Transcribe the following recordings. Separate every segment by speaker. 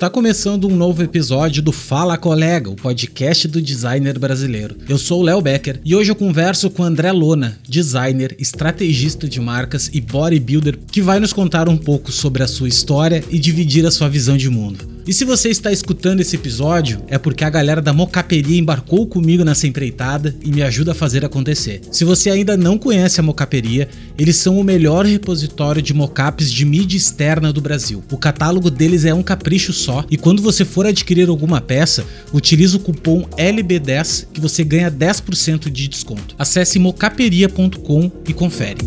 Speaker 1: Está começando um novo episódio do Fala Colega, o podcast do designer brasileiro. Eu sou o Léo Becker e hoje eu converso com André Lona, designer, estrategista de marcas e bodybuilder, que vai nos contar um pouco sobre a sua história e dividir a sua visão de mundo. E se você está escutando esse episódio, é porque a galera da Mocaperia embarcou comigo nessa empreitada e me ajuda a fazer acontecer. Se você ainda não conhece a Mocaperia, eles são o melhor repositório de mocaps de mídia externa do Brasil. O catálogo deles é um capricho só e quando você for adquirir alguma peça, utilize o cupom LB10 que você ganha 10% de desconto. Acesse mocaperia.com e confere.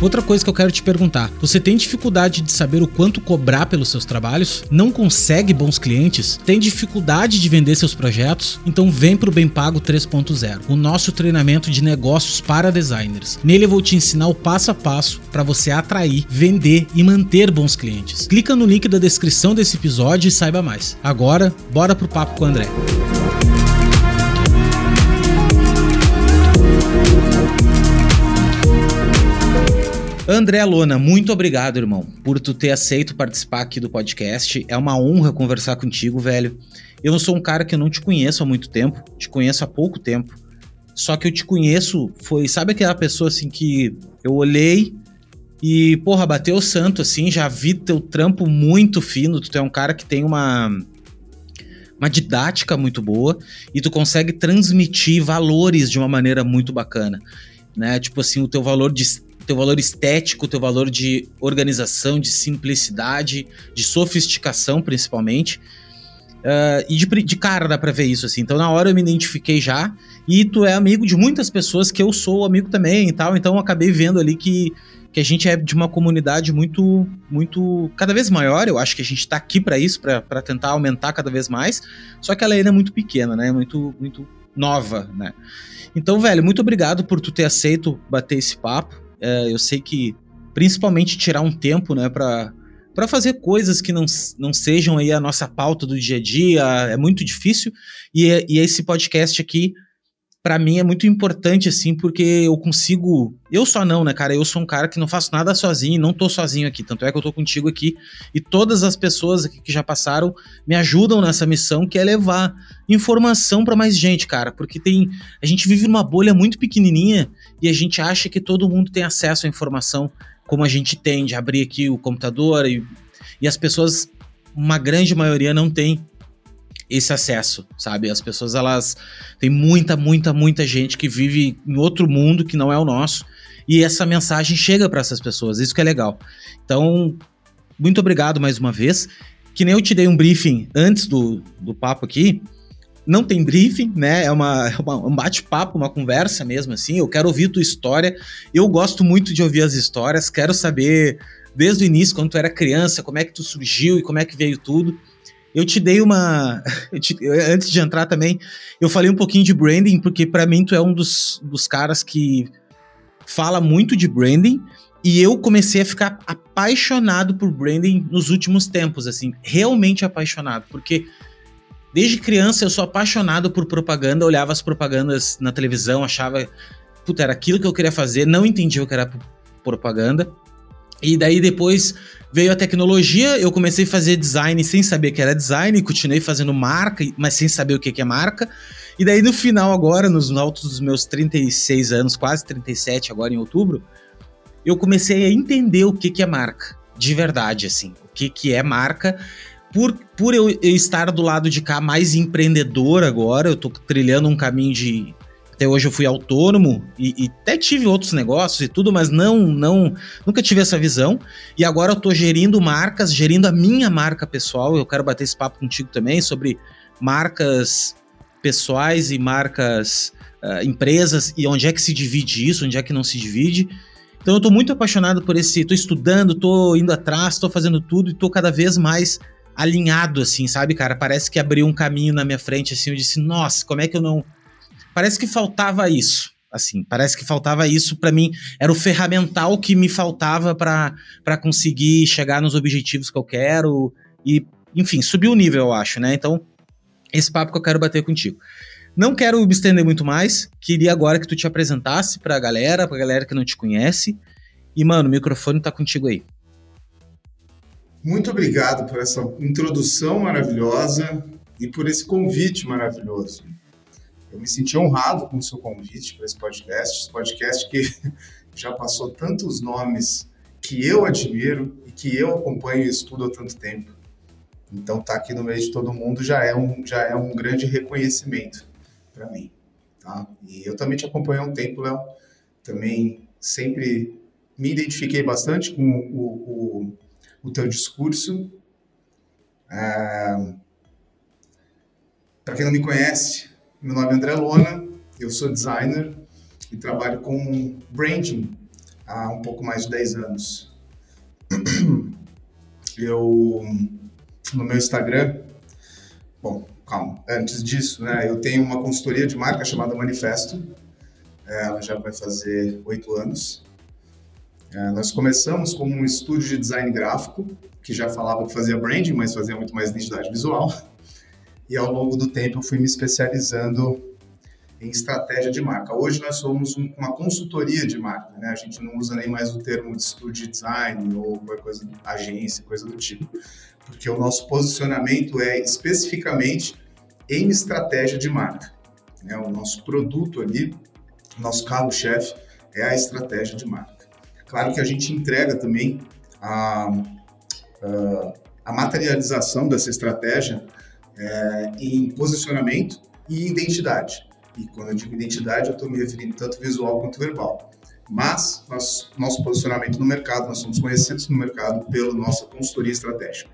Speaker 1: Outra coisa que eu quero te perguntar: você tem dificuldade de saber o quanto cobrar pelos seus trabalhos? Não consegue bons clientes? Tem dificuldade de vender seus projetos? Então vem pro Bem Pago 3.0, o nosso treinamento de negócios para designers. Nele eu vou te ensinar o passo a passo para você atrair, vender e manter bons clientes. Clica no link da descrição desse episódio e saiba mais. Agora, bora pro papo com o André. André Lona, muito obrigado, irmão, por tu ter aceito participar aqui do podcast. É uma honra conversar contigo, velho. Eu sou um cara que eu não te conheço há muito tempo, te conheço há pouco tempo. Só que eu te conheço, foi, sabe aquela pessoa assim que eu olhei e, porra, bateu o santo assim, já vi teu trampo muito fino, tu é um cara que tem uma uma didática muito boa e tu consegue transmitir valores de uma maneira muito bacana, né? Tipo assim, o teu valor de teu valor estético, teu valor de organização, de simplicidade, de sofisticação, principalmente. Uh, e de, de, cara dá pra ver isso, assim. Então, na hora eu me identifiquei já. E tu é amigo de muitas pessoas que eu sou amigo também e tal. Então, acabei vendo ali que, que a gente é de uma comunidade muito, muito. cada vez maior. Eu acho que a gente tá aqui para isso, para tentar aumentar cada vez mais. Só que ela ainda é muito pequena, né? Muito, muito nova, né? Então, velho, muito obrigado por tu ter aceito bater esse papo. É, eu sei que principalmente tirar um tempo, né, para para fazer coisas que não, não sejam aí a nossa pauta do dia a dia é muito difícil. E, e esse podcast aqui para mim é muito importante assim porque eu consigo eu só não né cara eu sou um cara que não faço nada sozinho não tô sozinho aqui. Tanto é que eu tô contigo aqui e todas as pessoas aqui que já passaram me ajudam nessa missão que é levar informação para mais gente cara porque tem a gente vive numa bolha muito pequenininha e a gente acha que todo mundo tem acesso à informação como a gente tem, de abrir aqui o computador e, e as pessoas, uma grande maioria, não tem esse acesso, sabe? As pessoas, elas. Tem muita, muita, muita gente que vive em outro mundo que não é o nosso. E essa mensagem chega para essas pessoas, isso que é legal. Então, muito obrigado mais uma vez. Que nem eu te dei um briefing antes do, do papo aqui não tem briefing, né? É uma, é uma um bate-papo, uma conversa mesmo, assim. Eu quero ouvir tua história. Eu gosto muito de ouvir as histórias, quero saber desde o início, quando tu era criança, como é que tu surgiu e como é que veio tudo. Eu te dei uma. Te, antes de entrar também, eu falei um pouquinho de branding, porque para mim tu é um dos, dos caras que fala muito de branding. E eu comecei a ficar apaixonado por branding nos últimos tempos, assim, realmente apaixonado, porque Desde criança eu sou apaixonado por propaganda, olhava as propagandas na televisão, achava, puta, era aquilo que eu queria fazer, não entendia o que era propaganda. E daí depois veio a tecnologia, eu comecei a fazer design sem saber que era design, continuei fazendo marca, mas sem saber o que é marca. E daí no final agora, nos altos dos meus 36 anos, quase 37 agora em outubro, eu comecei a entender o que é marca, de verdade, assim. O que é marca por, por eu, eu, estar do lado de cá mais empreendedor agora, eu tô trilhando um caminho de. Até hoje eu fui autônomo e, e, até tive outros negócios e tudo, mas não, não, nunca tive essa visão. E agora eu tô gerindo marcas, gerindo a minha marca pessoal. Eu quero bater esse papo contigo também sobre marcas pessoais e marcas uh, empresas e onde é que se divide isso, onde é que não se divide. Então eu tô muito apaixonado por esse, tô estudando, tô indo atrás, tô fazendo tudo e tô cada vez mais alinhado, assim, sabe, cara? Parece que abriu um caminho na minha frente, assim. Eu disse, nossa, como é que eu não. Parece que faltava isso. Assim, parece que faltava isso para mim. Era o ferramental que me faltava para conseguir chegar nos objetivos que eu quero. E, enfim, subir o nível, eu acho, né? Então, esse papo que eu quero bater contigo. Não quero me estender muito mais. Queria agora que tu te apresentasse pra galera, pra galera que não te conhece. E, mano, o microfone tá contigo aí.
Speaker 2: Muito obrigado por essa introdução maravilhosa e por esse convite maravilhoso. Eu me senti honrado com o seu convite para esse podcast, esse podcast que já passou tantos nomes que eu admiro e que eu acompanho e estudo há tanto tempo. Então, estar tá aqui no meio de todo mundo já é um, já é um grande reconhecimento para mim. Tá? E eu também te acompanho há um tempo, Léo. Também sempre me identifiquei bastante com o, o, o teu discurso. É... Para quem não me conhece, meu nome é André Lona, eu sou designer e trabalho com branding há um pouco mais de 10 anos. Eu, no meu Instagram, bom, calma, antes disso, né, eu tenho uma consultoria de marca chamada Manifesto, é, ela já vai fazer oito anos. É, nós começamos como um estúdio de design gráfico, que já falava que fazia branding, mas fazia muito mais identidade visual. E ao longo do tempo eu fui me especializando em estratégia de marca. Hoje nós somos um, uma consultoria de marca, né? A gente não usa nem mais o termo de estúdio de design ou coisa, agência, coisa do tipo, porque o nosso posicionamento é especificamente em estratégia de marca. Né? O nosso produto ali, nosso carro-chefe é a estratégia de marca. Claro que a gente entrega também a, a, a materialização dessa estratégia é, em posicionamento e identidade. E quando eu digo identidade, eu estou me referindo tanto visual quanto verbal. Mas nós, nosso posicionamento no mercado, nós somos conhecidos no mercado pela nossa consultoria estratégica.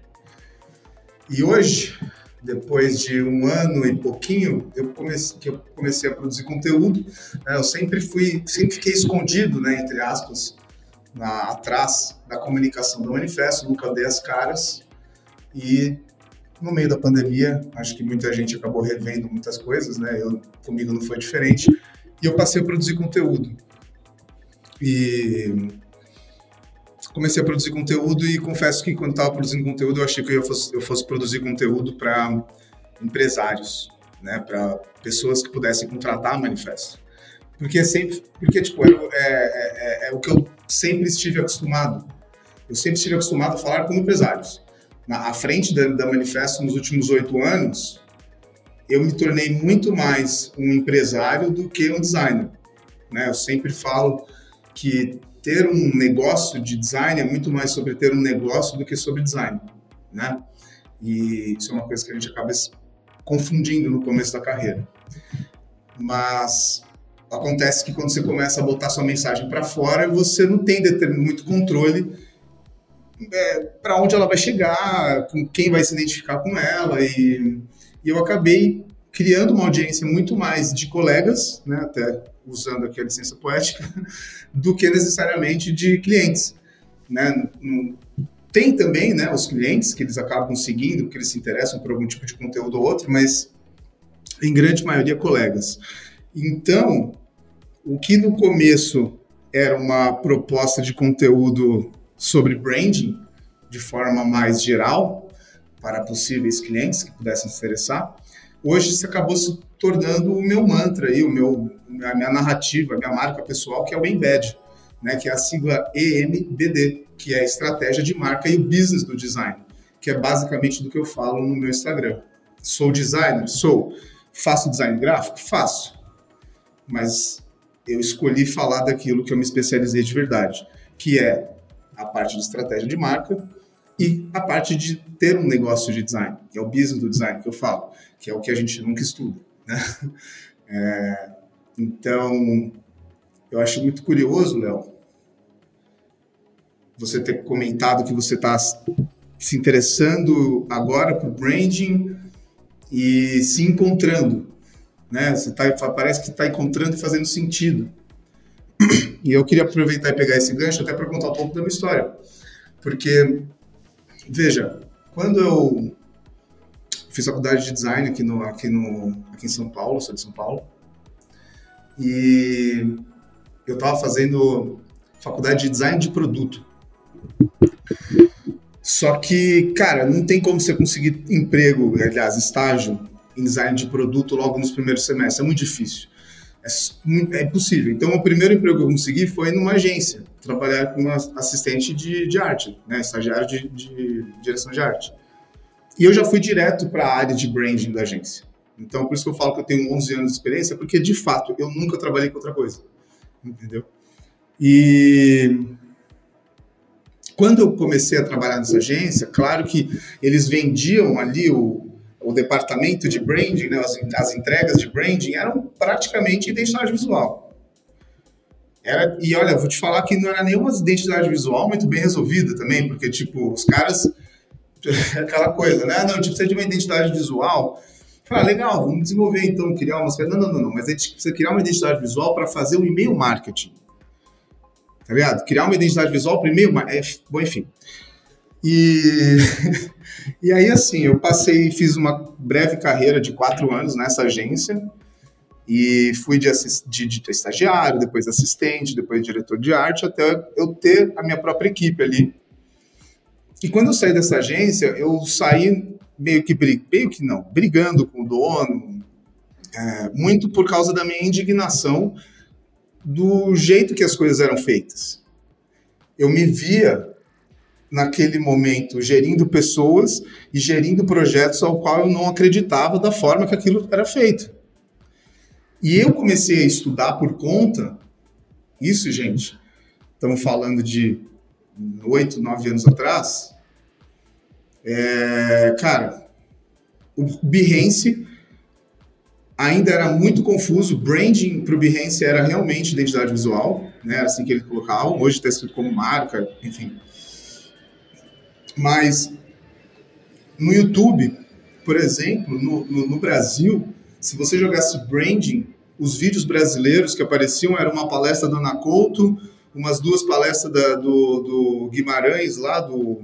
Speaker 2: E hoje, depois de um ano e pouquinho, eu comecei, que eu comecei a produzir conteúdo. Né, eu sempre fui, sempre fiquei escondido, né, entre aspas, na, atrás da comunicação do manifesto, nunca dei as caras. E no meio da pandemia, acho que muita gente acabou revendo muitas coisas, né? Eu, comigo não foi diferente. E eu passei a produzir conteúdo. E comecei a produzir conteúdo e confesso que quando estava produzindo conteúdo, eu achei que eu fosse, eu fosse produzir conteúdo para empresários, né? Para pessoas que pudessem contratar manifesto. Porque sempre, porque tipo, é, é, é, é o que eu sempre estive acostumado. Eu sempre estive acostumado a falar com empresários na, à frente da, da Manifesto nos últimos oito anos, eu me tornei muito mais um empresário do que um designer. Né? Eu sempre falo que ter um negócio de design é muito mais sobre ter um negócio do que sobre design, né? E isso é uma coisa que a gente acaba confundindo no começo da carreira. Mas acontece que quando você começa a botar sua mensagem para fora, você não tem muito controle é, para onde ela vai chegar, com quem vai se identificar com ela. E, e, eu acabei criando uma audiência muito mais de colegas, né, até usando aqui a licença poética, do que necessariamente de clientes. Né? Tem também né, os clientes que eles acabam seguindo, porque eles se interessam por algum tipo de conteúdo ou outro, mas em grande maioria colegas. Então, o que no começo era uma proposta de conteúdo sobre branding de forma mais geral para possíveis clientes que pudessem se interessar. Hoje isso acabou se tornando o meu mantra e o meu a minha narrativa, a minha marca pessoal, que é o Embed, né, que é a sigla EMBD, que é a estratégia de marca e o business do design, que é basicamente do que eu falo no meu Instagram. Sou designer? Sou. Faço design gráfico? Faço. Mas eu escolhi falar daquilo que eu me especializei de verdade, que é a parte de estratégia de marca e a parte de ter um negócio de design, que é o business do design que eu falo, que é o que a gente nunca estuda. Né? É, então, eu acho muito curioso, Léo, você ter comentado que você está se interessando agora por branding e se encontrando, né? Você tá, parece que está encontrando e fazendo sentido. E eu queria aproveitar e pegar esse gancho até para contar um pouco da minha história. Porque, veja, quando eu fiz faculdade de design aqui, no, aqui, no, aqui em São Paulo, sou de São Paulo, e eu estava fazendo faculdade de design de produto. Só que, cara, não tem como você conseguir emprego, aliás, estágio em design de produto logo nos primeiros semestres, é muito difícil É, é impossível. Então, o primeiro emprego que eu consegui foi numa agência, trabalhar como assistente de, de arte, né, estagiário de, de direção de arte. E eu já fui direto para a área de branding da agência. Então, por isso que eu falo que eu tenho 11 anos de experiência, porque, de fato, eu nunca trabalhei com outra coisa. Entendeu? E quando eu comecei a trabalhar nessa agência, claro que eles vendiam ali o, o departamento de branding, né, as, as entregas de branding, eram praticamente identidade visual. Era, e olha, vou te falar que não era nenhuma identidade visual muito bem resolvida também, porque, tipo, os caras. aquela coisa, né? Não, a gente precisa de uma identidade visual. Fala, legal, vamos desenvolver então, criar uma. Não, não, não, não, mas a gente precisa criar uma identidade visual para fazer o e-mail marketing. Tá ligado? Criar uma identidade visual para e-mail. É, bom, enfim. E, e aí, assim, eu passei, fiz uma breve carreira de quatro anos nessa agência e fui de, de, de estagiário, depois assistente, depois diretor de arte, até eu ter a minha própria equipe ali. E quando eu saí dessa agência, eu saí meio que, meio que não, brigando com o dono, é, muito por causa da minha indignação do jeito que as coisas eram feitas. Eu me via naquele momento gerindo pessoas e gerindo projetos ao qual eu não acreditava da forma que aquilo era feito. E eu comecei a estudar por conta, isso, gente, estamos falando de oito, nove anos atrás, é, cara, o Behance ainda era muito confuso. Branding para o Behance era realmente identidade visual, né? Assim que ele colocava. Hoje está escrito como marca, enfim. Mas no YouTube, por exemplo, no, no, no Brasil, se você jogasse branding, os vídeos brasileiros que apareciam eram uma palestra da Ana Couto, umas duas palestras da, do, do Guimarães lá, do.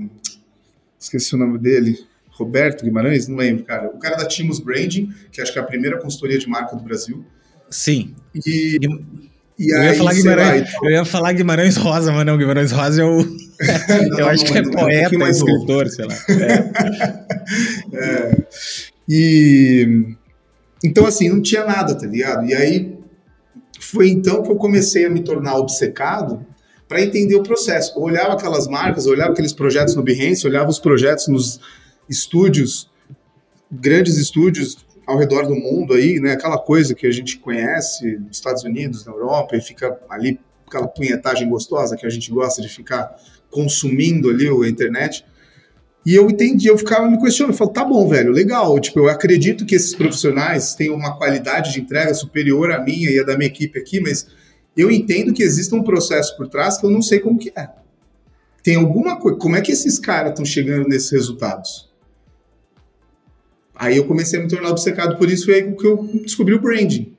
Speaker 2: Esqueci o nome dele. Roberto Guimarães? Não lembro, cara. O cara da Timos Branding, que acho que é a primeira consultoria de marca do Brasil.
Speaker 1: Sim.
Speaker 2: E.
Speaker 1: E eu, aí, ia falar Guimarães, então. eu ia falar Guimarães Rosa, mas não, Guimarães Rosa é o. não, eu acho que é poeta, um escritor, sei lá.
Speaker 2: É. é. E. Então, assim, não tinha nada, tá ligado? E aí foi então que eu comecei a me tornar obcecado para entender o processo. Eu olhava aquelas marcas, olhava aqueles projetos no Behance, olhava os projetos nos estúdios, grandes estúdios ao redor do mundo aí, né? Aquela coisa que a gente conhece nos Estados Unidos, na Europa, e fica ali aquela punhetagem gostosa que a gente gosta de ficar consumindo ali a internet. E eu entendi, eu ficava me questionando, eu falo, tá bom, velho, legal, tipo, eu acredito que esses profissionais têm uma qualidade de entrega superior à minha e à da minha equipe aqui, mas eu entendo que existe um processo por trás que eu não sei como que é. Tem alguma coisa, como é que esses caras estão chegando nesses resultados? Aí eu comecei a me tornar obcecado por isso, foi aí que eu descobri o branding.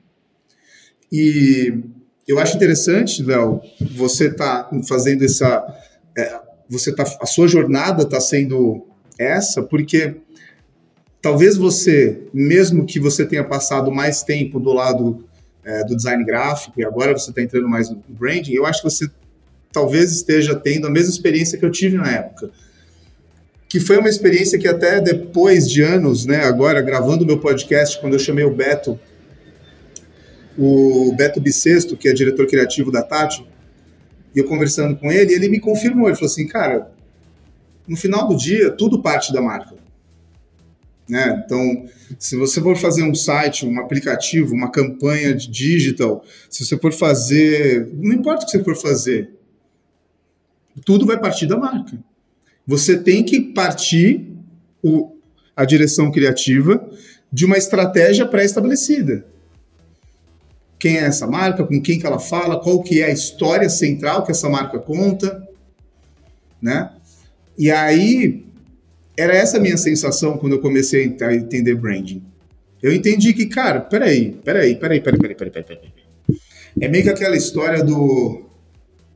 Speaker 2: E eu acho interessante, Léo, você tá fazendo essa. É, você tá, a sua jornada está sendo essa, porque talvez você, mesmo que você tenha passado mais tempo do lado é, do design gráfico e agora você está entrando mais no branding, eu acho que você talvez esteja tendo a mesma experiência que eu tive na época. Que foi uma experiência que até depois de anos, né, agora gravando meu podcast, quando eu chamei o Beto, o Beto Bissexto, que é diretor criativo da Tati, e eu conversando com ele, ele me confirmou, ele falou assim, cara, no final do dia, tudo parte da marca. Né? Então, se você for fazer um site, um aplicativo, uma campanha de digital, se você for fazer, não importa o que você for fazer, tudo vai partir da marca. Você tem que partir o, a direção criativa de uma estratégia pré-estabelecida. Quem é essa marca, com quem que ela fala, qual que é a história central que essa marca conta, né? E aí, era essa a minha sensação quando eu comecei a entender branding. Eu entendi que, cara, peraí, peraí, peraí, peraí, peraí, peraí, peraí, peraí. É meio que aquela história do,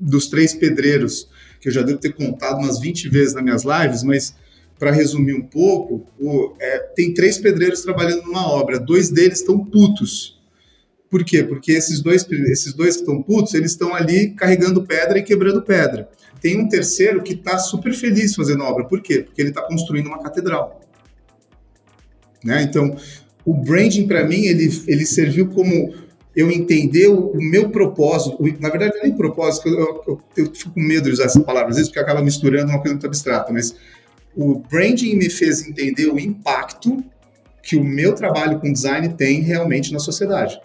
Speaker 2: dos três pedreiros que eu já devo ter contado umas 20 vezes nas minhas lives, mas para resumir um pouco, o, é, tem três pedreiros trabalhando numa obra, dois deles estão putos. Por quê? Porque esses dois, esses dois que estão putos, eles estão ali carregando pedra e quebrando pedra. Tem um terceiro que está super feliz fazendo obra. Por quê? Porque ele está construindo uma catedral. Né? Então, o branding para mim ele, ele serviu como eu entender o, o meu propósito, o, na verdade é nem propósito, eu, eu, eu, fico com medo de usar essa palavra às vezes porque acaba misturando uma coisa muito abstrata, mas o branding me fez entender o impacto que o meu trabalho com design tem realmente na sociedade.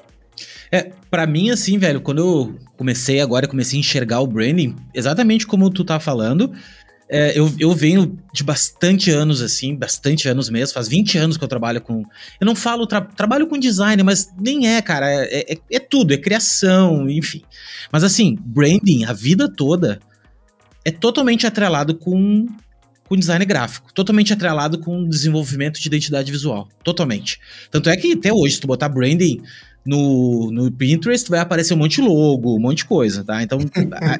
Speaker 1: É, para mim, assim, velho, quando eu comecei agora, comecei a enxergar o branding, exatamente como tu tá falando, é, eu, eu venho de bastante anos, assim, bastante anos mesmo, faz 20 anos que eu trabalho com. Eu não falo, tra, trabalho com design, mas nem é, cara, é, é, é tudo, é criação, enfim. Mas assim, branding, a vida toda, é totalmente atrelado com com design gráfico, totalmente atrelado com desenvolvimento de identidade visual, totalmente. Tanto é que até hoje, se tu botar branding no, no Pinterest vai aparecer um monte de logo, um monte de coisa, tá? Então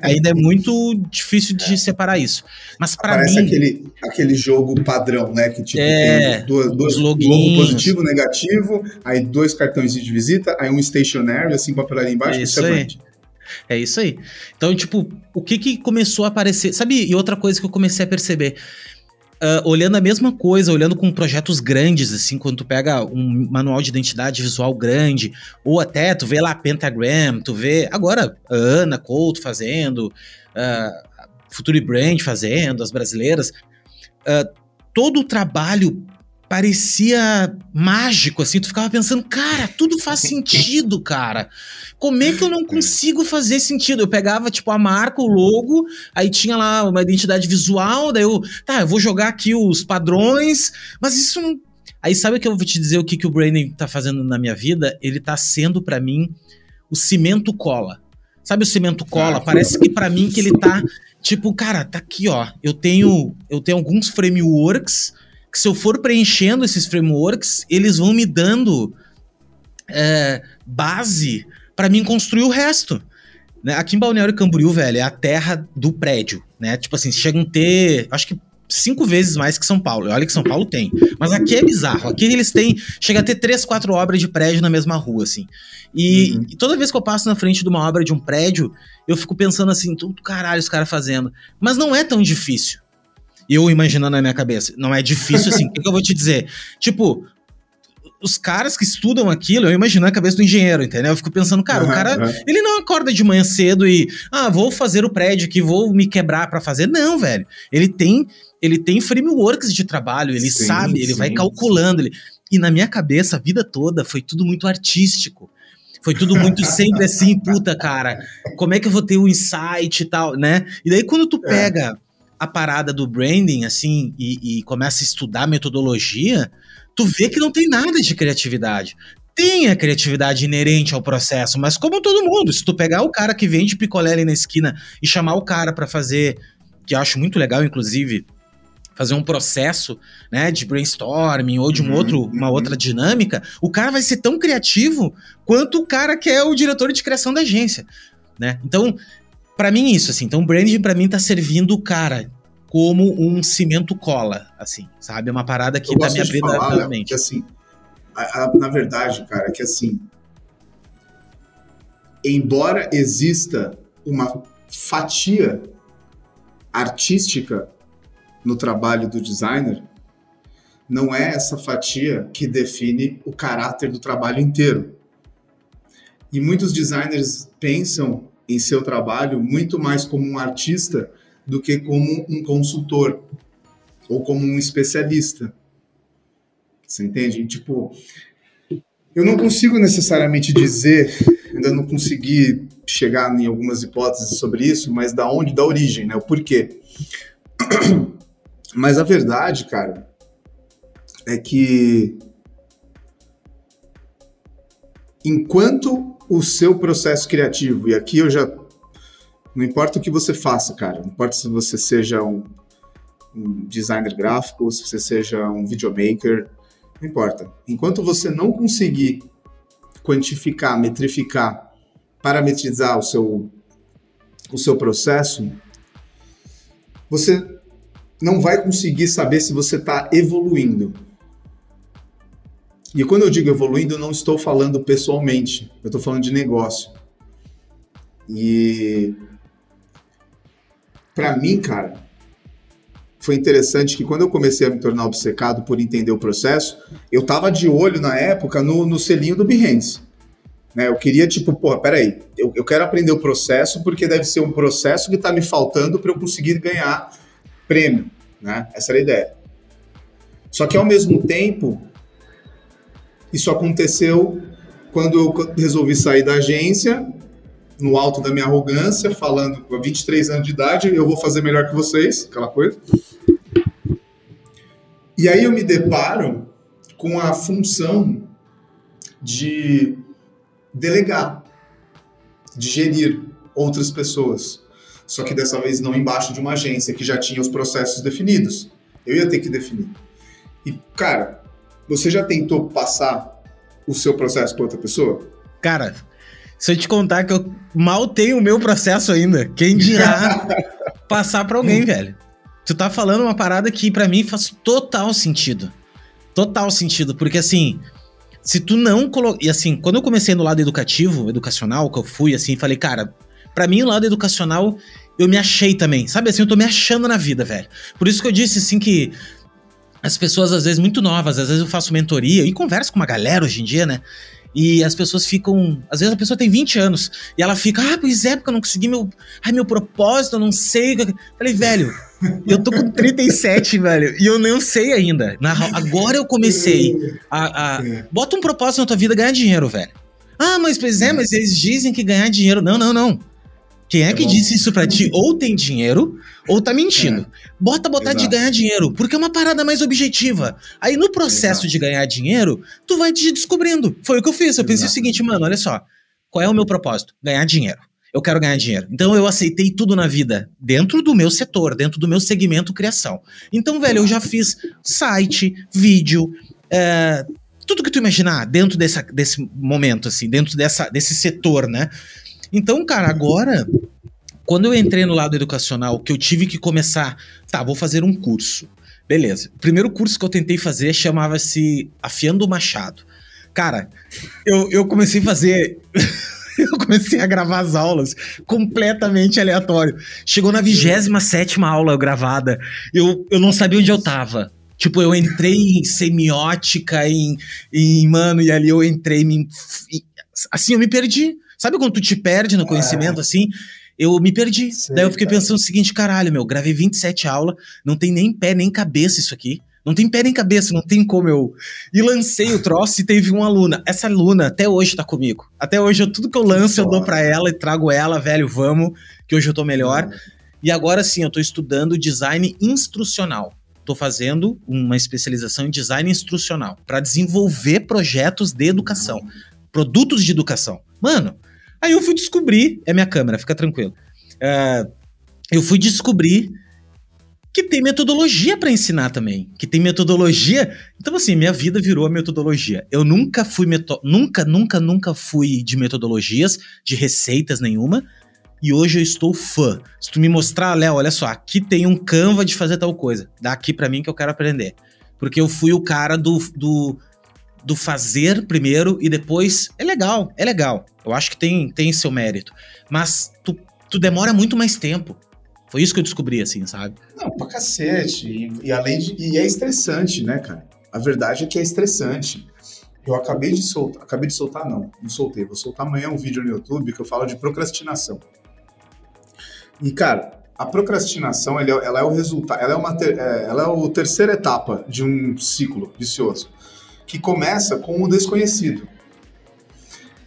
Speaker 1: ainda é muito difícil de separar isso. Mas para mim.
Speaker 2: aquele, aquele jogo padrão, né? Que tipo
Speaker 1: é,
Speaker 2: tem duas, duas logo positivo, negativo, aí dois cartões de visita, aí um stationary, assim, papelaria embaixo,
Speaker 1: isso, isso é aí. É isso aí. Então, tipo, o que que começou a aparecer? Sabe, e outra coisa que eu comecei a perceber uh, olhando a mesma coisa, olhando com projetos grandes, assim, quando tu pega um manual de identidade visual grande, ou até tu vê lá Pentagram, tu vê agora a Ana Couto fazendo, uh, Future Brand fazendo, as brasileiras, uh, todo o trabalho parecia mágico, assim, tu ficava pensando, cara, tudo faz sentido, cara. Como é que eu não consigo fazer sentido? Eu pegava, tipo, a marca, o logo, aí tinha lá uma identidade visual, daí eu, tá, eu vou jogar aqui os padrões, mas isso não. Aí sabe o que eu vou te dizer o que, que o branding tá fazendo na minha vida? Ele tá sendo para mim o cimento cola. Sabe o cimento cola? Parece que para mim que ele tá tipo, cara, tá aqui, ó. Eu tenho eu tenho alguns frameworks que se eu for preenchendo esses frameworks, eles vão me dando é, base para mim construir o resto. Né? Aqui em Balneário Camboriú, velho, é a terra do prédio, né? Tipo assim, chegam a ter, acho que cinco vezes mais que São Paulo. Olha que São Paulo tem. Mas aqui é bizarro. Aqui eles têm. Chega a ter três, quatro obras de prédio na mesma rua, assim. E, uhum. e, toda vez que eu passo na frente de uma obra de um prédio, eu fico pensando assim, tudo caralho os caras fazendo. Mas não é tão difícil eu imaginando na minha cabeça. Não é difícil assim. o que, que eu vou te dizer? Tipo, os caras que estudam aquilo, eu imagino a cabeça do engenheiro, entendeu? Eu fico pensando, cara, uhum, o cara, uhum. ele não acorda de manhã cedo e, ah, vou fazer o prédio aqui, vou me quebrar para fazer. Não, velho. Ele tem, ele tem frameworks de trabalho, ele sim, sabe, ele sim, vai calculando. Ele... E na minha cabeça, a vida toda, foi tudo muito artístico. Foi tudo muito sempre assim, puta, cara, como é que eu vou ter um insight e tal, né? E daí quando tu é. A parada do branding, assim, e, e começa a estudar metodologia, tu vê que não tem nada de criatividade. Tem a criatividade inerente ao processo, mas como todo mundo, se tu pegar o cara que vende picolé ali na esquina e chamar o cara para fazer, que eu acho muito legal, inclusive, fazer um processo, né, de brainstorming ou de um uhum, outro, uma uhum. outra dinâmica, o cara vai ser tão criativo quanto o cara que é o diretor de criação da agência, né? Então, para mim isso, assim. Então, branding para mim tá servindo o cara como um cimento cola, assim, sabe? É uma parada que tá me abrindo a mente.
Speaker 2: Que, assim, a, a, na verdade, cara, que assim, embora exista uma fatia artística no trabalho do designer, não é essa fatia que define o caráter do trabalho inteiro. E muitos designers pensam em seu trabalho muito mais como um artista do que como um consultor ou como um especialista. Você entende? Tipo, eu não consigo necessariamente dizer, ainda não consegui chegar em algumas hipóteses sobre isso, mas da onde, da origem, né? O porquê. Mas a verdade, cara, é que enquanto o seu processo criativo, e aqui eu já. Não importa o que você faça, cara, não importa se você seja um, um designer gráfico, se você seja um videomaker, não importa. Enquanto você não conseguir quantificar, metrificar, parametrizar o seu, o seu processo, você não vai conseguir saber se você está evoluindo. E quando eu digo evoluindo, eu não estou falando pessoalmente, eu estou falando de negócio. E para mim, cara, foi interessante que quando eu comecei a me tornar obcecado por entender o processo, eu estava de olho na época no, no selinho do Behance. Né? Eu queria, tipo, porra, peraí, eu, eu quero aprender o processo porque deve ser um processo que está me faltando para eu conseguir ganhar prêmio, né? Essa era a ideia. Só que ao mesmo tempo, isso aconteceu quando eu resolvi sair da agência, no alto da minha arrogância, falando com 23 anos de idade, eu vou fazer melhor que vocês, aquela coisa. E aí eu me deparo com a função de delegar, de gerir outras pessoas. Só que dessa vez não embaixo de uma agência que já tinha os processos definidos. Eu ia ter que definir. E, cara, você já tentou passar o seu processo para outra pessoa?
Speaker 1: Cara, se eu te contar que eu mal tenho o meu processo ainda, quem dirá passar para alguém, velho? Tu tá falando uma parada que para mim faz total sentido. Total sentido, porque assim, se tu não colocar. E assim, quando eu comecei no lado educativo, educacional, que eu fui assim, falei, cara, para mim o lado educacional, eu me achei também. Sabe assim, eu tô me achando na vida, velho. Por isso que eu disse assim que as pessoas, às vezes, muito novas, às vezes eu faço mentoria e converso com uma galera hoje em dia, né? E as pessoas ficam. Às vezes a pessoa tem 20 anos e ela fica, ah, pois é, porque eu não consegui meu. Ai, meu propósito, eu não sei. Falei, velho, eu tô com 37, velho, e eu não sei ainda. Agora eu comecei a, a. Bota um propósito na tua vida ganhar dinheiro, velho. Ah, mas pois é, mas eles dizem que ganhar dinheiro. Não, não, não. Quem é que disse isso pra ti? Ou tem dinheiro, ou tá mentindo. É. Bota botar Exato. de ganhar dinheiro, porque é uma parada mais objetiva. Aí no processo Exato. de ganhar dinheiro, tu vai te descobrindo. Foi o que eu fiz. Eu pensei o seguinte, mano, olha só. Qual é o meu propósito? Ganhar dinheiro. Eu quero ganhar dinheiro. Então eu aceitei tudo na vida dentro do meu setor, dentro do meu segmento criação. Então, velho, eu já fiz site, vídeo, é, tudo que tu imaginar dentro dessa, desse momento, assim, dentro dessa, desse setor, né? Então, cara, agora, quando eu entrei no lado educacional, que eu tive que começar, tá, vou fazer um curso. Beleza. O primeiro curso que eu tentei fazer chamava-se Afiando o Machado. Cara, eu, eu comecei a fazer. eu comecei a gravar as aulas completamente aleatório. Chegou na 27 aula gravada. Eu, eu não sabia onde eu tava. Tipo, eu entrei em semiótica, em, em mano, e ali eu entrei. Me, assim, eu me perdi. Sabe quando tu te perde no conhecimento, é. assim? Eu me perdi. Sei, Daí eu fiquei cara. pensando o seguinte, caralho, meu, gravei 27 aulas, não tem nem pé nem cabeça isso aqui. Não tem pé nem cabeça, não tem como eu. E lancei o troço e teve uma aluna. Essa aluna até hoje tá comigo. Até hoje, eu, tudo que eu lanço, eu dou pra ela e trago ela, velho, vamos, que hoje eu tô melhor. Uhum. E agora sim, eu tô estudando design instrucional. Tô fazendo uma especialização em design instrucional para desenvolver projetos de educação, uhum. produtos de educação. Mano, Aí eu fui descobrir, é minha câmera, fica tranquilo. Uh, eu fui descobrir que tem metodologia para ensinar também, que tem metodologia. Então assim, minha vida virou a metodologia. Eu nunca fui meto... nunca, nunca, nunca fui de metodologias, de receitas nenhuma. E hoje eu estou fã. Se tu me mostrar, Léo, olha só, aqui tem um Canva de fazer tal coisa. Dá aqui para mim que eu quero aprender. Porque eu fui o cara do, do do fazer primeiro e depois é legal, é legal. Eu acho que tem, tem seu mérito. Mas tu, tu demora muito mais tempo. Foi isso que eu descobri, assim, sabe?
Speaker 2: Não, pra cacete. E, e além de. E é estressante, né, cara? A verdade é que é estressante. Eu acabei de soltar. Acabei de soltar, não. Não soltei. Vou soltar amanhã um vídeo no YouTube que eu falo de procrastinação. E, cara, a procrastinação ela é, é o resultado. Ela é, uma ter, é, ela é a terceira etapa de um ciclo vicioso que começa com o desconhecido.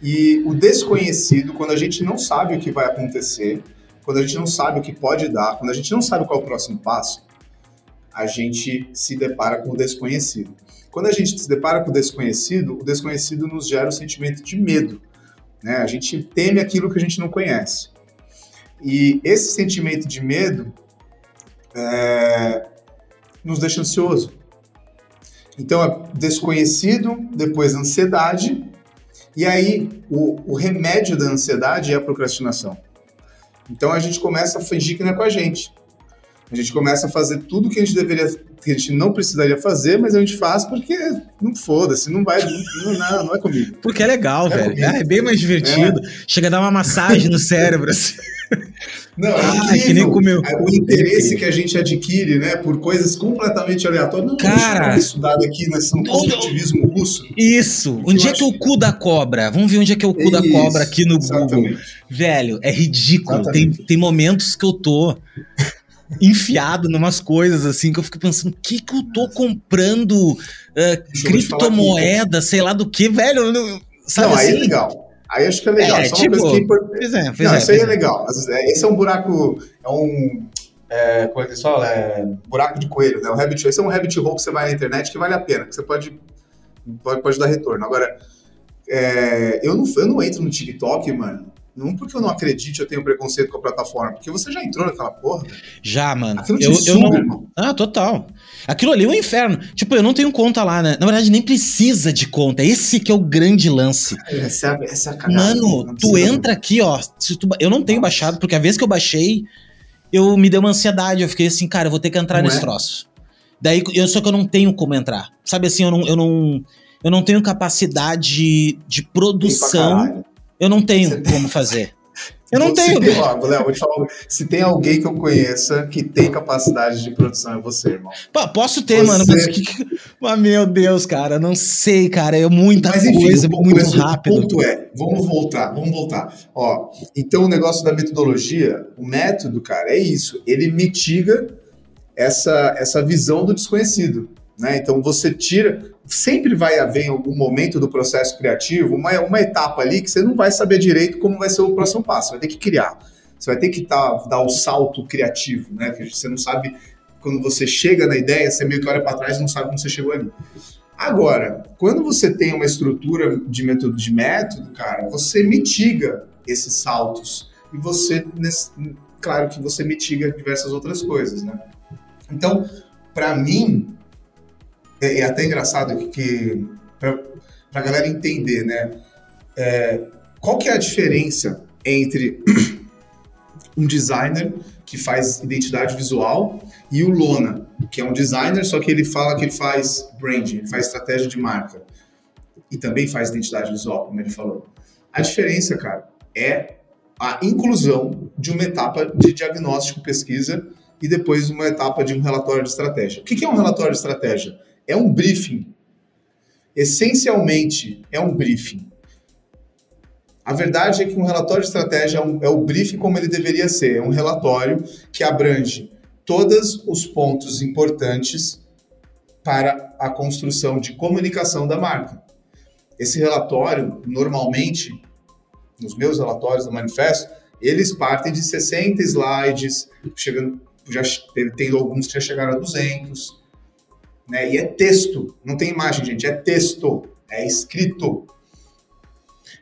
Speaker 2: E o desconhecido, quando a gente não sabe o que vai acontecer, quando a gente não sabe o que pode dar, quando a gente não sabe qual é o próximo passo, a gente se depara com o desconhecido. Quando a gente se depara com o desconhecido, o desconhecido nos gera o sentimento de medo. Né? A gente teme aquilo que a gente não conhece. E esse sentimento de medo é, nos deixa ansioso. Então é desconhecido, depois ansiedade, e aí o, o remédio da ansiedade é a procrastinação. Então a gente começa a fingir que não é com a gente. A gente começa a fazer tudo que a gente deveria, que a gente não precisaria fazer, mas a gente faz porque não foda-se, não vai, não, não, não, é comigo.
Speaker 1: Porque é legal, é velho. É, é, bem mais divertido. É. Chega a dar uma massagem no cérebro, assim.
Speaker 2: Não, é ah, que nem comeu. O interesse que a gente adquire, né, por coisas completamente aleatórias. Não,
Speaker 1: Cara,
Speaker 2: não estudado aqui nesse né, construtivismo russo.
Speaker 1: Isso. Onde é que é o cu da cobra? Vamos ver onde é que é o cu Isso, da cobra aqui no exatamente. Google. Velho, é ridículo. Tem, tem momentos que eu tô enfiado numas coisas assim que eu fico pensando, o que que eu tô comprando uh, criptomoeda, sei lá do que, velho? Não,
Speaker 2: sabe não, assim? aí é assim? legal. Aí acho que é legal. É, Só tipo, uma coisa que é. Pois é, pois não, é, isso aí é, é legal. Esse é um buraco, é um é, como é que falam? É, buraco de coelho, né? O rabbit, esse é um rabbit hole que você vai na internet que vale a pena, que você pode, pode, pode dar retorno. Agora, é, eu, não, eu não entro no TikTok, mano, não porque eu não acredite, eu tenho preconceito com a plataforma, porque você já entrou naquela porra.
Speaker 1: Já, mano. Aquilo eu, suga, eu não... Irmão. Ah, total. Aquilo ali é um inferno. Tipo, eu não tenho conta lá, né? Na verdade, nem precisa de conta. Esse que é o grande lance.
Speaker 2: Essa, é essa é a
Speaker 1: cagada, Mano, tu entra aqui, ó. Tu... Eu não tenho baixado, porque a vez que eu baixei, eu me deu uma ansiedade. Eu fiquei assim, cara, eu vou ter que entrar não nesse é? troço. Daí, eu, só que eu não tenho como entrar. Sabe assim, eu não, eu não, eu não tenho capacidade de produção eu não tenho como fazer. Eu não tenho.
Speaker 2: Tem, ó, Léo, vou te falar, se tem alguém que eu conheça que tem capacidade de produção, é você, irmão.
Speaker 1: Pô, posso ter, você... mano, mas, mas, meu Deus, cara, não sei, cara, é muita mas, enfim, coisa, muito rápido.
Speaker 2: O ponto é, vamos voltar, vamos voltar. Ó, então o negócio da metodologia, o método, cara, é isso, ele mitiga essa, essa visão do desconhecido. Né? Então você tira, sempre vai haver em algum momento do processo criativo uma, uma etapa ali que você não vai saber direito como vai ser o próximo passo, vai ter que criar. Você vai ter que tá, dar o salto criativo, né? Que você não sabe quando você chega na ideia, você meio que olha para trás e não sabe como você chegou ali. Agora, quando você tem uma estrutura de método de método, cara, você mitiga esses saltos e você, claro que você mitiga diversas outras coisas, né? Então, para mim, é, é até engraçado que, que para a galera entender, né? É, qual que é a diferença entre um designer que faz identidade visual e o Lona, que é um designer, só que ele fala que ele faz branding, ele faz estratégia de marca e também faz identidade visual, como ele falou. A diferença, cara, é a inclusão de uma etapa de diagnóstico, pesquisa e depois uma etapa de um relatório de estratégia. O que é um relatório de estratégia? É um briefing. Essencialmente, é um briefing. A verdade é que um relatório de estratégia é, um, é o briefing como ele deveria ser. É um relatório que abrange todos os pontos importantes para a construção de comunicação da marca. Esse relatório, normalmente, nos meus relatórios do manifesto, eles partem de 60 slides, chegando, já tendo alguns que já chegaram a 200, né? E é texto, não tem imagem, gente, é texto, é escrito.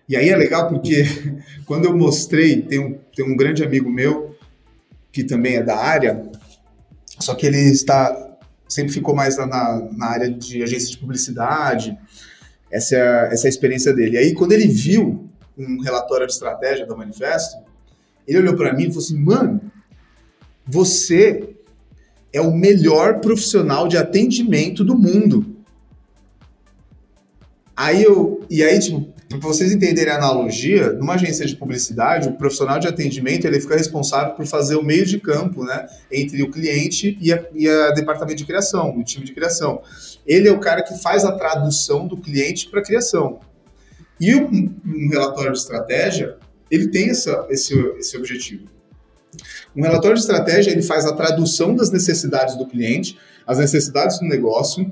Speaker 2: E aí é legal porque quando eu mostrei, tem um, tem um grande amigo meu que também é da área, só que ele está sempre ficou mais na, na área de agência de publicidade, essa é, essa é a experiência dele. E aí quando ele viu um relatório de estratégia do manifesto, ele olhou para mim e falou assim, mano, você é o melhor profissional de atendimento do mundo. Aí eu, e aí, tipo, para vocês entenderem a analogia, numa agência de publicidade, o profissional de atendimento ele fica responsável por fazer o meio de campo, né, entre o cliente e a, e a departamento de criação, o time de criação. Ele é o cara que faz a tradução do cliente para a criação. E um, um, relatório de estratégia, ele tem essa, esse, esse objetivo. Um relatório de estratégia ele faz a tradução das necessidades do cliente, as necessidades do negócio,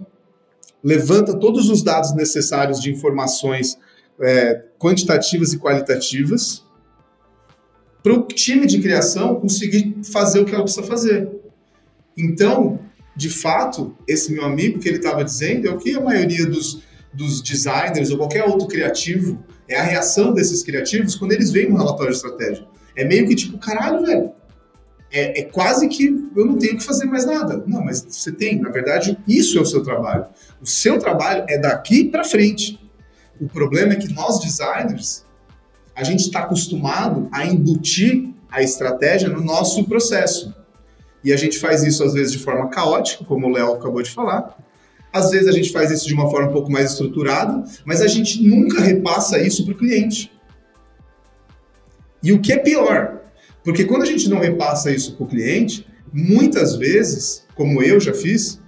Speaker 2: levanta todos os dados necessários de informações é, quantitativas e qualitativas para o time de criação conseguir fazer o que ela precisa fazer. Então, de fato, esse meu amigo que ele estava dizendo é o que a maioria dos, dos designers ou qualquer outro criativo é a reação desses criativos quando eles veem um relatório de estratégia. É meio que tipo, caralho, velho, é, é, quase que eu não tenho que fazer mais nada. Não, mas você tem, na verdade, isso é o seu trabalho. O seu trabalho é daqui para frente. O problema é que nós designers, a gente está acostumado a embutir a estratégia no nosso processo. E a gente faz isso às vezes de forma caótica, como o Léo acabou de falar. Às vezes a gente faz isso de uma forma um pouco mais estruturada, mas a gente nunca repassa isso para o cliente. E o que é pior, porque quando a gente não repassa isso para o cliente, muitas vezes, como eu já fiz,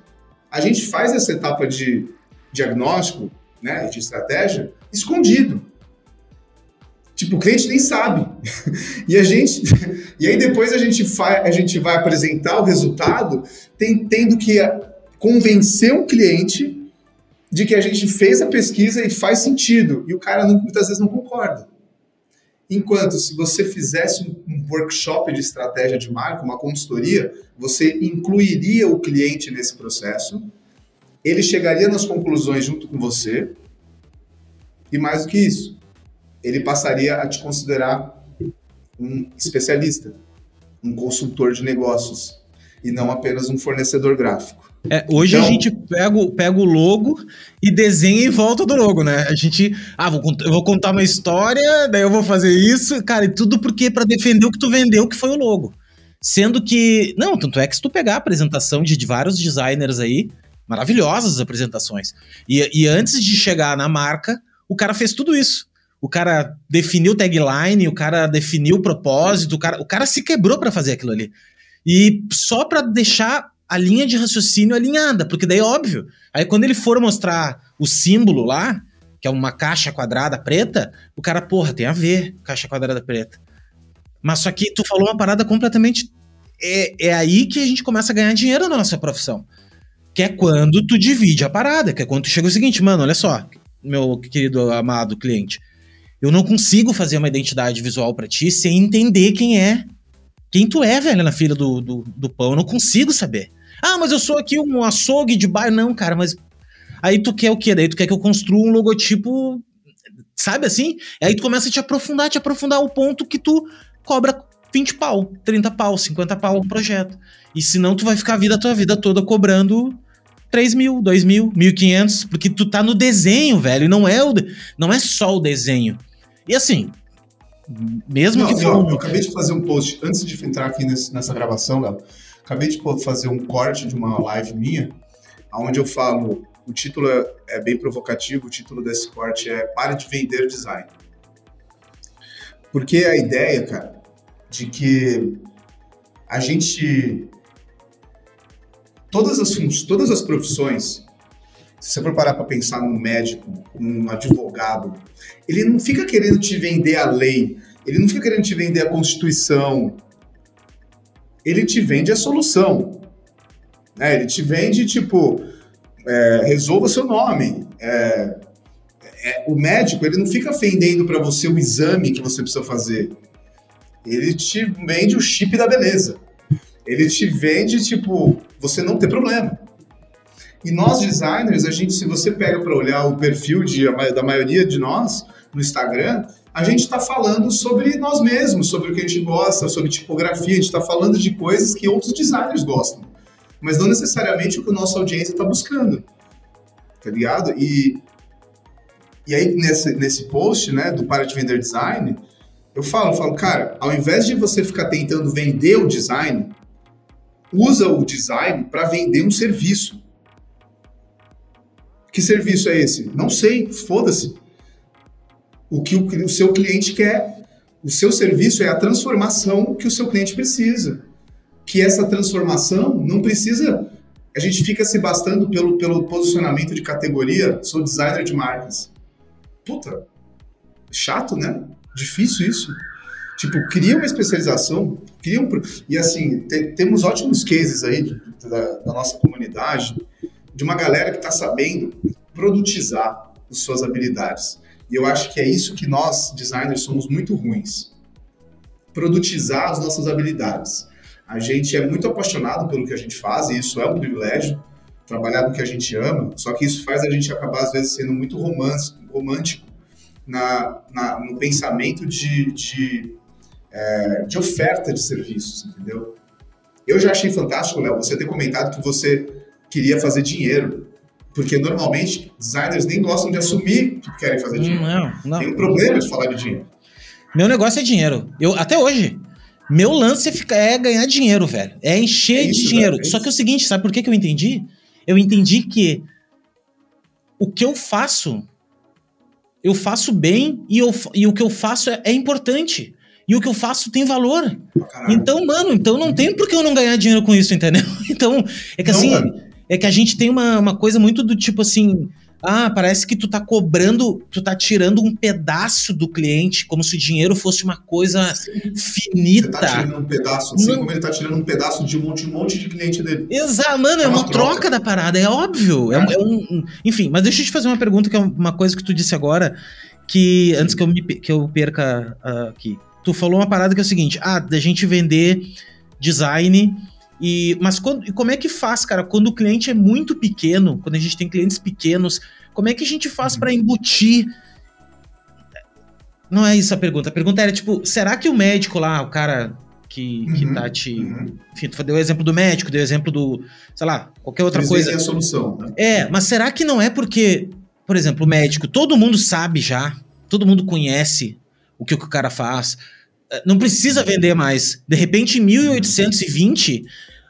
Speaker 2: a gente faz essa etapa de diagnóstico, né, de estratégia, escondido. Tipo, o cliente nem sabe. e a gente. E aí depois a gente, vai, a gente vai apresentar o resultado tem, tendo que convencer um cliente de que a gente fez a pesquisa e faz sentido. E o cara muitas vezes não concorda. Enquanto se você fizesse um workshop de estratégia de marca, uma consultoria, você incluiria o cliente nesse processo, ele chegaria nas conclusões junto com você, e mais do que isso, ele passaria a te considerar um especialista, um consultor de negócios e não apenas um fornecedor gráfico.
Speaker 1: É, hoje então, a gente pega, o, pega o logo e desenha em volta do logo, né? A gente, ah, vou, eu vou contar uma história, daí eu vou fazer isso, cara, e tudo porque para defender o que tu vendeu, que foi o logo. Sendo que, não, tanto é que se tu pegar a apresentação de, de vários designers aí, maravilhosas as apresentações, e, e antes de chegar na marca, o cara fez tudo isso o cara definiu tagline, o cara definiu o propósito, o cara, o cara se quebrou para fazer aquilo ali. E só para deixar a linha de raciocínio alinhada, porque daí é óbvio. Aí quando ele for mostrar o símbolo lá, que é uma caixa quadrada preta, o cara, porra, tem a ver, caixa quadrada preta. Mas só que tu falou uma parada completamente. É, é aí que a gente começa a ganhar dinheiro na nossa profissão. Que é quando tu divide a parada, que é quando tu chega o seguinte, mano, olha só, meu querido amado cliente. Eu não consigo fazer uma identidade visual para ti sem entender quem é. Quem tu é, velho, na fila do, do, do, pão. Eu não consigo saber. Ah, mas eu sou aqui um açougue de bairro. Não, cara, mas. Aí tu quer o quê? Daí tu quer que eu construa um logotipo. Sabe assim? Aí tu começa a te aprofundar, te aprofundar ao ponto que tu cobra 20 pau, 30 pau, 50 pau um projeto. E senão tu vai ficar a vida, a tua vida toda cobrando 3 mil, 2 mil, 1.500, porque tu tá no desenho, velho, e não é, o, não é só o desenho. E assim, mesmo não, que
Speaker 2: for... eu, eu acabei de fazer um post, antes de entrar aqui nesse, nessa gravação, Léo, acabei de fazer um corte de uma live minha, onde eu falo, o título é, é bem provocativo, o título desse corte é Pare de Vender Design. Porque a ideia, cara, de que a gente... Todas as, todas as profissões se você for parar para pensar num médico, num advogado, ele não fica querendo te vender a lei, ele não fica querendo te vender a Constituição, ele te vende a solução. Né? Ele te vende, tipo, é, resolva seu nome. É, é, o médico, ele não fica vendendo para você o exame que você precisa fazer. Ele te vende o chip da beleza. Ele te vende, tipo, você não ter problema. E nós designers, a gente, se você pega para olhar o perfil de, da maioria de nós no Instagram, a gente está falando sobre nós mesmos, sobre o que a gente gosta, sobre tipografia, a gente está falando de coisas que outros designers gostam, mas não necessariamente o que a nossa audiência está buscando, tá ligado? E, e aí, nesse, nesse post, né, do Para de Vender Design, eu falo, eu falo, cara, ao invés de você ficar tentando vender o design, usa o design para vender um serviço. Que serviço é esse? Não sei, foda-se. O que o, o seu cliente quer. O seu serviço é a transformação que o seu cliente precisa. Que essa transformação não precisa. A gente fica se bastando pelo, pelo posicionamento de categoria, sou designer de marcas. Puta, chato, né? Difícil isso. Tipo, cria uma especialização, cria um. E assim, te, temos ótimos cases aí da, da nossa comunidade de uma galera que está sabendo produtizar as suas habilidades. E eu acho que é isso que nós, designers, somos muito ruins. Produtizar as nossas habilidades. A gente é muito apaixonado pelo que a gente faz, e isso é um privilégio, trabalhar no que a gente ama, só que isso faz a gente acabar, às vezes, sendo muito romântico na, na no pensamento de, de, é, de oferta de serviços, entendeu? Eu já achei fantástico, Léo, você ter comentado que você queria fazer dinheiro. Porque normalmente designers nem gostam de assumir que querem fazer dinheiro. Não, não. Tem um problema de falar de dinheiro.
Speaker 1: Meu negócio é dinheiro. Eu até hoje. Meu lance é, é ganhar dinheiro, velho. É encher é isso, de dinheiro. Só que é o seguinte, sabe por que, que eu entendi? Eu entendi que o que eu faço, eu faço bem e, eu, e o que eu faço é, é importante. E o que eu faço tem valor. Então, mano, então não tem por que eu não ganhar dinheiro com isso, entendeu? Então, é que não, assim, mano. É que a gente tem uma, uma coisa muito do tipo assim, ah, parece que tu tá cobrando, tu tá tirando um pedaço do cliente, como se o dinheiro fosse uma coisa Sim. finita. Você
Speaker 2: tá tirando um pedaço, assim Não. como ele tá tirando um pedaço de um monte, um monte de cliente dele.
Speaker 1: Exato, mano, é, é uma, uma troca. troca. da parada, é óbvio. É. É, um, enfim, mas deixa eu te fazer uma pergunta, que é uma coisa que tu disse agora, que antes que eu, me, que eu perca uh, aqui. Tu falou uma parada que é o seguinte, ah, da gente vender design e, mas quando, como é que faz, cara, quando o cliente é muito pequeno, quando a gente tem clientes pequenos, como é que a gente faz para embutir? Não é isso a pergunta. A pergunta era tipo, será que o médico lá, o cara que, que uhum, tá te. Uhum. Enfim, tu deu o exemplo do médico, deu o exemplo do. sei lá, qualquer outra Eles coisa.
Speaker 2: É a solução, né?
Speaker 1: É, mas será que não é porque, por exemplo, o médico, todo mundo sabe já, todo mundo conhece o que o cara faz não precisa vender mais. De repente, em 1820,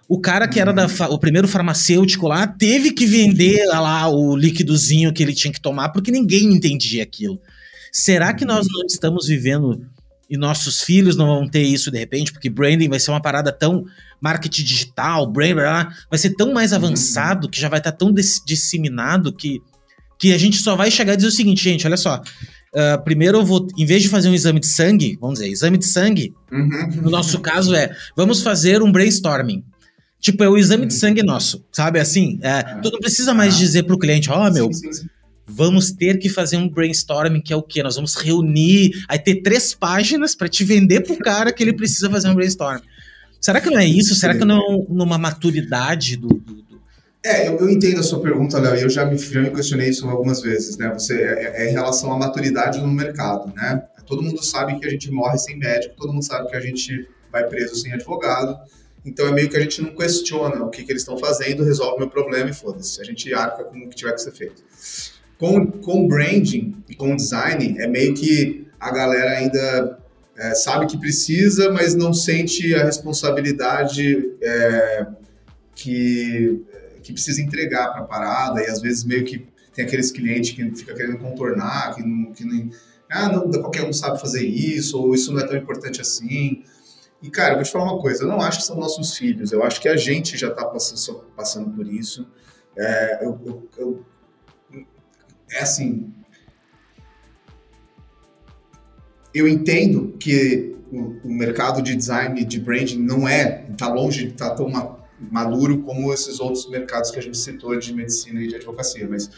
Speaker 1: o cara que era da, o primeiro farmacêutico lá teve que vender lá o líquidozinho que ele tinha que tomar porque ninguém entendia aquilo. Será que nós não estamos vivendo e nossos filhos não vão ter isso de repente? Porque branding vai ser uma parada tão marketing digital, brand, vai ser tão mais avançado que já vai estar tão disseminado que que a gente só vai chegar e dizer o seguinte, gente, olha só, Uh, primeiro eu vou, em vez de fazer um exame de sangue, vamos dizer, exame de sangue, uhum. no nosso caso é, vamos fazer um brainstorming. Tipo, é o exame de sangue nosso, sabe? Assim, é, ah. tu não precisa mais ah. dizer pro cliente, ó, oh, meu, sim, sim, sim. vamos ter que fazer um brainstorming, que é o quê? Nós vamos reunir, aí ter três páginas para te vender pro cara que ele precisa fazer um brainstorming. Será que não é isso? Será que não é numa maturidade do, do
Speaker 2: é, eu, eu, entendo a sua pergunta, Léo, e eu já me, já me questionei isso algumas vezes, né? Você, é, é, é, em relação à maturidade no mercado, né? Todo mundo sabe que a gente morre sem médico, todo mundo sabe que a gente vai preso sem advogado, então é meio que a gente não questiona o que, que eles estão fazendo, resolve meu problema e foda-se. A gente arca com o que tiver que ser feito. Com, com branding e com design, é meio que a galera ainda é, sabe que precisa, mas não sente a responsabilidade é, que que precisa entregar para a parada e às vezes meio que tem aqueles clientes que fica querendo contornar, que não, que nem, ah, não, qualquer um sabe fazer isso, ou isso não é tão importante assim. E, cara, eu vou te falar uma coisa, eu não acho que são nossos filhos, eu acho que a gente já está passando, passando por isso. É, eu, eu, eu, é assim, eu entendo que o, o, mercado de design, de branding, não é, está longe de estar tá tão maduro como esses outros mercados que a gente citou de medicina e de advocacia, mas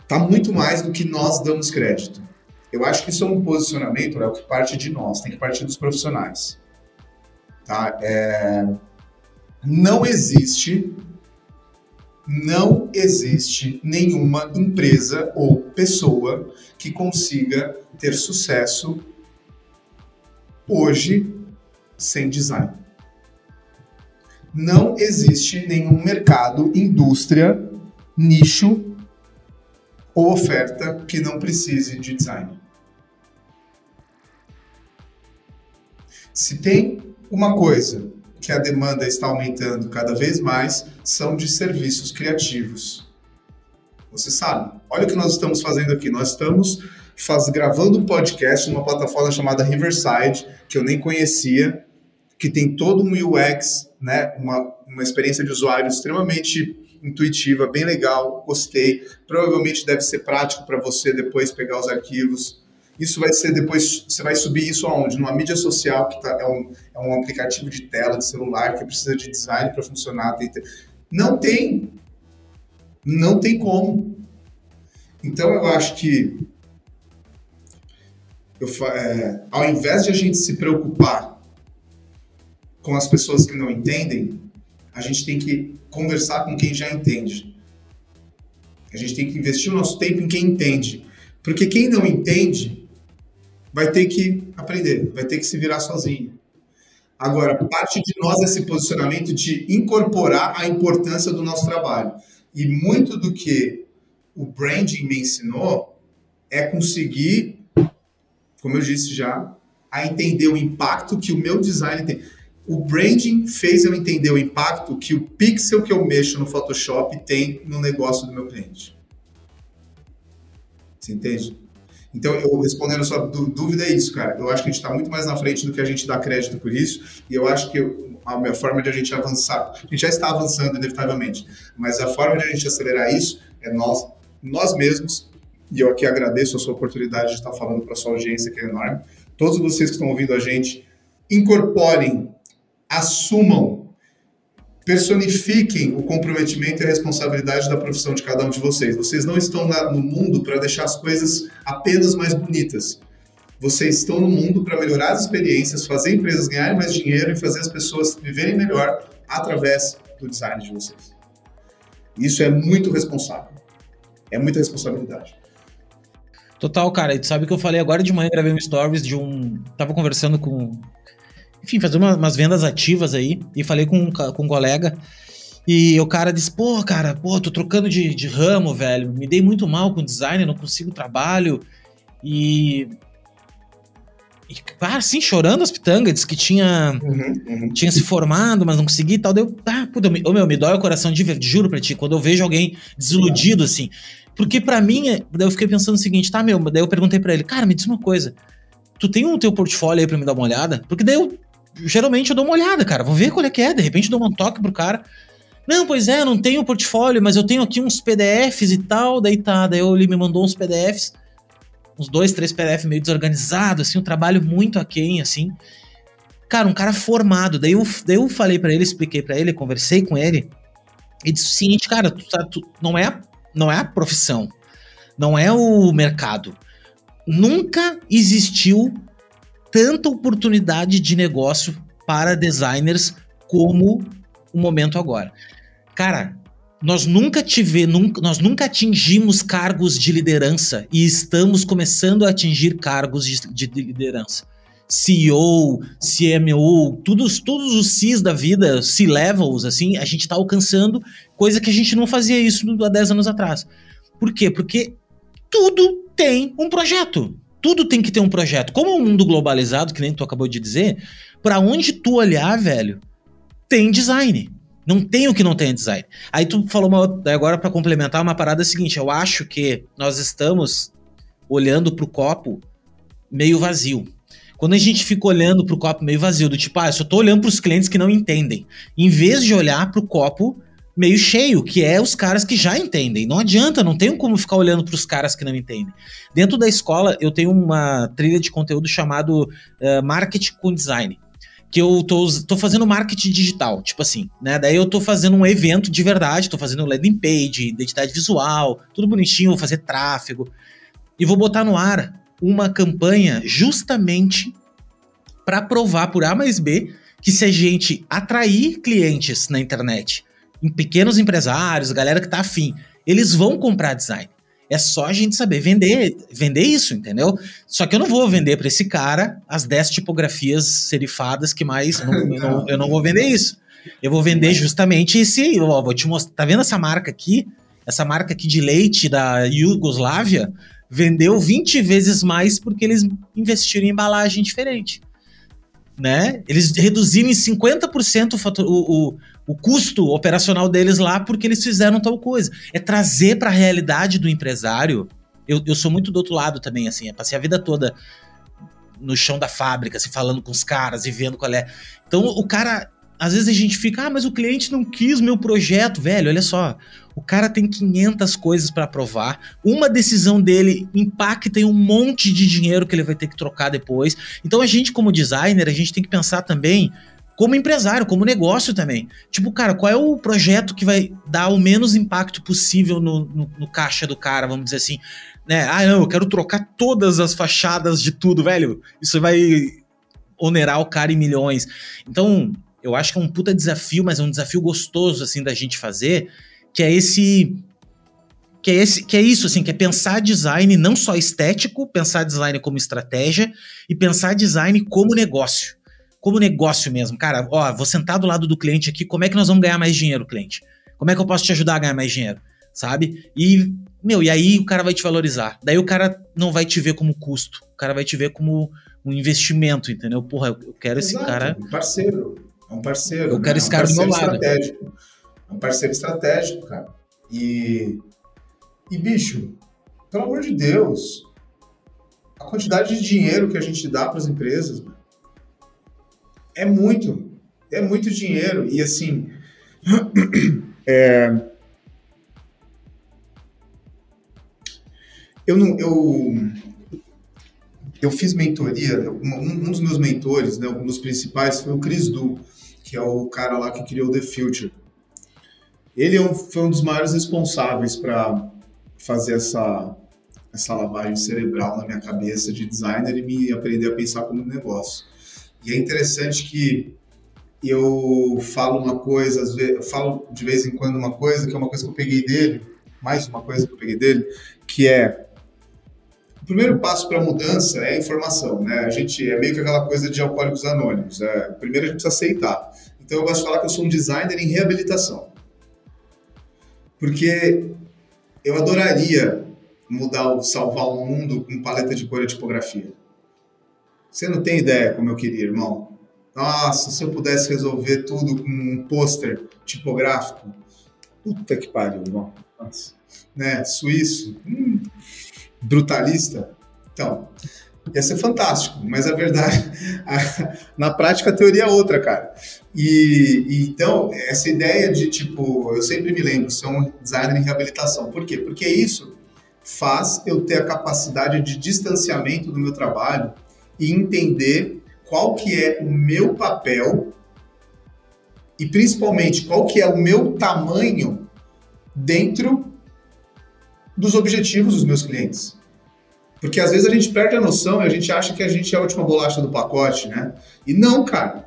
Speaker 2: está muito mais do que nós damos crédito. Eu acho que isso é um posicionamento, é o que parte de nós, tem que partir dos profissionais. Tá? É... Não existe, não existe nenhuma empresa ou pessoa que consiga ter sucesso hoje sem design não existe nenhum mercado, indústria, nicho ou oferta que não precise de design. Se tem uma coisa que a demanda está aumentando cada vez mais, são de serviços criativos. Você sabe, olha o que nós estamos fazendo aqui. Nós estamos faz, gravando um podcast numa plataforma chamada Riverside, que eu nem conhecia, que tem todo um UX, né, uma, uma experiência de usuário extremamente intuitiva, bem legal, gostei. Provavelmente deve ser prático para você depois pegar os arquivos. Isso vai ser depois, você vai subir isso aonde? Numa mídia social, que tá, é, um, é um aplicativo de tela, de celular, que precisa de design para funcionar. Tem, não tem. Não tem como. Então eu acho que eu, é, ao invés de a gente se preocupar com as pessoas que não entendem, a gente tem que conversar com quem já entende. A gente tem que investir o nosso tempo em quem entende. Porque quem não entende vai ter que aprender, vai ter que se virar sozinho. Agora, parte de nós é esse posicionamento de incorporar a importância do nosso trabalho. E muito do que o branding me ensinou é conseguir, como eu disse já, a entender o impacto que o meu design tem. O branding fez eu entender o impacto que o pixel que eu mexo no Photoshop tem no negócio do meu cliente. Você entende? Então, eu respondendo a sua dúvida é isso, cara. Eu acho que a gente está muito mais na frente do que a gente dá crédito por isso. E eu acho que a minha forma de a gente avançar, a gente já está avançando inevitavelmente, mas a forma de a gente acelerar isso é nós, nós mesmos. E eu aqui agradeço a sua oportunidade de estar falando para a sua audiência, que é enorme. Todos vocês que estão ouvindo a gente, incorporem, assumam personifiquem o comprometimento e a responsabilidade da profissão de cada um de vocês. Vocês não estão no mundo para deixar as coisas apenas mais bonitas. Vocês estão no mundo para melhorar as experiências, fazer empresas ganharem mais dinheiro e fazer as pessoas viverem melhor através do design de vocês. Isso é muito responsável. É muita responsabilidade.
Speaker 1: Total, cara. E tu sabe que eu falei agora de manhã, gravei um stories de um. Tava conversando com enfim, fazer uma, umas vendas ativas aí. E falei com, com um colega. E o cara disse: pô, cara, pô, tô trocando de, de ramo, velho. Me dei muito mal com design, não consigo trabalho. E. E, ah, assim, chorando as pitangas, disse que tinha, uhum, uhum. tinha se formado, mas não conseguia e tal. Deu, ah, puta, ô meu, me dói o coração de verdade, juro pra ti, quando eu vejo alguém desiludido assim. Porque para mim, é, daí eu fiquei pensando o seguinte, tá, meu, daí eu perguntei para ele, cara, me diz uma coisa, tu tem o um teu portfólio aí pra me dar uma olhada? Porque daí eu geralmente eu dou uma olhada, cara. Vou ver qual é que é. De repente dou um toque pro cara. Não, pois é, não tenho portfólio, mas eu tenho aqui uns PDFs e tal. Daí tá, daí ele me mandou uns PDFs, uns dois, três PDFs meio desorganizados, assim, um trabalho muito aquém, assim. Cara, um cara formado. Daí eu, daí eu falei para ele, expliquei para ele, conversei com ele. E disse o seguinte, cara, tu, tá, tu, não, é, não é a profissão, não é o mercado. Nunca existiu tanta oportunidade de negócio para designers como o momento agora. Cara, nós nunca tive, nunca, nós nunca atingimos cargos de liderança e estamos começando a atingir cargos de, de liderança. CEO, CMO, todos, todos os Cs da vida, C-levels, assim, a gente está alcançando coisa que a gente não fazia isso há 10 anos atrás. Por quê? Porque tudo tem um projeto tudo tem que ter um projeto. Como é um mundo globalizado, que nem tu acabou de dizer, para onde tu olhar, velho, tem design. Não tem o que não tenha design. Aí tu falou uma, agora para complementar uma parada seguinte, eu acho que nós estamos olhando pro copo meio vazio. Quando a gente fica olhando pro copo meio vazio, do tipo, ah, eu só tô olhando pros clientes que não entendem, em vez de olhar pro copo meio cheio, que é os caras que já entendem. Não adianta, não tenho como ficar olhando para os caras que não entendem. Dentro da escola, eu tenho uma trilha de conteúdo chamado uh, Marketing com Design. Que eu tô, tô fazendo marketing digital, tipo assim, né? Daí eu tô fazendo um evento de verdade, tô fazendo landing page, identidade visual, tudo bonitinho, vou fazer tráfego. E vou botar no ar uma campanha justamente para provar por A mais B que se a gente atrair clientes na internet em pequenos empresários, galera que tá afim, eles vão comprar design. É só a gente saber vender, vender isso, entendeu? Só que eu não vou vender para esse cara as 10 tipografias serifadas que mais. Não, eu, não, eu, não, vou vender isso. Eu vou vender justamente esse. Ó, vou te mostrar. Tá vendo essa marca aqui? Essa marca aqui de leite da Iugoslávia vendeu 20 vezes mais porque eles investiram em embalagem diferente. Né? Eles reduziram em 50% o, fator, o, o, o custo operacional deles lá porque eles fizeram tal coisa. É trazer para a realidade do empresário. Eu, eu sou muito do outro lado também, assim. Eu passei a vida toda no chão da fábrica, assim, falando com os caras e vendo qual é. Então, o cara. Às vezes a gente fica, ah, mas o cliente não quis meu projeto. Velho, olha só. O cara tem 500 coisas para provar. Uma decisão dele impacta em um monte de dinheiro que ele vai ter que trocar depois. Então, a gente, como designer, a gente tem que pensar também como empresário, como negócio também. Tipo, cara, qual é o projeto que vai dar o menos impacto possível no, no, no, caixa do cara, vamos dizer assim. Né? Ah, não, eu quero trocar todas as fachadas de tudo, velho. Isso vai onerar o cara em milhões. Então, eu acho que é um puta desafio, mas é um desafio gostoso, assim, da gente fazer, que é esse... Que é, esse, que é isso, assim, que é pensar design não só estético, pensar design como estratégia e pensar design como negócio como negócio mesmo. Cara, ó, vou sentar do lado do cliente aqui, como é que nós vamos ganhar mais dinheiro, cliente? Como é que eu posso te ajudar a ganhar mais dinheiro? Sabe? E, meu, e aí o cara vai te valorizar. Daí o cara não vai te ver como custo, o cara vai te ver como um investimento, entendeu? Porra, eu, quero Exato, esse cara.
Speaker 2: Um parceiro. É um parceiro.
Speaker 1: Eu quero
Speaker 2: né?
Speaker 1: esse cara
Speaker 2: é um
Speaker 1: do meu lado.
Speaker 2: Estratégico. É um parceiro estratégico, cara. E. E, bicho, pelo amor de Deus, a quantidade de dinheiro que a gente dá para as empresas é muito. É muito dinheiro. E assim. é, eu não. Eu, eu fiz mentoria, um, um dos meus mentores, né, um dos principais, foi o Chris Du, que é o cara lá que criou The Future. Ele é foi um dos maiores responsáveis para fazer essa, essa lavagem cerebral na minha cabeça de designer e me aprender a pensar como negócio. E é interessante que eu falo uma coisa, às vezes, eu falo de vez em quando uma coisa que é uma coisa que eu peguei dele, mais uma coisa que eu peguei dele, que é o primeiro passo para a mudança é a informação, né? A gente é meio que aquela coisa de alcoólicos anônimos. Né? Primeiro a gente precisa aceitar. Então eu gosto de falar que eu sou um designer em reabilitação. Porque eu adoraria mudar, salvar o mundo com paleta de cor e tipografia. Você não tem ideia como eu queria, irmão. Nossa, se eu pudesse resolver tudo com um pôster tipográfico. Puta que pariu, irmão. Nossa. Né? Suíço. Hum brutalista. Então, ia ser fantástico, mas a verdade, a, na prática a teoria é outra, cara. E, e, então, essa ideia de tipo, eu sempre me lembro, ser um designer em reabilitação. Por quê? Porque isso faz eu ter a capacidade de distanciamento do meu trabalho e entender qual que é o meu papel e principalmente qual que é o meu tamanho dentro dos objetivos dos meus clientes. Porque às vezes a gente perde a noção e a gente acha que a gente é a última bolacha do pacote, né? E não, cara.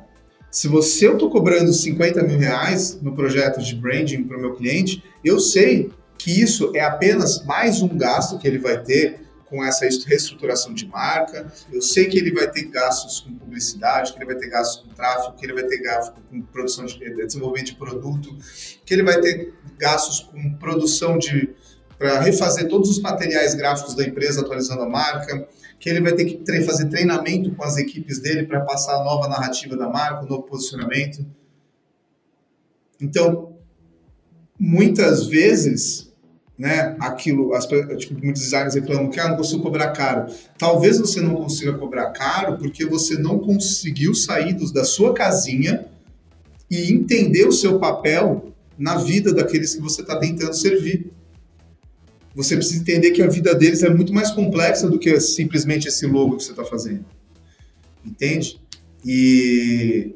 Speaker 2: Se você eu estou cobrando 50 mil reais no projeto de branding para o meu cliente, eu sei que isso é apenas mais um gasto que ele vai ter com essa reestruturação de marca. Eu sei que ele vai ter gastos com publicidade, que ele vai ter gastos com tráfego, que ele vai ter gastos com produção de desenvolvimento de produto, que ele vai ter gastos com produção de para refazer todos os materiais gráficos da empresa, atualizando a marca, que ele vai ter que tre fazer treinamento com as equipes dele para passar a nova narrativa da marca, o novo posicionamento. Então, muitas vezes, né, aquilo, as, tipo, muitos designers reclamam que ah, não consigo cobrar caro. Talvez você não consiga cobrar caro porque você não conseguiu sair dos, da sua casinha e entender o seu papel na vida daqueles que você está tentando servir você precisa entender que a vida deles é muito mais complexa do que simplesmente esse logo que você está fazendo. Entende? E,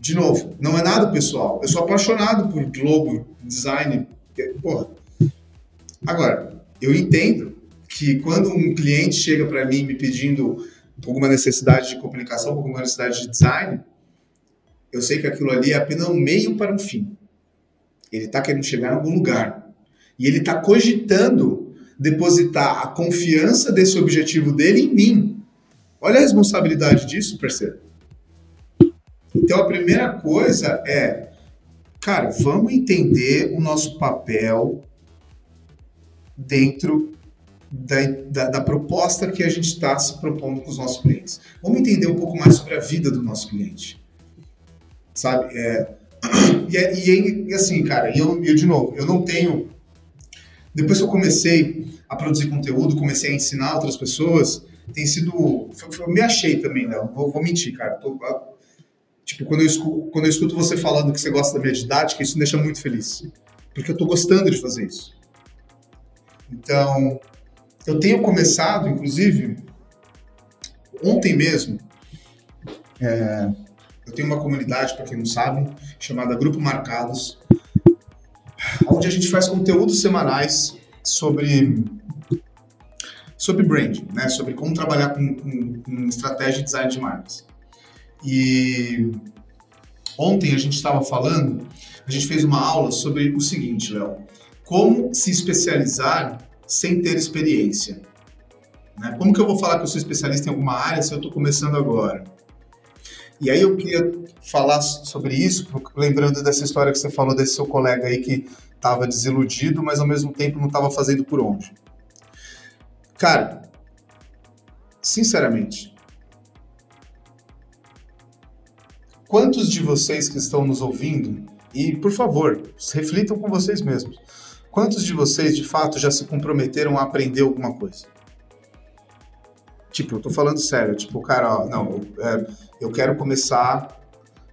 Speaker 2: de novo, não é nada pessoal. Eu sou apaixonado por logo, design. Porra. Agora, eu entendo que quando um cliente chega para mim me pedindo alguma necessidade de comunicação, alguma necessidade de design, eu sei que aquilo ali é apenas um meio para um fim. Ele está querendo chegar em algum lugar. E ele está cogitando depositar a confiança desse objetivo dele em mim. Olha a responsabilidade disso, parceiro. Então a primeira coisa é, cara, vamos entender o nosso papel dentro da, da, da proposta que a gente está se propondo com os nossos clientes. Vamos entender um pouco mais sobre a vida do nosso cliente. Sabe? É, e, é, e, e, assim, cara, eu, eu, de novo, eu não tenho depois que eu comecei a produzir conteúdo, comecei a ensinar outras pessoas, tem sido. Eu me achei também, né? Vou, vou mentir, cara. Tô, tipo, quando eu, escuto, quando eu escuto você falando que você gosta da minha didática, isso me deixa muito feliz. Porque eu tô gostando de fazer isso. Então, eu tenho começado, inclusive, ontem mesmo, é, eu tenho uma comunidade, para quem não sabe, chamada Grupo Marcados, onde a gente faz conteúdos semanais sobre sobre branding, né? Sobre como trabalhar com, com, com estratégia de design de marcas. E ontem a gente estava falando, a gente fez uma aula sobre o seguinte, Léo, como se especializar sem ter experiência. Né? Como que eu vou falar que eu sou especialista em alguma área se eu estou começando agora? E aí eu queria falar sobre isso, lembrando dessa história que você falou desse seu colega aí que estava desiludido, mas ao mesmo tempo não estava fazendo por onde. Cara, sinceramente, quantos de vocês que estão nos ouvindo, e por favor, reflitam com vocês mesmos, quantos de vocês de fato já se comprometeram a aprender alguma coisa? Tipo, eu tô falando sério, tipo, cara, ó, não, é, eu quero começar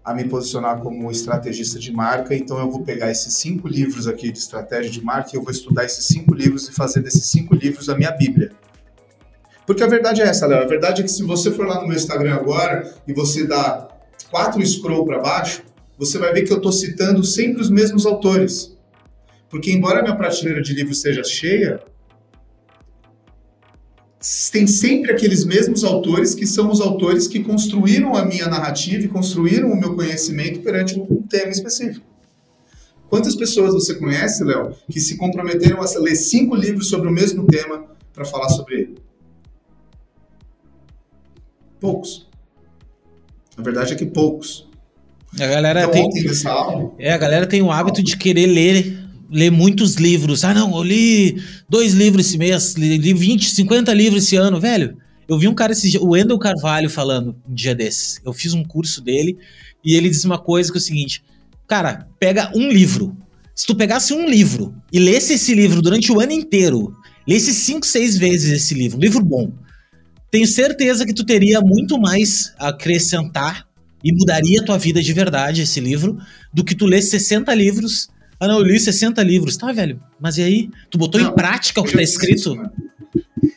Speaker 2: a me posicionar como estrategista de marca, então eu vou pegar esses cinco livros aqui de estratégia de marca e eu vou estudar esses cinco livros e fazer desses cinco livros a minha bíblia. Porque a verdade é essa, Léo. A verdade é que se você for lá no meu Instagram agora e você dá quatro scroll para baixo, você vai ver que eu estou citando sempre os mesmos autores. Porque embora a minha prateleira de livros seja cheia, tem sempre aqueles mesmos autores que são os autores que construíram a minha narrativa e construíram o meu conhecimento perante um tema específico. Quantas pessoas você conhece, Léo, que se comprometeram a ler cinco livros sobre o mesmo tema para falar sobre ele? Poucos. A verdade é que poucos.
Speaker 1: A galera então, tem, é, a galera tem o hábito de querer ler ler muitos livros. Ah, não, eu li dois livros esse mês, li 20, 50 livros esse ano, velho. Eu vi um cara esse dia, o Wendel Carvalho falando um dia desses. Eu fiz um curso dele e ele disse uma coisa que é o seguinte: Cara, pega um livro. Se tu pegasse um livro e lesse esse livro durante o ano inteiro, lesse cinco, seis vezes esse livro, um livro bom, tenho certeza que tu teria muito mais a acrescentar e mudaria a tua vida de verdade esse livro do que tu lesse 60 livros ah, não, eu li 60 livros. Tá, velho. Mas e aí? Tu botou não, em prática o que tá escrito? Isso,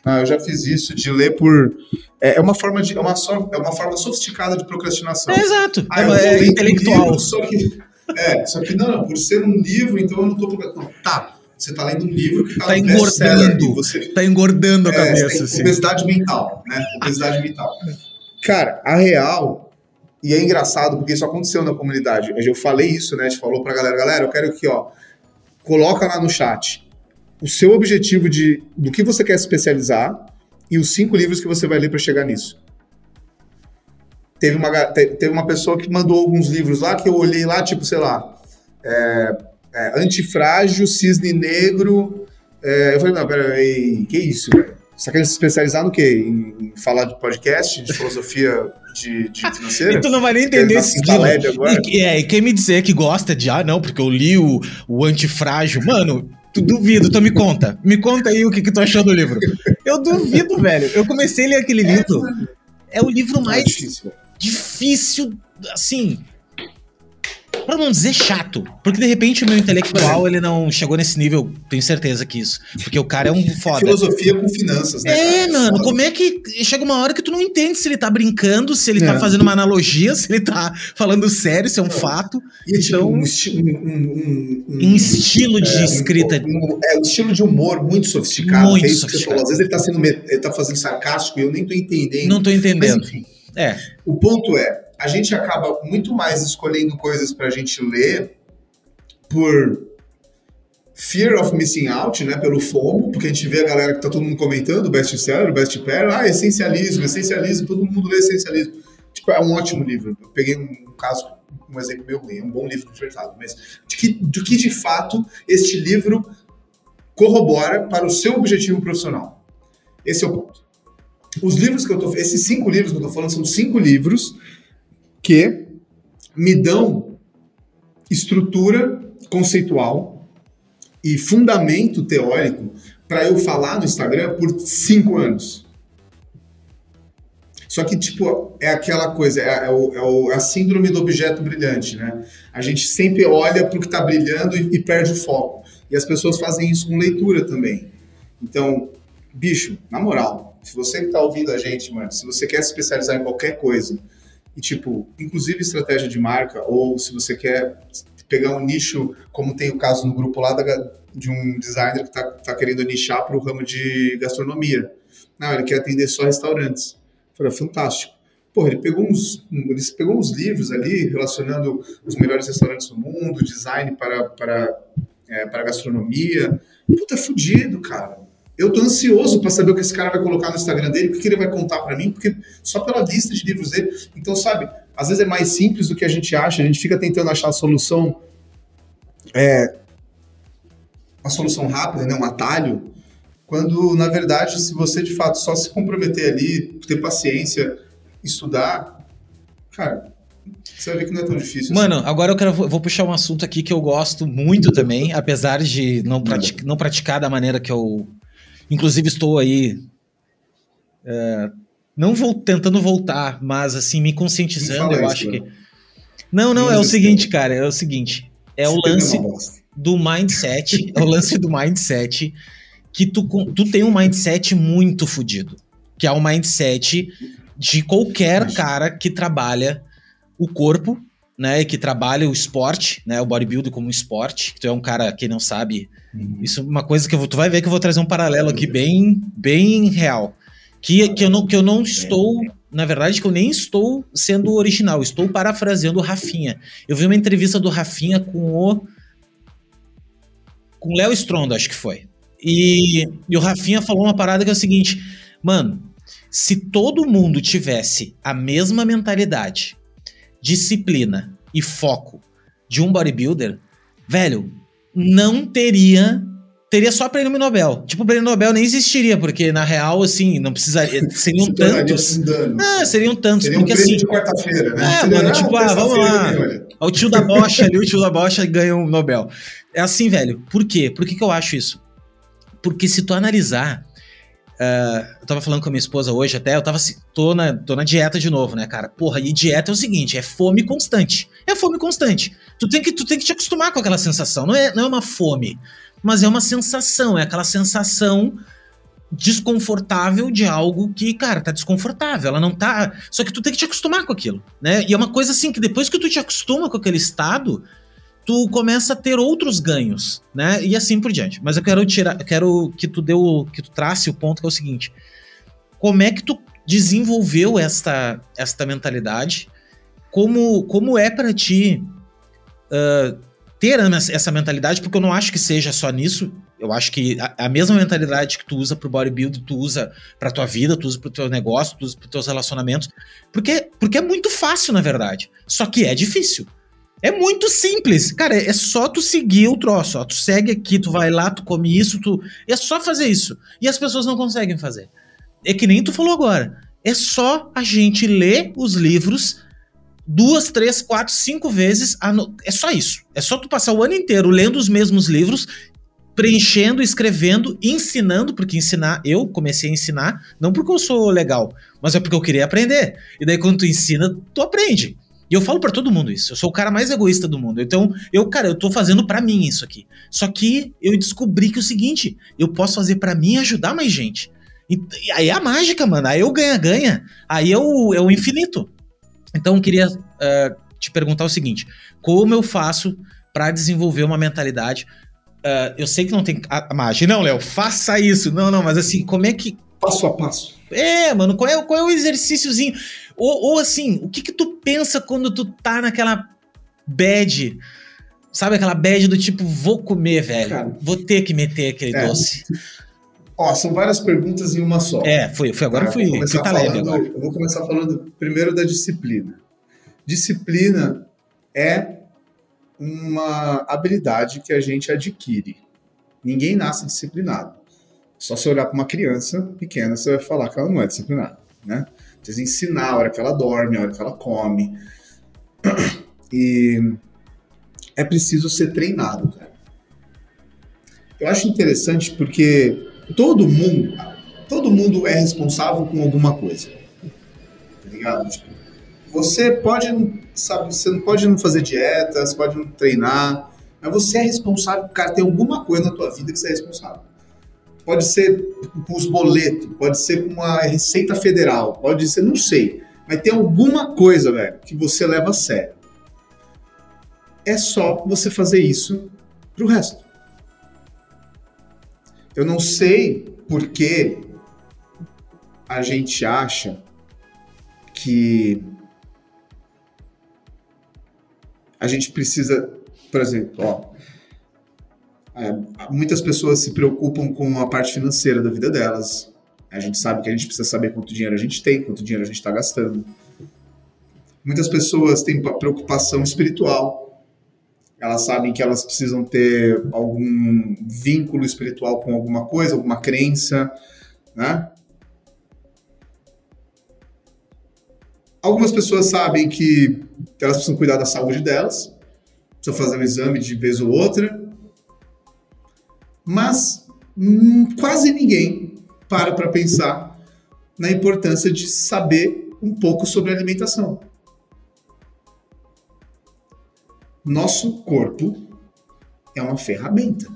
Speaker 2: ah, eu já fiz isso de ler por. É, é uma forma de. É uma, é uma forma sofisticada de procrastinação.
Speaker 1: É, exato. Ah, é, é intelectual. livro,
Speaker 2: só que. É, só que não, não, por ser um livro, então eu não tô procrastinando. Tá. Você tá lendo um livro que tá,
Speaker 1: tá engordando. Você, tá engordando a é, cabeça.
Speaker 2: Assim. Obesidade mental, né? Obesidade mental. Cara, a real e é engraçado porque isso aconteceu na comunidade. Eu falei isso, né? A gente falou pra galera, galera, eu quero que, ó, coloca lá no chat o seu objetivo de do que você quer se especializar e os cinco livros que você vai ler para chegar nisso. Teve uma, teve uma pessoa que mandou alguns livros lá que eu olhei lá, tipo, sei lá, é, é, Antifrágil, Cisne Negro. É, eu falei, não, peraí, que isso, velho? Você quer se especializar no quê? Em, falar de podcast, de filosofia de, de financeira?
Speaker 1: e tu não vai nem entender esse livro. E, é, e quem me dizer que gosta de, ah, não, porque eu li o, o Antifrágil, mano, tu duvido, então me conta. Me conta aí o que, que tu achou do livro. Eu duvido, velho. Eu comecei a ler aquele livro. É o livro mais é difícil. difícil, assim, Pra não dizer chato. Porque de repente o meu intelectual ele não chegou nesse nível, tenho certeza que isso. Porque o cara é um foda.
Speaker 2: Filosofia com finanças, né?
Speaker 1: É, mano, como é que chega uma hora que tu não entende se ele tá brincando, se ele tá é. tá fazendo uma analogia, se ele tá falando sério, se é um fato.
Speaker 2: E é tipo então, tipo, um, um,
Speaker 1: um, um, estilo de é, escrita.
Speaker 2: é um estilo de humor muito sofisticado. Muito é sofisticado. Às vezes ele tá, sendo, ele tá fazendo sarcástico e eu nem tô entendendo.
Speaker 1: Não tô entendendo. Mas, enfim,
Speaker 2: é. O ponto é, a gente acaba muito mais escolhendo coisas para a gente ler por fear of missing out, né, pelo FOMO, porque a gente vê a galera que tá todo mundo comentando, best seller, best pair, ah, essencialismo, essencialismo, todo mundo lê essencialismo. Tipo, é um ótimo livro. Eu peguei um caso, um exemplo meio ruim, é um bom livro verdade, mas de que, do que de fato este livro corrobora para o seu objetivo profissional. Esse é o ponto. Os livros que eu tô, esses cinco livros que eu tô falando são cinco livros que me dão estrutura conceitual e fundamento teórico para eu falar no Instagram por cinco anos. Só que, tipo, é aquela coisa, é, é, o, é, o, é a síndrome do objeto brilhante, né? A gente sempre olha para o que está brilhando e, e perde o foco. E as pessoas fazem isso com leitura também. Então, bicho, na moral, se você que está ouvindo a gente, mano, se você quer se especializar em qualquer coisa, e, tipo, inclusive estratégia de marca, ou se você quer pegar um nicho, como tem o caso no grupo lá da, de um designer que está tá querendo nichar para o ramo de gastronomia. Não, ele quer atender só restaurantes. Falei, fantástico. Porra, ele pegou uns, ele pegou uns livros ali relacionando os melhores restaurantes do mundo, design para, para, é, para gastronomia. Puta, fudido, cara. Eu tô ansioso para saber o que esse cara vai colocar no Instagram dele, o que ele vai contar para mim, porque só pela lista de livros dele. Então, sabe, às vezes é mais simples do que a gente acha, a gente fica tentando achar a solução, é, uma solução rápida, né, um atalho, quando na verdade, se você de fato só se comprometer ali, ter paciência, estudar, cara, Você vai ver que não é tão difícil.
Speaker 1: Assim. Mano, assim. agora eu quero, vou puxar um assunto aqui que eu gosto muito também, apesar de não, pratic, não praticar da maneira que eu. Inclusive, estou aí. É, não vou tentando voltar, mas assim, me conscientizando, eu isso, acho que. Não, não, é o seguinte, cara, é o seguinte. É o lance do mindset. é o lance do mindset que tu, tu tem um mindset muito fodido. Que é o mindset de qualquer cara que trabalha o corpo, né, que trabalha o esporte, né, o bodybuilding como esporte. Tu é um cara que não sabe. Uhum. Isso é uma coisa que vou, tu vai ver que eu vou trazer um paralelo aqui bem, bem real. Que, que, eu não, que eu não estou, na verdade, que eu nem estou sendo original, estou parafraseando o Rafinha. Eu vi uma entrevista do Rafinha com o. com o Léo Stronda, acho que foi. E, e o Rafinha falou uma parada que é o seguinte, mano, se todo mundo tivesse a mesma mentalidade disciplina e foco de um bodybuilder, velho, não teria. Teria só prêmio Nobel. Tipo, o prêmio Nobel nem existiria, porque na real, assim, não precisaria. Seriam tantos. Ah, seriam tantos. Seria porque um assim.
Speaker 2: de quarta-feira, né?
Speaker 1: É, Seria, mano, tipo, ah, vamos lá. o tio da bocha ali, o tio da bocha ganha um Nobel. É assim, velho. Por quê? Por que, que eu acho isso? Porque se tu analisar Uh, eu tava falando com a minha esposa hoje até, eu tava tô na, tô na dieta de novo, né, cara? Porra, e dieta é o seguinte, é fome constante. É fome constante. Tu tem que, tu tem que te acostumar com aquela sensação. Não é, não é uma fome, mas é uma sensação. É aquela sensação desconfortável de algo que, cara, tá desconfortável. Ela não tá. Só que tu tem que te acostumar com aquilo, né? E é uma coisa assim que depois que tu te acostuma com aquele estado, tu começa a ter outros ganhos, né? E assim por diante. Mas eu quero tirar, quero que tu deu, que tu trace o ponto que é o seguinte: como é que tu desenvolveu esta esta mentalidade? Como como é para ti uh, ter essa mentalidade? Porque eu não acho que seja só nisso. Eu acho que a, a mesma mentalidade que tu usa pro bodybuilding, tu usa pra tua vida, tu usa pro teu negócio, tu usa pros teus relacionamentos. Porque, porque é muito fácil, na verdade. Só que é difícil. É muito simples. Cara, é só tu seguir o troço. Ó. Tu segue aqui, tu vai lá, tu come isso, tu. É só fazer isso. E as pessoas não conseguem fazer. É que nem tu falou agora. É só a gente ler os livros duas, três, quatro, cinco vezes. No... É só isso. É só tu passar o ano inteiro lendo os mesmos livros, preenchendo, escrevendo, ensinando, porque ensinar, eu comecei a ensinar, não porque eu sou legal, mas é porque eu queria aprender. E daí quando tu ensina, tu aprende. E eu falo para todo mundo isso. Eu sou o cara mais egoísta do mundo. Então, eu, cara, eu tô fazendo para mim isso aqui. Só que eu descobri que é o seguinte, eu posso fazer para mim ajudar mais gente. E, e, aí é a mágica, mano. Aí eu ganha-ganha. Aí é o, é o infinito. Então, eu queria uh, te perguntar o seguinte: como eu faço para desenvolver uma mentalidade? Uh, eu sei que não tem a, a mágica. Não, Léo, faça isso. Não, não, mas assim, como é que.
Speaker 2: Passo a passo.
Speaker 1: É, mano, qual é, qual é o exercíciozinho? Ou, ou assim, o que que tu pensa quando tu tá naquela bad? Sabe aquela bad do tipo, vou comer, velho. Cara, vou ter que meter aquele é. doce.
Speaker 2: Ó, são várias perguntas em uma só.
Speaker 1: É, foi, foi agora tá, fui, fui
Speaker 2: tá falando, agora. Eu vou começar falando primeiro da disciplina. Disciplina é uma habilidade que a gente adquire. Ninguém nasce disciplinado. Só se olhar para uma criança pequena, você vai falar que ela não é disciplinada, né? Precisa ensinar a hora que ela dorme, a hora que ela come. E é preciso ser treinado, cara. Eu acho interessante porque todo mundo, todo mundo é responsável com alguma coisa. Tá ligado? Tipo, você pode, sabe, você não pode não fazer dieta, você pode não treinar, mas você é responsável, cara, tem alguma coisa na tua vida que você é responsável. Pode ser com os boletos, pode ser com uma receita federal, pode ser, não sei. Mas tem alguma coisa, velho, que você leva a sério. É só você fazer isso pro resto. Eu não sei por que a gente acha que a gente precisa, por exemplo, ó, é, muitas pessoas se preocupam com a parte financeira da vida delas. A gente sabe que a gente precisa saber quanto dinheiro a gente tem, quanto dinheiro a gente está gastando. Muitas pessoas têm preocupação espiritual. Elas sabem que elas precisam ter algum vínculo espiritual com alguma coisa, alguma crença, né? Algumas pessoas sabem que elas precisam cuidar da saúde delas, precisam fazer um exame de vez ou outra. Mas hum, quase ninguém para para pensar na importância de saber um pouco sobre alimentação. Nosso corpo é uma ferramenta.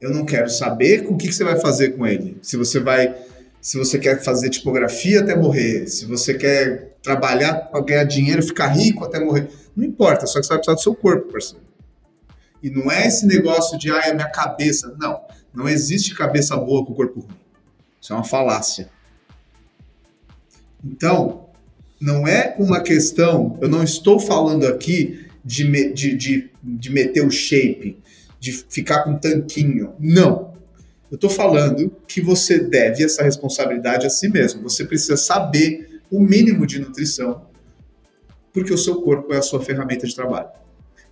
Speaker 2: Eu não quero saber o que, que você vai fazer com ele. Se você vai, se você quer fazer tipografia até morrer, se você quer trabalhar para ganhar dinheiro, ficar rico até morrer, não importa. Só que você vai precisar do seu corpo, parceiro. E não é esse negócio de, ah, é minha cabeça. Não, não existe cabeça boa com o corpo ruim. Isso é uma falácia. Então, não é uma questão, eu não estou falando aqui de, de, de, de meter o shape, de ficar com tanquinho. Não. Eu estou falando que você deve essa responsabilidade a si mesmo. Você precisa saber o mínimo de nutrição, porque o seu corpo é a sua ferramenta de trabalho.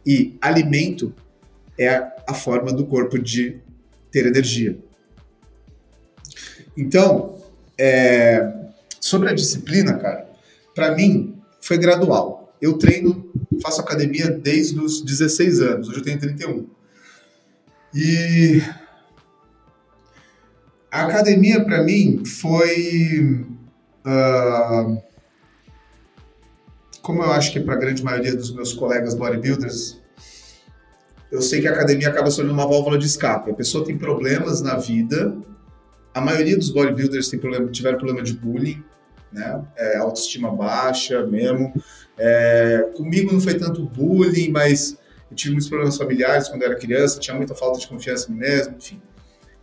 Speaker 2: E alimento é a forma do corpo de ter energia. Então, é, sobre a disciplina, cara, para mim foi gradual eu treino, faço academia desde os 16 anos, hoje eu tenho 31. E a academia para mim foi. Uh, como eu acho que para a grande maioria dos meus colegas bodybuilders, eu sei que a academia acaba sendo uma válvula de escape. A pessoa tem problemas na vida, a maioria dos bodybuilders tem problema, tiveram problema de bullying, né? É, autoestima baixa mesmo. É, comigo não foi tanto bullying, mas eu tive muitos problemas familiares quando eu era criança, tinha muita falta de confiança em mim mesmo, enfim.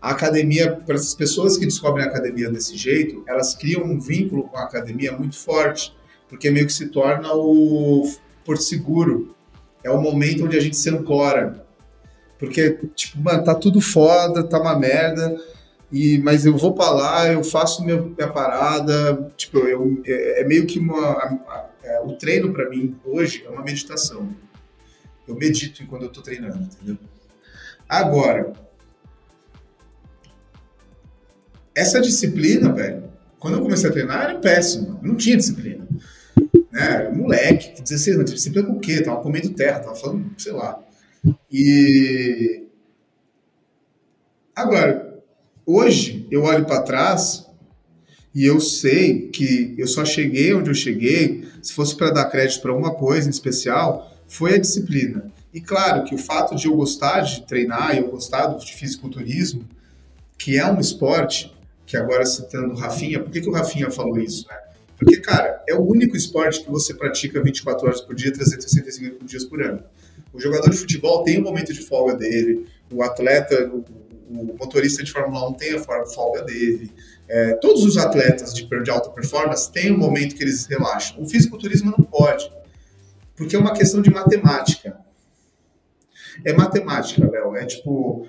Speaker 2: A academia, para essas pessoas que descobrem a academia desse jeito, elas criam um vínculo com a academia muito forte, porque meio que se torna o porto seguro. É o momento onde a gente se ancora. Porque, tipo, mano, tá tudo foda, tá uma merda, e, mas eu vou para lá, eu faço minha, minha parada, tipo, eu, é, é meio que uma. A, a, é, o treino para mim hoje é uma meditação. Eu medito enquanto eu tô treinando, entendeu? Agora, essa disciplina, velho, quando eu comecei a treinar era péssima, não tinha disciplina. Né? Moleque, 16 anos, disciplina com o quê? Tava comendo terra, tava falando, sei lá. E. Agora, Hoje eu olho para trás e eu sei que eu só cheguei onde eu cheguei, se fosse para dar crédito para uma coisa em especial, foi a disciplina. E claro que o fato de eu gostar de treinar e eu gostar de fisiculturismo, que é um esporte, que agora citando o Rafinha, por que, que o Rafinha falou isso, né? Porque, cara, é o único esporte que você pratica 24 horas por dia, 365 dias por ano. O jogador de futebol tem um momento de folga dele, o atleta, o motorista de Fórmula 1 tem a folga dele. É, todos os atletas de, de alta performance têm um momento que eles relaxam. O fisiculturismo não pode, porque é uma questão de matemática. É matemática, Léo. É tipo,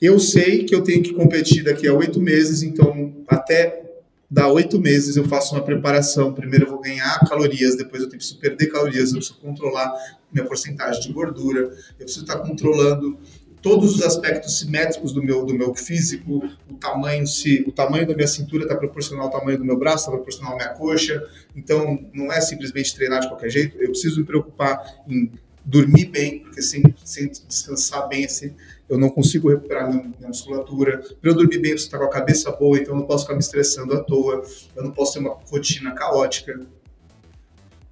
Speaker 2: eu sei que eu tenho que competir daqui a oito meses, então até dar oito meses eu faço uma preparação. Primeiro eu vou ganhar calorias, depois eu preciso perder calorias, eu preciso controlar minha porcentagem de gordura, eu preciso estar controlando todos os aspectos simétricos do meu, do meu físico, o tamanho se o tamanho da minha cintura está proporcional ao tamanho do meu braço, está proporcional à minha coxa. Então, não é simplesmente treinar de qualquer jeito. Eu preciso me preocupar em dormir bem, porque sem, sem descansar bem, assim, eu não consigo recuperar minha, minha musculatura. Para eu dormir bem, eu preciso estar com a cabeça boa, então eu não posso ficar me estressando à toa, eu não posso ter uma rotina caótica.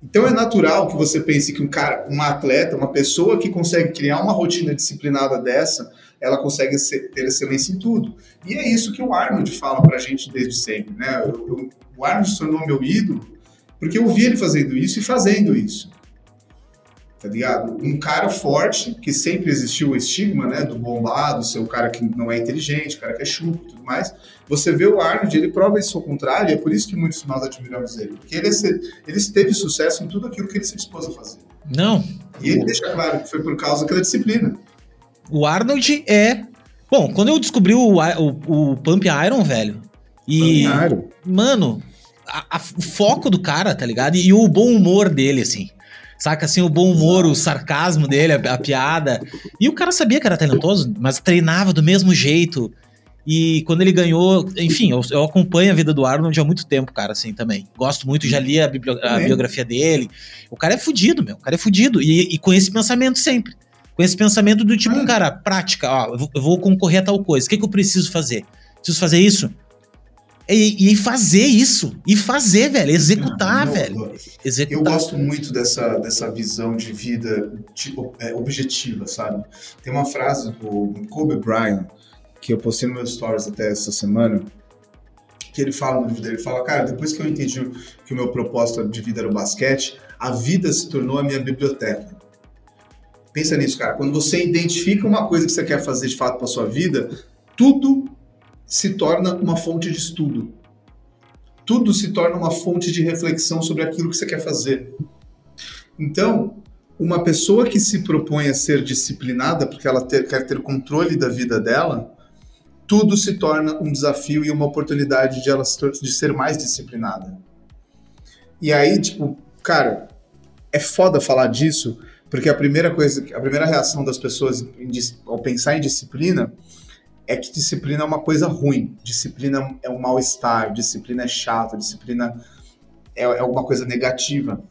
Speaker 2: Então é natural que você pense que um cara, um atleta, uma pessoa que consegue criar uma rotina disciplinada dessa, ela consegue ser, ter excelência em tudo. E é isso que o Arnold fala pra gente desde sempre, né? Eu, eu, o Arnold se tornou meu ídolo porque eu vi ele fazendo isso e fazendo isso tá ligado? Um cara forte, que sempre existiu o estigma, né, do bombado, ser o cara que não é inteligente, o cara que é chulo e tudo mais. Você vê o Arnold, ele prova isso ao contrário, e é por isso que muitos nós admiramos ele, porque ele, ele teve sucesso em tudo aquilo que ele se dispôs a fazer.
Speaker 1: Não.
Speaker 2: E ele deixa claro que foi por causa daquela disciplina.
Speaker 1: O Arnold é. Bom, quando eu descobri o, o, o Pump Iron, velho. E. Pump Iron. Mano, a, a, o foco do cara, tá ligado? E, e o bom humor dele, assim. Saca assim, o bom humor, o sarcasmo dele, a, a, piada. E o cara sabia que era talentoso, mas treinava do mesmo jeito. E quando ele ganhou, enfim, eu, eu, acompanho a vida do Arnold há muito tempo, cara, assim, também. Gosto muito, já li a, a biografia dele. O cara é fudido, meu. O cara é fudido. E, e com esse pensamento sempre. Com esse pensamento do tipo, ah. cara, prática, ó, eu vou, eu vou concorrer a tal coisa. O que, que eu preciso fazer? Preciso fazer isso? E, e, fazer isso. E fazer, velho. Executar, velho. Executar.
Speaker 2: Eu gosto muito dessa, dessa visão de vida tipo, é, objetiva, sabe? Tem uma frase do Kobe Bryant, que eu postei no meu stories até essa semana, que ele fala no livro dele, ele fala, cara, depois que eu entendi que o meu propósito de vida era o basquete, a vida se tornou a minha biblioteca. Pensa nisso, cara. Quando você identifica uma coisa que você quer fazer de fato para sua vida, tudo se torna uma fonte de estudo. Tudo se torna uma fonte de reflexão sobre aquilo que você quer fazer. Então, uma pessoa que se propõe a ser disciplinada porque ela ter, quer ter controle da vida dela, tudo se torna um desafio e uma oportunidade de ela de ser mais disciplinada. E aí, tipo, cara, é foda falar disso, porque a primeira coisa, a primeira reação das pessoas ao pensar em disciplina é que disciplina é uma coisa ruim, disciplina é um mal-estar, disciplina é chato, disciplina é, é alguma coisa negativa.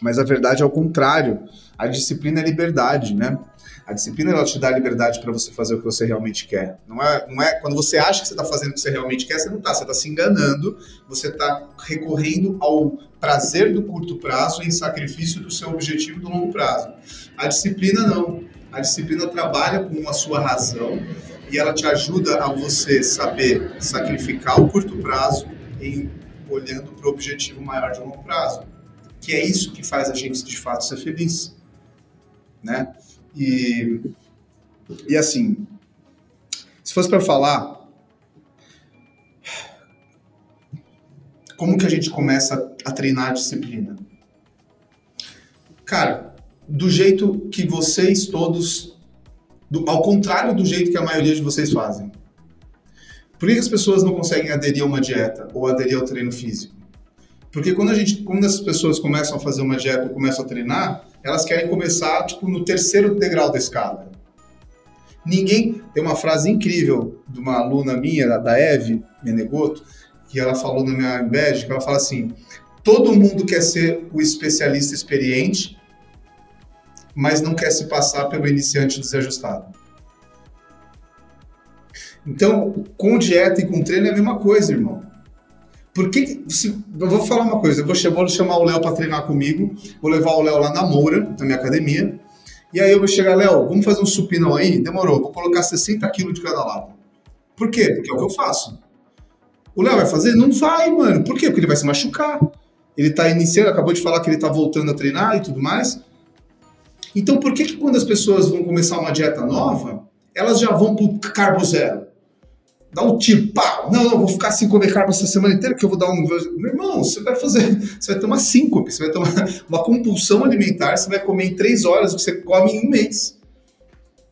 Speaker 2: Mas a verdade é o contrário. A disciplina é liberdade, né? A disciplina ela te dá liberdade para você fazer o que você realmente quer. Não é, não é quando você acha que você está fazendo o que você realmente quer, você não está. Você está se enganando. Você está recorrendo ao prazer do curto prazo em sacrifício do seu objetivo do longo prazo. A disciplina não. A disciplina trabalha com a sua razão e ela te ajuda a você saber sacrificar o curto prazo em olhando para o objetivo maior de longo prazo. Que é isso que faz a gente de fato ser feliz, né? E, e assim, se fosse para falar, como que a gente começa a treinar a disciplina? Cara, do jeito que vocês todos, do, ao contrário do jeito que a maioria de vocês fazem. Por que as pessoas não conseguem aderir a uma dieta ou aderir ao treino físico? Porque quando a gente, quando as pessoas começam a fazer uma dieta ou começam a treinar, elas querem começar tipo no terceiro degrau da escada. Ninguém tem uma frase incrível de uma aluna minha, da Eve Menegoto, que ela falou na minha embed, que ela fala assim: todo mundo quer ser o especialista experiente, mas não quer se passar pelo iniciante desajustado. Então, com dieta e com treino é a mesma coisa, irmão. Por que, se, eu vou falar uma coisa, eu vou, vou chamar o Léo para treinar comigo, vou levar o Léo lá na Moura, na minha academia, e aí eu vou chegar, Léo, vamos fazer um supinão aí? Demorou, vou colocar 60 quilos de cada lado. Por quê? Porque é o que eu faço. O Léo vai fazer? Não vai, mano. Por quê? Porque ele vai se machucar. Ele tá iniciando, acabou de falar que ele tá voltando a treinar e tudo mais. Então, por que, que quando as pessoas vão começar uma dieta nova, elas já vão pro carbo zero? dá um tiro, pá, não, não, vou ficar sem comer carbo essa semana inteira que eu vou dar um. Meu irmão, você vai fazer, você vai uma síncope, você vai uma, uma compulsão alimentar, você vai comer em três horas o que você come em um mês.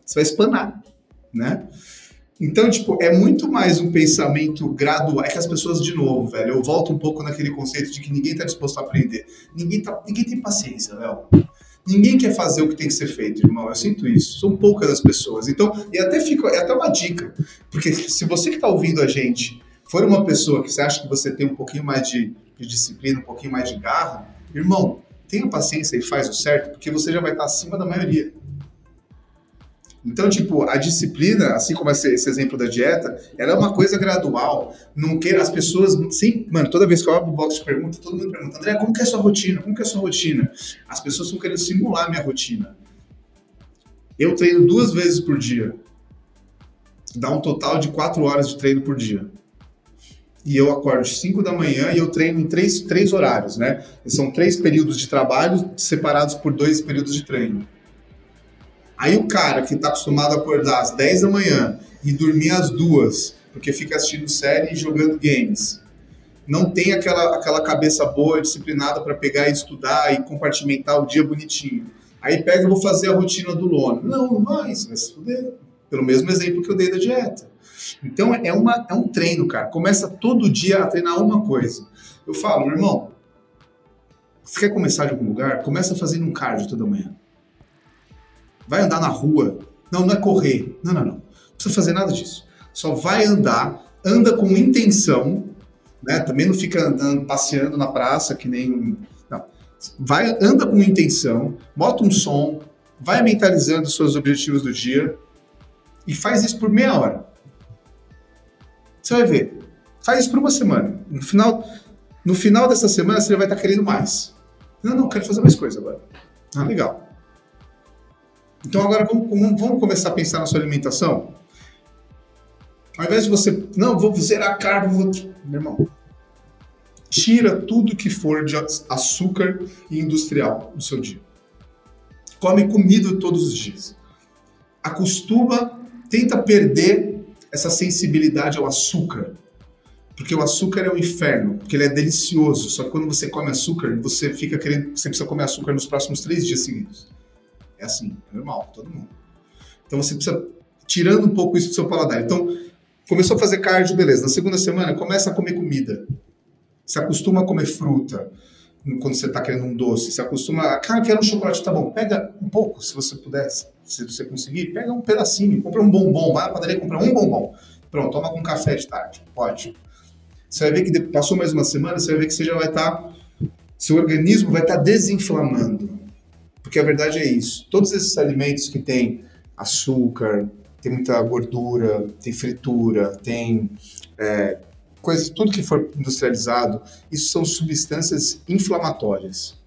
Speaker 2: Você vai espanar, né? Então, tipo, é muito mais um pensamento gradual. É que as pessoas, de novo, velho, eu volto um pouco naquele conceito de que ninguém tá disposto a aprender. Ninguém, tá, ninguém tem paciência, Léo. Ninguém quer fazer o que tem que ser feito, irmão. Eu sinto isso. São poucas as pessoas. Então, e até fica, é até uma dica, porque se você que está ouvindo a gente for uma pessoa que você acha que você tem um pouquinho mais de, de disciplina, um pouquinho mais de garra, irmão, tenha paciência e faz o certo, porque você já vai estar acima da maioria. Então, tipo, a disciplina, assim como esse, esse, exemplo da dieta, ela é uma coisa gradual. Não queira as pessoas, sim, mano, toda vez que eu abro o box de pergunta, todo mundo pergunta, André, como que é a sua rotina? Como que é a sua rotina? As pessoas estão querendo simular minha rotina. Eu treino duas vezes por dia. Dá um total de quatro horas de treino por dia. E eu acordo às 5 da manhã e eu treino em três, três horários, né? São três períodos de trabalho separados por dois períodos de treino. Aí o cara que está acostumado a acordar às 10 da manhã e dormir às duas, porque fica assistindo série e jogando games, não tem aquela, aquela cabeça boa, disciplinada para pegar e estudar e compartimentar o dia bonitinho. Aí pega e vou fazer a rotina do Lono. Não, não vai, você vai se fuder. Pelo mesmo exemplo que eu dei da dieta. Então é, uma, é um treino, cara. Começa todo dia a treinar uma coisa. Eu falo, meu irmão, você quer começar de algum lugar? Começa fazendo um cardio toda manhã vai andar na rua. Não, não é correr. Não, não, não. Não precisa fazer nada disso. Só vai andar, anda com intenção, né? Também não fica andando, passeando na praça que nem. Não. Vai, anda com intenção, bota um som, vai mentalizando os seus objetivos do dia e faz isso por meia hora. Você vai ver. Faz isso por uma semana. No final, no final dessa semana, você vai estar querendo mais. Não, não, quero fazer mais coisa agora. Ah, legal. Então agora vamos, vamos começar a pensar na sua alimentação? Ao invés de você, não, vou zerar carbo, vou... Meu irmão, tira tudo que for de açúcar e industrial do seu dia. Come comida todos os dias. Acostuma, tenta perder essa sensibilidade ao açúcar. Porque o açúcar é o inferno, porque ele é delicioso. Só que quando você come açúcar, você fica querendo, você precisa comer açúcar nos próximos três dias seguidos. É assim, é normal, todo mundo. Então você precisa tirando um pouco isso do seu paladar. Então começou a fazer cardio, beleza. Na segunda semana começa a comer comida. Se acostuma a comer fruta quando você está querendo um doce. Se acostuma, a, cara, quero um chocolate, tá bom. Pega um pouco, se você puder, se você conseguir, pega um pedacinho, compra um bombom, vai na padaria compra um bombom. Pronto, toma com café de tarde. Pode. Você vai ver que passou mais uma semana, você vai ver que você já vai estar. Tá, seu organismo vai estar tá desinflamando. Porque a verdade é isso. Todos esses alimentos que têm açúcar, tem muita gordura, tem fritura, tem é, coisas, tudo que for industrializado, isso são substâncias inflamatórias.